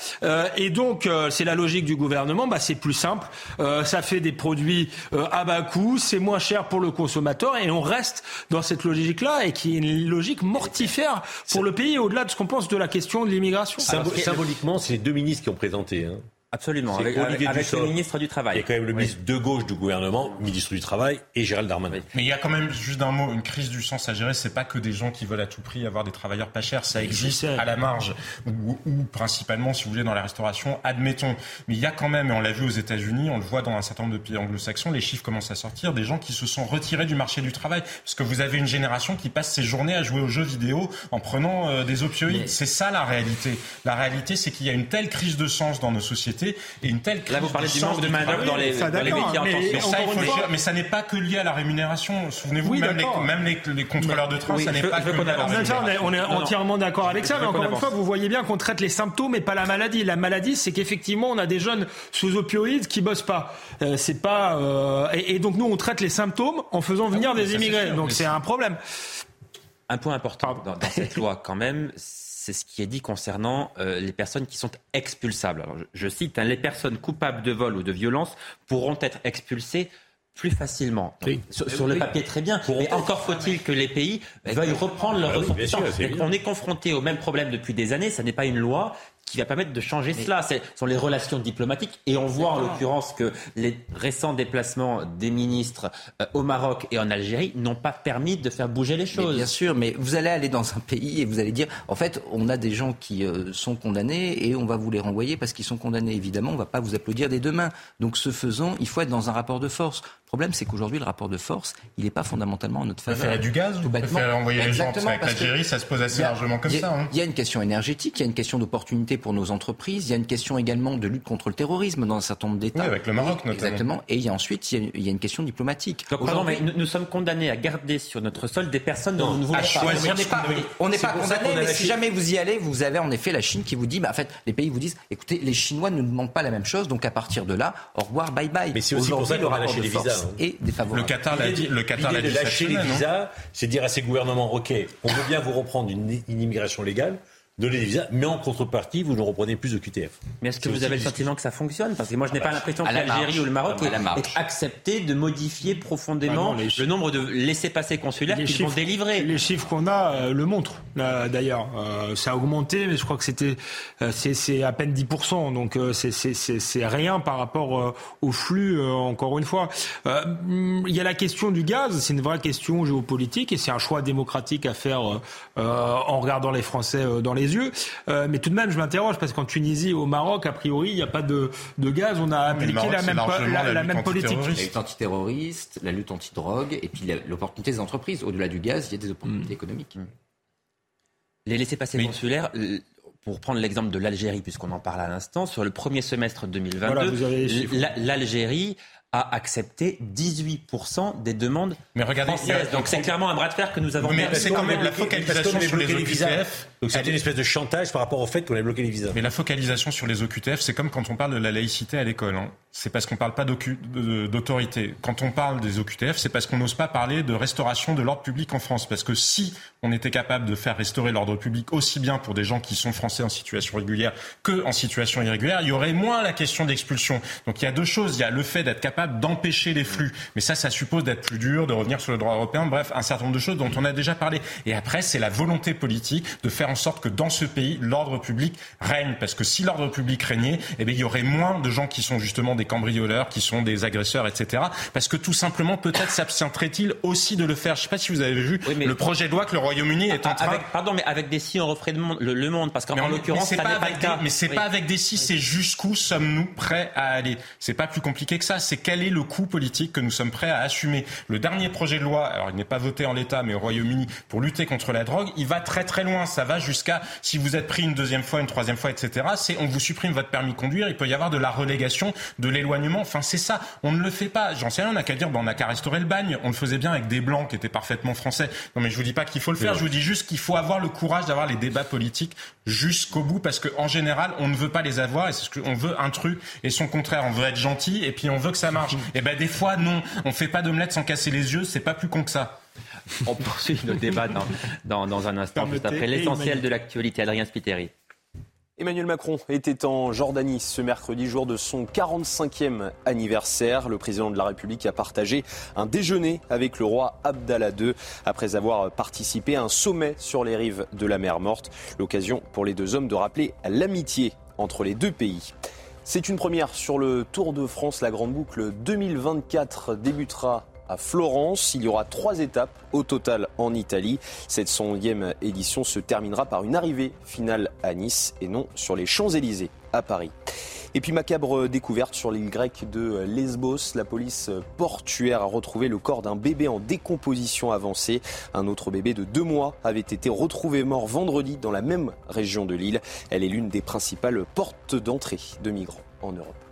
Speaker 10: et donc, c'est la logique du gouvernement. Bah, c'est plus simple. ça fait des produits à bas coût. C'est moins cher pour le consommateur. Et on reste dans cette logique-là et qui est une logique mortifère pour le pays au-delà de ce qu'on pense de la question de l'immigration.
Speaker 12: symboliquement, c'est deux ministres qui ont présenté. Hein.
Speaker 1: Absolument, avec, avec, le ministre du Travail.
Speaker 12: Il y a quand même le ministre de gauche du gouvernement, ministre du Travail, et Gérald Darmanin.
Speaker 13: Mais il y a quand même, juste d'un mot, une crise du sens à gérer. C'est pas que des gens qui veulent à tout prix avoir des travailleurs pas chers. Ça existe à la marge, ou, principalement, si vous voulez, dans la restauration, admettons. Mais il y a quand même, et on l'a vu aux États-Unis, on le voit dans un certain nombre de pays anglo-saxons, les chiffres commencent à sortir, des gens qui se sont retirés du marché du travail. Parce que vous avez une génération qui passe ses journées à jouer aux jeux vidéo en prenant euh, des opioïdes. C'est ça la réalité. La réalité, c'est qu'il y a une telle crise de sens dans nos sociétés et une telle
Speaker 1: Là, vous parlez du manque de main-d'œuvre dans les, dans les métiers en tension.
Speaker 13: Mais, ça, n'est pas que lié à la rémunération. Souvenez-vous, même, les, même les, contrôleurs de train, ça n'est pas que lié à la rémunération.
Speaker 10: On est entièrement d'accord avec ça, mais encore une fois, vous voyez bien qu'on traite les symptômes et pas la maladie. La maladie, c'est qu'effectivement, on a des jeunes sous opioïdes qui bossent pas. Euh, c'est pas. Euh, et donc, nous, on traite les symptômes en faisant ah venir des immigrés. Donc, c'est un problème.
Speaker 1: Un point important dans cette loi, quand même, c'est ce qui est dit concernant euh, les personnes qui sont expulsables. Alors, je, cite, hein, les personnes coupables de vol ou de violence pourront être expulsées plus facilement. sur, le papier, très bien. Mais encore faut-il que les pays veuillent reprendre leur ressortissants. on est confronté au même problème depuis des années. Ça n'est pas une loi qui va permettre de changer cela. Ce sont les relations diplomatiques. Et on voit en l'occurrence que les récents déplacements des ministres euh, au Maroc et en Algérie n'ont pas permis de faire bouger les choses.
Speaker 3: bien sûr, mais vous allez aller dans un pays et vous allez dire, en fait, on a des gens qui euh, sont condamnés et on va vous les renvoyer parce qu'ils sont condamnés. Évidemment, on ne va pas vous applaudir des deux mains. Donc, ce faisant, il faut être dans un rapport de force. Problème, c'est qu'aujourd'hui, le rapport de force, il n'est pas fondamentalement en notre faveur.
Speaker 13: Il y a du gaz
Speaker 3: tout bêtement.
Speaker 13: Il envoyer les gens, parce qu'avec l'Algérie, ça se pose assez largement comme ça. Hein.
Speaker 3: Il y a une question énergétique, il y a une question d'opportunité pour nos entreprises, il y a une question également de lutte contre le terrorisme dans un certain nombre d'États.
Speaker 13: Oui, avec le Maroc notamment.
Speaker 3: Exactement. Et il y a ensuite, il y a, il y a une question diplomatique.
Speaker 1: Donc, pardon, mais nous, nous, sommes condamnés à garder sur notre sol des personnes dont nous ne voulons pas.
Speaker 3: On n'est pas, on n'est pas condamné, mais si jamais vous y allez, vous avez en effet la Chine qui vous dit, bah, en fait, les pays vous disent, écoutez, les Chinois ne demandent pas la même chose, donc à partir de là, au revoir, bye bye.
Speaker 12: Mais c'est aussi pour ça qu'on a lâché les visas.
Speaker 3: Hein. Et défavorable.
Speaker 13: Le Qatar l'a dit. Le Qatar l'a
Speaker 12: dit. lâcher les visas, c'est dire à ces gouvernements, ok, on veut bien vous reprendre une, une immigration légale, donner des visas, mais en contrepartie, vous nous reprenez plus de QTF.
Speaker 1: Mais est-ce que vous avez le sentiment que ça fonctionne Parce que moi, je n'ai pas l'impression que l'Algérie ou le Maroc ait accepté de modifier profondément bah non, le nombre de laissés-passer consulaires qu'ils vont délivrer.
Speaker 10: Les chiffres qu'on a euh, le montrent, euh, d'ailleurs. Euh, ça a augmenté, mais je crois que c'était euh, c'est à peine 10%, donc euh, c'est rien par rapport au flux, encore une fois. Il y a la question du gaz, c'est une vraie question géopolitique, et c'est un choix démocratique à faire en regardant les Français dans les yeux. Euh, mais tout de même, je m'interroge parce qu'en Tunisie, au Maroc, a priori, il n'y a pas de, de, gaz. On a appliqué la même, la, la même politique.
Speaker 3: La lutte antiterroriste, la lutte antidrogue, et puis l'opportunité des entreprises. Au-delà du gaz, il y a des opportunités mm. économiques. Mm.
Speaker 1: Les laissés-passer consulaires, pour prendre l'exemple de l'Algérie, puisqu'on en parle à l'instant, sur le premier semestre 2022, voilà, l'Algérie a accepté 18% des demandes mais regardez, françaises. Donc c'est clairement un bras de fer que nous avons
Speaker 13: Mais c'est quand même la focalisation sur les OQTF.
Speaker 12: Donc c'est une espèce de chantage par rapport au fait qu'on a bloqué les visas.
Speaker 13: Mais la focalisation sur les OQTF, c'est comme quand on parle de la laïcité à l'école. Hein. C'est parce qu'on ne parle pas d'autorité. Quand on parle des OQTF, c'est parce qu'on n'ose pas parler de restauration de l'ordre public en France. Parce que si on était capable de faire restaurer l'ordre public aussi bien pour des gens qui sont français en situation régulière que en situation irrégulière, il y aurait moins la question d'expulsion. Donc il y a deux choses. Il y a le fait d'être capable d'empêcher les flux. Mais ça, ça suppose d'être plus dur, de revenir sur le droit européen. Bref, un certain nombre de choses dont on a déjà parlé. Et après, c'est la volonté politique de faire en sorte que dans ce pays, l'ordre public règne. Parce que si l'ordre public régnait, eh bien, il y aurait moins de gens qui sont justement des cambrioleurs, qui sont des agresseurs, etc. Parce que tout simplement, peut-être s'abstiendrait-il aussi de le faire. Je ne sais pas si vous avez vu le projet de loi que le Royaume-Uni est en train.
Speaker 1: Avec, pardon, mais avec des si, on referait le, monde, parce qu'en l'occurrence, ça n'est pas,
Speaker 13: pas le cas. Mais c'est pas avec des si, c'est jusqu'où sommes-nous prêts à aller? C'est pas plus compliqué que ça. C'est quel est le coût politique que nous sommes prêts à assumer? Le dernier projet de loi, alors il n'est pas voté en l'état, mais au Royaume-Uni pour lutter contre la drogue, il va très très loin. Ça va jusqu'à si vous êtes pris une deuxième fois, une troisième fois, etc. C'est on vous supprime votre permis de conduire. Il peut y avoir de la relégation, de l'éloignement. Enfin, c'est ça. On ne le fait pas. J'en sais rien. On n'a qu'à dire, ben, on n'a qu'à restaurer le bagne. On le faisait bien avec des blancs qui étaient parfaitement français. Non, mais je vous dis pas qu'il faut le faire. Je vous dis juste qu'il faut avoir le courage d'avoir les débats politiques jusqu'au bout, parce qu'en général, on ne veut pas les avoir. Et c'est ce qu'on veut un truc et son contraire. On veut être gentil et puis on veut que ça marche. Et ben des fois, non. On fait pas d'omelette sans casser les yeux. C'est pas plus con que ça.
Speaker 1: On poursuit le débat dans, dans, dans un instant, juste après l'essentiel de l'actualité. Adrien Spiteri.
Speaker 4: Emmanuel Macron était en Jordanie ce mercredi, jour de son 45e anniversaire. Le président de la République a partagé un déjeuner avec le roi Abdallah II après avoir participé à un sommet sur les rives de la mer Morte. L'occasion pour les deux hommes de rappeler l'amitié entre les deux pays. C'est une première sur le Tour de France. La Grande Boucle 2024 débutera à Florence. Il y aura trois étapes au total en Italie. Cette centième édition se terminera par une arrivée finale à Nice et non sur les Champs-Élysées à Paris. Et puis macabre découverte sur l'île grecque de Lesbos. La police portuaire a retrouvé le corps d'un bébé en décomposition avancée. Un autre bébé de deux mois avait été retrouvé mort vendredi dans la même région de l'île. Elle est l'une des principales portes d'entrée de migrants en Europe.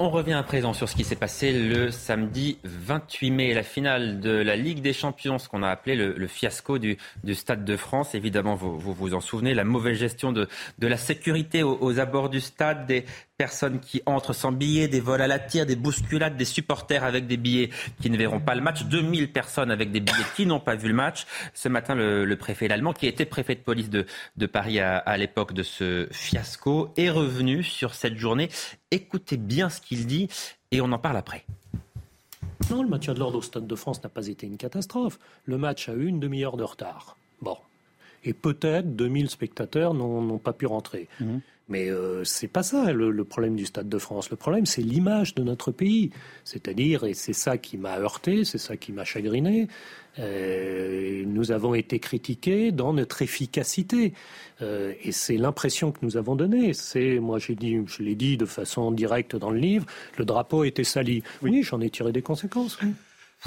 Speaker 1: On revient à présent sur ce qui s'est passé le samedi 28 mai, la finale de la Ligue des Champions, ce qu'on a appelé le, fiasco du, Stade de France. Évidemment, vous vous, en souvenez, la mauvaise gestion de, la sécurité aux, abords du stade, des personnes qui entrent sans billets, des vols à la tire, des bousculades, des supporters avec des billets qui ne verront pas le match, 2000 personnes avec des billets qui n'ont pas vu le match. Ce matin, le, préfet allemand, qui était préfet de police de, Paris à, à l'époque de ce fiasco, est revenu sur cette journée. Écoutez bien ce qu'il dit et on en parle après.
Speaker 25: Non, le maintien de l'ordre au Stade de France n'a pas été une catastrophe. Le match a eu une demi-heure de retard. Bon. Et peut-être 2000 spectateurs n'ont pas pu rentrer. Mmh. Mais euh, c'est pas ça le, problème du Stade de France. Le problème, c'est l'image de notre pays. C'est-à-dire, et c'est ça qui m'a heurté, c'est ça qui m'a chagriné. Euh, nous avons été critiqués dans notre efficacité. Euh, et c'est l'impression que nous avons donnée. C'est, moi, j'ai dit, je l'ai dit de façon directe dans le livre, le drapeau était sali. Oui, j'en ai tiré des conséquences.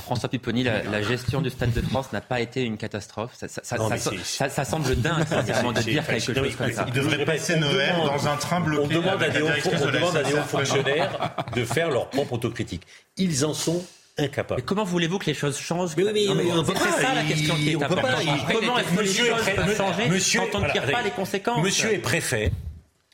Speaker 1: François Pipponi, la, gestion du Stade de France n'a pas été une catastrophe. Ça, ça, semble dingue de dire quelque chose comme ça.
Speaker 13: Il devrait passer Noël dans un train bloqué.
Speaker 12: On demande à des hauts fonctionnaires de faire leur propre autocritique. Ils en sont incapables.
Speaker 1: Mais comment voulez-vous que les choses changent
Speaker 12: mais, C'est
Speaker 1: ça la question qui est importante. Comment est-ce que les choses peuvent changer quand on ne tire pas les conséquences
Speaker 12: Monsieur est préfet.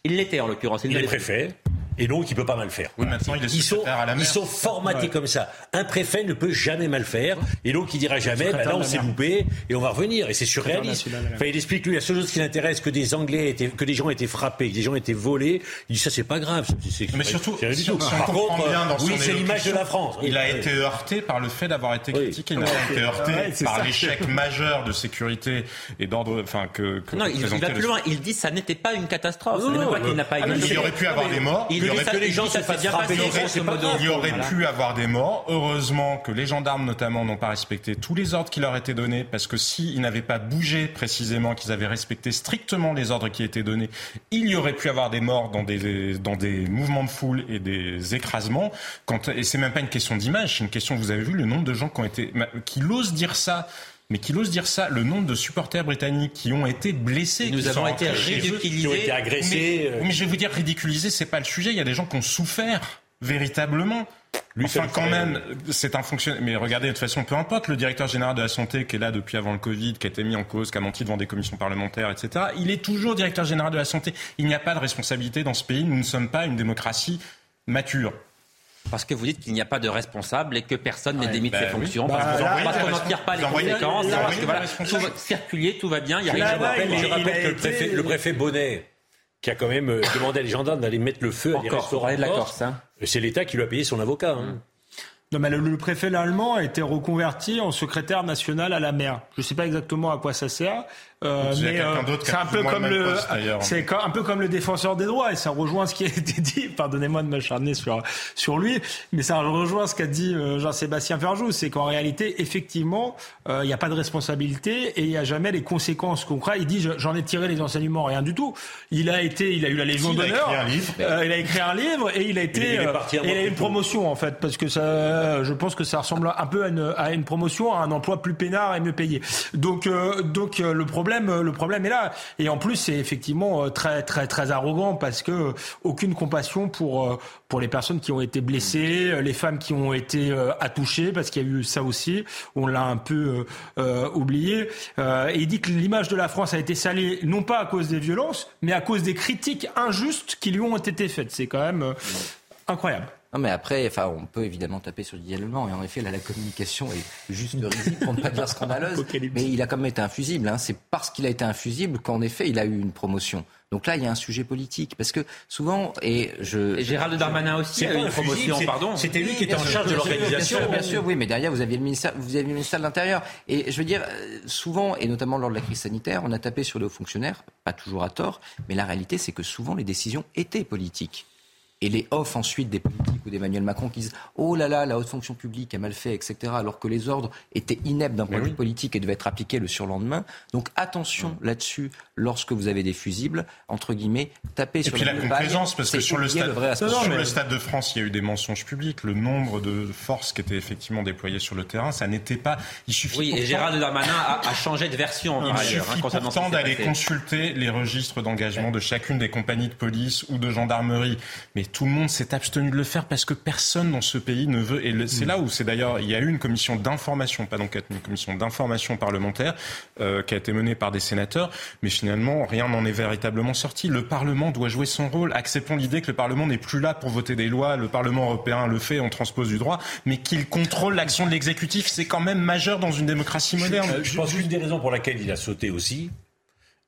Speaker 1: Il l'était en l'occurrence.
Speaker 12: Il, est préfet. Et donc, il peut pas mal faire.
Speaker 13: Oui, maintenant, il est
Speaker 12: ils, sont, à la mer. ils sont formatés comme ça. Un préfet ne peut jamais mal faire. Et donc, il dira jamais, ben là, on s'est loupé et on va revenir. Et c'est surréaliste. Enfin, il explique, lui, la seule chose qui l'intéresse, que des Anglais étaient, que des gens étaient frappés, que des gens étaient volés. Il dit, ça, c'est pas grave.
Speaker 13: Mais surtout, si on,
Speaker 12: Par contre, bien dans oui, c'est l'image de la France.
Speaker 13: Il a été heurté par le fait d'avoir été critiqué. Il a été heurté par l'échec [LAUGHS] majeur de sécurité et d'ordre, enfin, que, que
Speaker 1: Non, il va plus loin. Il dit, ça n'était pas une catastrophe.
Speaker 13: Il n'a pas ah, Il aurait pu avoir des morts. Il aurait que les gens il y aurait pu avoir des morts. Heureusement que les gendarmes, notamment, n'ont pas respecté tous les ordres qui leur étaient donnés, parce que s'ils n'avaient pas bougé précisément, qu'ils avaient respecté strictement les ordres qui étaient donnés, il y aurait pu avoir des morts dans des, dans des mouvements de foule et des écrasements. Quand, et c'est même pas une question d'image, c'est une question, vous avez vu le nombre de gens qui ont été, qui l'osent dire ça mais qui ose dire ça, le nombre de supporters britanniques qui ont été blessés,
Speaker 1: nous
Speaker 13: qui
Speaker 1: avons été ridiculisés, qui ont
Speaker 13: été agressés. Mais, euh. mais, je vais vous dire, ridiculisés, c'est pas le sujet. Il y a des gens qui ont souffert véritablement. Lui, enfin, quand même, c'est un fonctionnaire. Mais regardez, de toute façon, peu importe, le directeur général de la santé qui est là depuis avant le Covid, qui a été mis en cause, qui a menti devant des commissions parlementaires, etc. Il est toujours directeur général de la santé. Il n'y a pas de responsabilité dans ce pays. Nous ne sommes pas une démocratie mature.
Speaker 1: Parce que vous dites qu'il n'y a pas de responsable et que personne n'est démis de ses bah fonctions. parce, bah, qu'on n'en tire pas les conséquences. Parce que voilà, tout va, circuler, tout va bien. Il y a rien
Speaker 12: je rappelle, je rappelle que le préfet, le préfet Bonnet, qui a quand même euh, demandé à les gendarmes d'aller mettre le feu à des restaurants
Speaker 1: de la Corse. Hein.
Speaker 12: C'est l'État qui lui a payé son avocat. Hein.
Speaker 10: Non, mais le, préfet allemand a été reconverti en secrétaire national à la mer. Je ne sais pas exactement à quoi ça sert. Euh, mais euh, c'est un peu comme le, c'est un peu comme le défenseur des droits et ça rejoint ce qui a été dit. [LAUGHS] Pardonnez-moi de m'acharner sur sur lui, mais ça rejoint ce qu'a dit euh, Jean-Sébastien Ferjou, c'est qu'en réalité, effectivement, il n'y a pas de responsabilité et il n'y a jamais les conséquences concrètes. Il dit j'en ai tiré les enseignements, rien du tout. Il a été, il a eu la Légion d'honneur. il a écrit un livre et il a été, il, il a une promotion en fait parce que ça, je pense que ça ressemble un peu à une, à une promotion, à un emploi plus peinard et mieux payé. Donc donc le problème le problème est là. Et en plus, c'est effectivement euh, très, très, très arrogant parce que euh, aucune compassion pour, euh, pour les personnes qui ont été blessées, les femmes qui ont été attouchées, parce qu'il y a eu ça aussi. On l'a un peu oublié. et il dit que l'image de la France a été salée non pas à cause des violences, mais à cause des critiques injustes qui lui ont été faites. C'est quand même incroyable.
Speaker 3: Non, mais après, enfin, on peut évidemment taper sur Didier Allemand. Et en effet, là, la communication est juste [LAUGHS] risible, pour ne pas dire scandaleuse. mais il a quand même été infusible. Hein. C'est parce qu'il a été infusible qu'en effet, il a eu une promotion. Donc là, il y a un sujet politique. Parce que souvent, et je.
Speaker 1: Et Gérald Darmanin aussi a eu une promotion, pardon.
Speaker 12: C'était lui qui était en charge de l'organisation.
Speaker 3: Bien, bien sûr, oui, mais derrière, vous aviez le ministère, vous aviez le ministère de l'Intérieur. Et je veux dire, souvent, et notamment lors de la crise sanitaire, on a tapé sur les hauts fonctionnaires, pas toujours à tort, mais la réalité, c'est que souvent, les décisions étaient politiques et les off ensuite des politiques ou d'Emmanuel Macron qui disent oh là là la haute fonction publique a mal fait etc alors que les ordres étaient ineptes d'un point de vue politique et devaient être appliqués le surlendemain. Donc attention là-dessus lorsque vous avez des fusibles entre guillemets tapez sur
Speaker 13: et puis la complaisance parce que sur le stade sur le stade de France il y a eu des mensonges publics. Le nombre de forces qui étaient effectivement déployées sur le terrain ça n'était pas il suffit
Speaker 1: oui et Gérald Darmanin a, changé de version
Speaker 13: il suffit hein, pourtant d'aller consulter les registres d'engagement de chacune des compagnies de police ou de gendarmerie. Mais tout le monde s'est abstenu de le faire parce que personne dans ce pays ne veut. Et c'est mm. là où c'est d'ailleurs, il y a eu une commission d'information, pas donc une commission d'information parlementaire euh, qui a été menée par des sénateurs, mais finalement rien n'en est véritablement sorti. Le Parlement doit jouer son rôle. Acceptons l'idée que le Parlement n'est plus là pour voter des lois. Le Parlement européen le fait, on transpose du droit, mais qu'il contrôle l'action de l'exécutif, c'est quand même majeur dans une démocratie moderne.
Speaker 12: Je, je pense qu'une des raisons pour laquelle il a sauté aussi,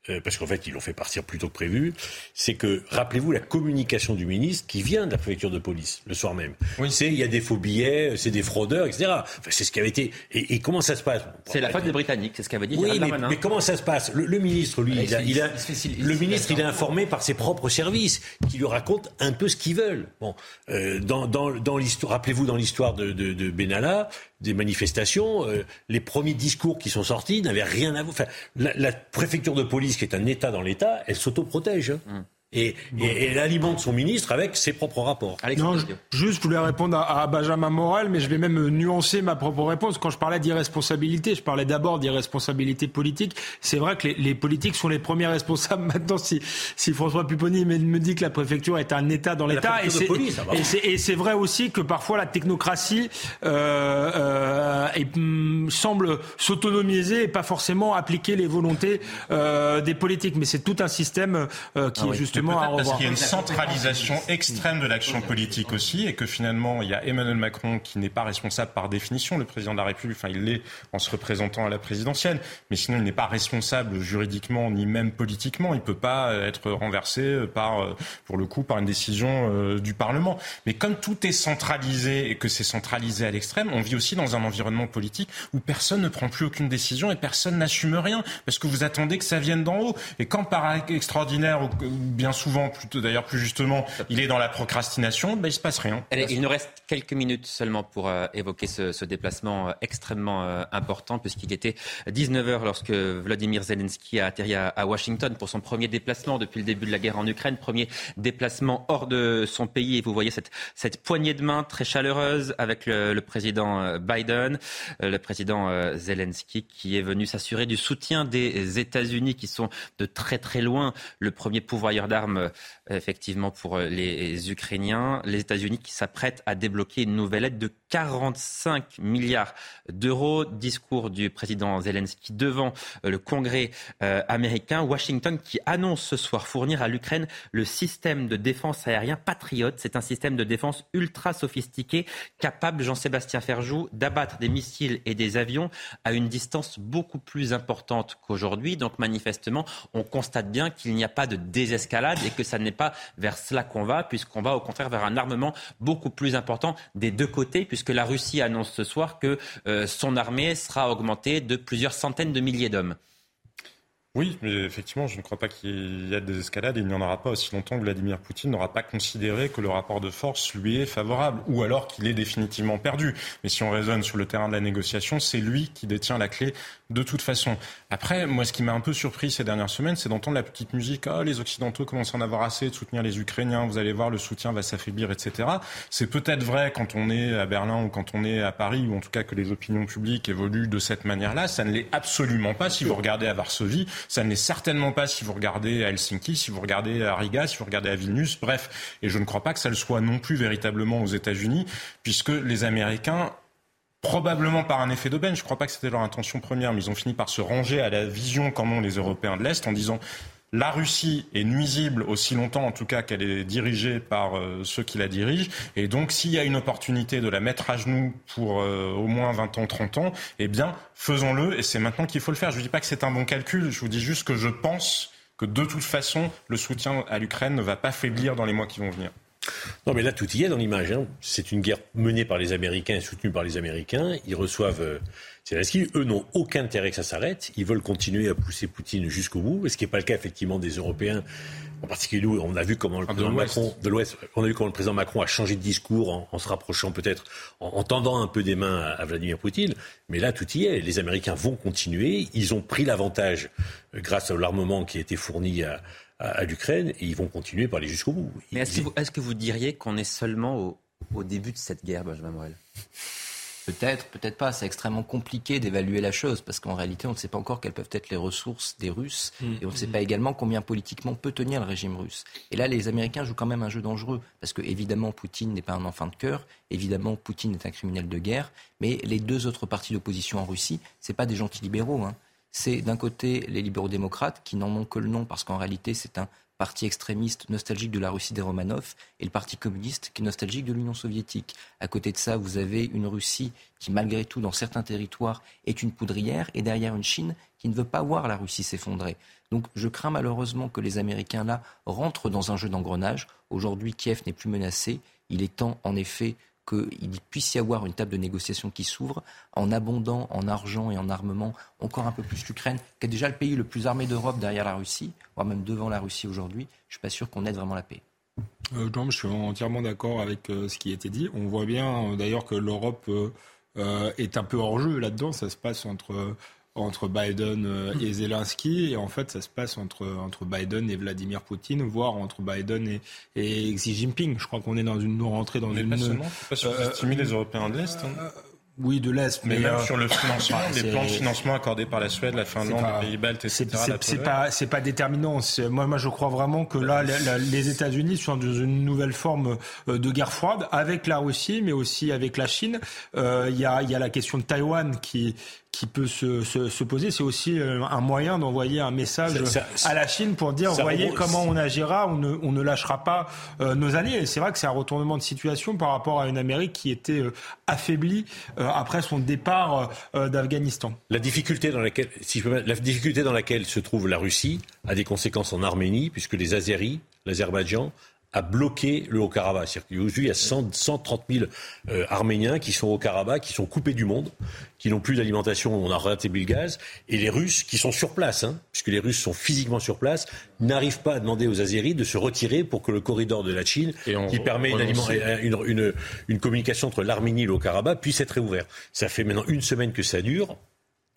Speaker 12: euh, parce qu'en fait, ils l'ont fait partir plus tôt que prévu, c'est que, rappelez-vous, la communication du ministre qui vient de la préfecture de police le soir même. Oui. C'est il y a des faux billets, c'est des fraudeurs, etc. Enfin, c'est ce qui avait été. Et, comment ça se passe?
Speaker 1: C'est la faute des Britanniques, c'est ce qu'avait dit
Speaker 12: oui, mais, mais, comment ça se passe? Le, ministre, lui, il a, il a, le ministre, il est informé par ses propres services qui lui racontent un peu ce qu'ils veulent. Bon, euh, dans, dans, dans l'histoire, rappelez-vous, dans l'histoire de, de, de Benalla, des manifestations, euh, les premiers discours qui sont sortis n'avaient rien à voir. Enfin, la, la, préfecture de police, qui est un État dans l'État, elle s'autoprotège. Hein. Hum. Et, elle alimente son ministre avec ses propres rapports.
Speaker 10: non, juste, je voulais répondre à, Benjamin Morel, mais je vais même nuancer ma propre réponse. Quand je parlais d'irresponsabilité, je parlais d'abord d'irresponsabilité politique. C'est vrai que les, politiques sont les premiers responsables. [LAUGHS] Maintenant, si, si François Pupponi me dit que la préfecture est un État dans l'État, et c'est vrai aussi que parfois la technocratie euh, euh, mm, semble s'autonomiser et pas forcément appliquer les volontés euh, des politiques. Mais c'est tout un système euh, qui ah est justement
Speaker 13: parce qu'il y a une centralisation extrême de l'action politique aussi, et que finalement, il y a Emmanuel Macron qui n'est pas responsable par définition, le président de la République, enfin, il l'est en se représentant à la présidentielle, mais sinon, il n'est pas responsable juridiquement ni même politiquement. Il ne peut pas être renversé par, pour le coup, par une décision euh, du Parlement. Mais comme tout est centralisé et que c'est centralisé à l'extrême, on vit aussi dans un environnement politique où personne ne prend plus aucune décision et personne n'assume rien, parce que vous attendez que ça vienne d'en haut. Et quand par extraordinaire ou bien souvent, plutôt d'ailleurs plus justement, il est dans la procrastination, ben, il se passe rien.
Speaker 1: il nous reste quelques minutes seulement pour euh, évoquer ce, déplacement euh, extrêmement euh, important, puisqu'il était 19h lorsque Vladimir Zelensky a atterri à, Washington pour son premier déplacement depuis le début de la guerre en Ukraine, premier déplacement hors de son pays. Et vous voyez cette, poignée de main très chaleureuse avec le, le président Biden, le président Zelensky qui est venu s'assurer du soutien des États-Unis qui sont de très très loin le premier pourvoyeur d'armes effectivement pour euh, les Ukrainiens. Les États-Unis qui s'apprêtent à débloquer une nouvelle aide de 45 milliards d'euros. Discours du président Zelensky devant euh, le Congrès américain. Washington qui annonce ce soir fournir à l'Ukraine le système de défense aérien Patriot. C'est un système de défense ultra sophistiqué, capable, Jean-Sébastien Ferjou, d'abattre des missiles et des avions à une distance beaucoup plus importante qu'aujourd'hui. Donc manifestement, on constate bien qu'il n'y a pas de désescalade et que ça n'est pas vers cela qu'on va, puisqu'on va au contraire vers un armement beaucoup plus important des deux côtés, puisque la Russie annonce ce soir que euh, son armée sera augmentée de plusieurs centaines de milliers d'hommes.
Speaker 13: Oui, mais effectivement, je ne crois pas qu'il y ait des escalades et il n'y en aura pas aussi longtemps que Vladimir Poutine n'aura pas considéré que le rapport de force lui est favorable ou alors qu'il est définitivement perdu. Mais si on raisonne sur le terrain de la négociation, c'est lui qui détient la clé de toute façon. Après, moi, ce qui m'a un peu surpris ces dernières semaines, c'est d'entendre la petite musique ah, les Occidentaux commencent à en avoir assez de soutenir les Ukrainiens, vous allez voir, le soutien va s'affaiblir, etc. C'est peut-être vrai quand on est à Berlin ou quand on est à Paris, ou en tout cas que les opinions publiques évoluent de cette manière-là. Ça ne l'est absolument pas si vous regardez à Varsovie. Ça ne l'est certainement pas si vous regardez à Helsinki, si vous regardez à Riga, si vous regardez à Vilnius, bref. Et je ne crois pas que ça le soit non plus véritablement aux États-Unis, puisque les Américains probablement par un effet d'aubaine. Je ne crois pas que c'était leur intention première, mais ils ont fini par se ranger à la vision qu'en ont les Européens de l'Est en disant la Russie est nuisible aussi longtemps, en tout cas, qu'elle est dirigée par euh, ceux qui la dirigent. Et donc, s'il y a une opportunité de la mettre à genoux pour euh, au moins 20 ans, 30 ans, eh bien, faisons-le. Et c'est maintenant qu'il faut le faire. Je ne dis pas que c'est un bon calcul. Je vous dis juste que je pense que de toute façon, le soutien à l'Ukraine ne va pas faiblir dans les mois qui vont venir.
Speaker 12: Non, mais là, tout y est dans l'image. Hein. C'est une guerre menée par les Américains et soutenue par les Américains. Ils reçoivent euh, Zelensky. Eux n'ont aucun intérêt que ça s'arrête. Ils veulent continuer à pousser Poutine jusqu'au bout, ce qui n'est pas le cas, effectivement, des Européens. En particulier, nous, on a vu comment le président Macron, de l'Ouest, on a vu comment le président Macron a changé de discours en, se rapprochant peut-être, en, tendant un peu des mains à, à, Vladimir Poutine. Mais là, tout y est. Les Américains vont continuer. Ils ont pris l'avantage euh, grâce à l'armement qui a été fourni à, à, l'Ukraine et ils vont continuer par aller jusqu'au bout.
Speaker 1: Mais est-ce que, est que, vous diriez qu'on est seulement au, au, début de cette guerre, Benjamin Morel?
Speaker 3: Peut-être, peut-être pas. C'est extrêmement compliqué d'évaluer la chose parce qu'en réalité, on ne sait pas encore quelles peuvent être les ressources des Russes mmh. et on ne sait pas également combien politiquement peut tenir le régime russe. Et là, les Américains jouent quand même un jeu dangereux parce que évidemment, Poutine n'est pas un enfant de cœur. Évidemment, Poutine est un criminel de guerre. Mais les deux autres partis d'opposition en Russie, c'est pas des gentils libéraux. Hein c'est d'un côté les libéraux démocrates qui n'en ont que le nom parce qu'en réalité c'est un parti extrémiste nostalgique de la Russie des Romanov, et le Parti communiste qui est nostalgique de l'Union soviétique. À côté de ça, vous avez une Russie qui, malgré tout, dans certains territoires, est une poudrière, et derrière une Chine qui ne veut pas voir la Russie s'effondrer. Donc je crains malheureusement que les Américains, là, rentrent dans un jeu d'engrenage. Aujourd'hui, Kiev n'est plus menacé. Il est temps, en effet, qu'il puisse y avoir une table de négociation qui s'ouvre en abondant en argent et en armement encore un peu plus l'Ukraine, qui est déjà le pays le plus armé d'Europe derrière la Russie, voire même devant la Russie aujourd'hui. Je ne suis pas sûr qu'on aide vraiment la paix.
Speaker 10: Euh, je suis entièrement d'accord avec euh, ce qui a été dit. On voit bien euh, d'ailleurs que l'Europe euh, est un peu hors jeu là-dedans. Ça se passe entre entre Biden euh, et Zelensky. Et en fait, ça se passe entre, entre Biden et Vladimir Poutine, voire entre Biden et, et Xi Jinping. Je crois qu'on est dans une rentrée dans
Speaker 13: mais
Speaker 10: une.
Speaker 13: Pas seulement, pas surestimer euh, les Européens de l'Est. Hein.
Speaker 10: Euh, oui, de l'Est.
Speaker 13: Mais, même sur le financement, les plans de financement accordés par la Suède, la Finlande, les pays baltes, etc.
Speaker 10: C'est pas, c'est pas déterminant. Moi, moi, je crois vraiment que là, les États-Unis sont dans une nouvelle forme de guerre froide avec la Russie, mais aussi avec la Chine. Il euh, y, a, y a la question de Taïwan qui, qui peut se, se, se poser. C'est aussi euh, un moyen d'envoyer un message ça, ça, à la Chine pour dire, voyez comment on agira, on ne, on ne lâchera pas euh, nos alliés. Et c'est vrai que c'est un retournement de situation par rapport à une Amérique qui était euh, affaiblie euh, après son départ d'Afghanistan.
Speaker 12: La difficulté dans laquelle, si je peux la difficulté dans laquelle se trouve la Russie a des conséquences en Arménie, puisque les Azéris, l'Azerbaïdjan, a bloqué le Haut-Karabakh. C'est-à-dire qu'aujourd'hui, il y a 100, 130 000 euh, Arméniens qui sont au Karabakh, qui sont coupés du monde, qui n'ont plus d'alimentation, on a rétabli le gaz, et les Russes qui sont sur place, hein, puisque les Russes sont physiquement sur place, n'arrivent pas à demander aux Azéris de se retirer pour que le corridor de la Chine, on, qui permet une, une, une, une, communication entre l'Arménie et le Haut-Karabakh, puisse être réouvert. Ça fait maintenant une semaine que ça dure.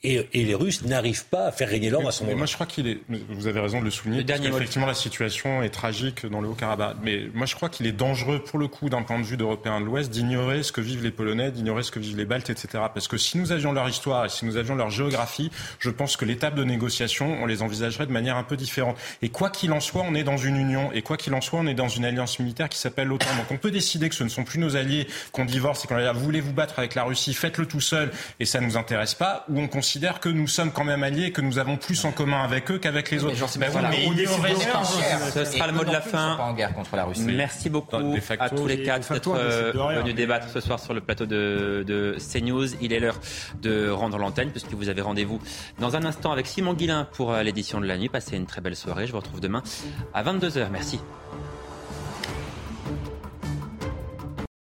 Speaker 12: Et, et, les Russes n'arrivent pas à faire régner l'ordre à son moment.
Speaker 13: Moi, je crois qu'il est. Vous avez raison de le souligner. Le effectivement, la situation est tragique dans le Haut-Karabakh. Mais moi, je crois qu'il est dangereux, pour le coup, d'un point de vue d'Européens de l'Ouest, d'ignorer ce que vivent les Polonais, d'ignorer ce que vivent les Baltes, etc. Parce que si nous avions leur histoire et si nous avions leur géographie, je pense que les tables de négociation, on les envisagerait de manière un peu différente. Et quoi qu'il en soit, on est dans une union. Et quoi qu'il en soit, on est dans une alliance militaire qui s'appelle l'OTAN. Donc, on peut décider que ce ne sont plus nos alliés, qu'on divorce et qu'on a voulez vous battre avec la Russie, faites-le tout seul et ça nous intéresse pas. Ou on considère que nous sommes quand même alliés et que nous avons plus en commun avec eux qu'avec les autres.
Speaker 1: Mais, ben oui, mais Ce sera le mot de la fin.
Speaker 3: Pas en guerre contre la Russie.
Speaker 1: Merci beaucoup à tous les quatre d'être venus débattre ce soir sur le plateau de, de CNews. Il est l'heure de rendre l'antenne puisque vous avez rendez-vous dans un instant avec Simon Guillain pour l'édition de la nuit. Passez une très belle soirée. Je vous retrouve demain à 22h. Merci.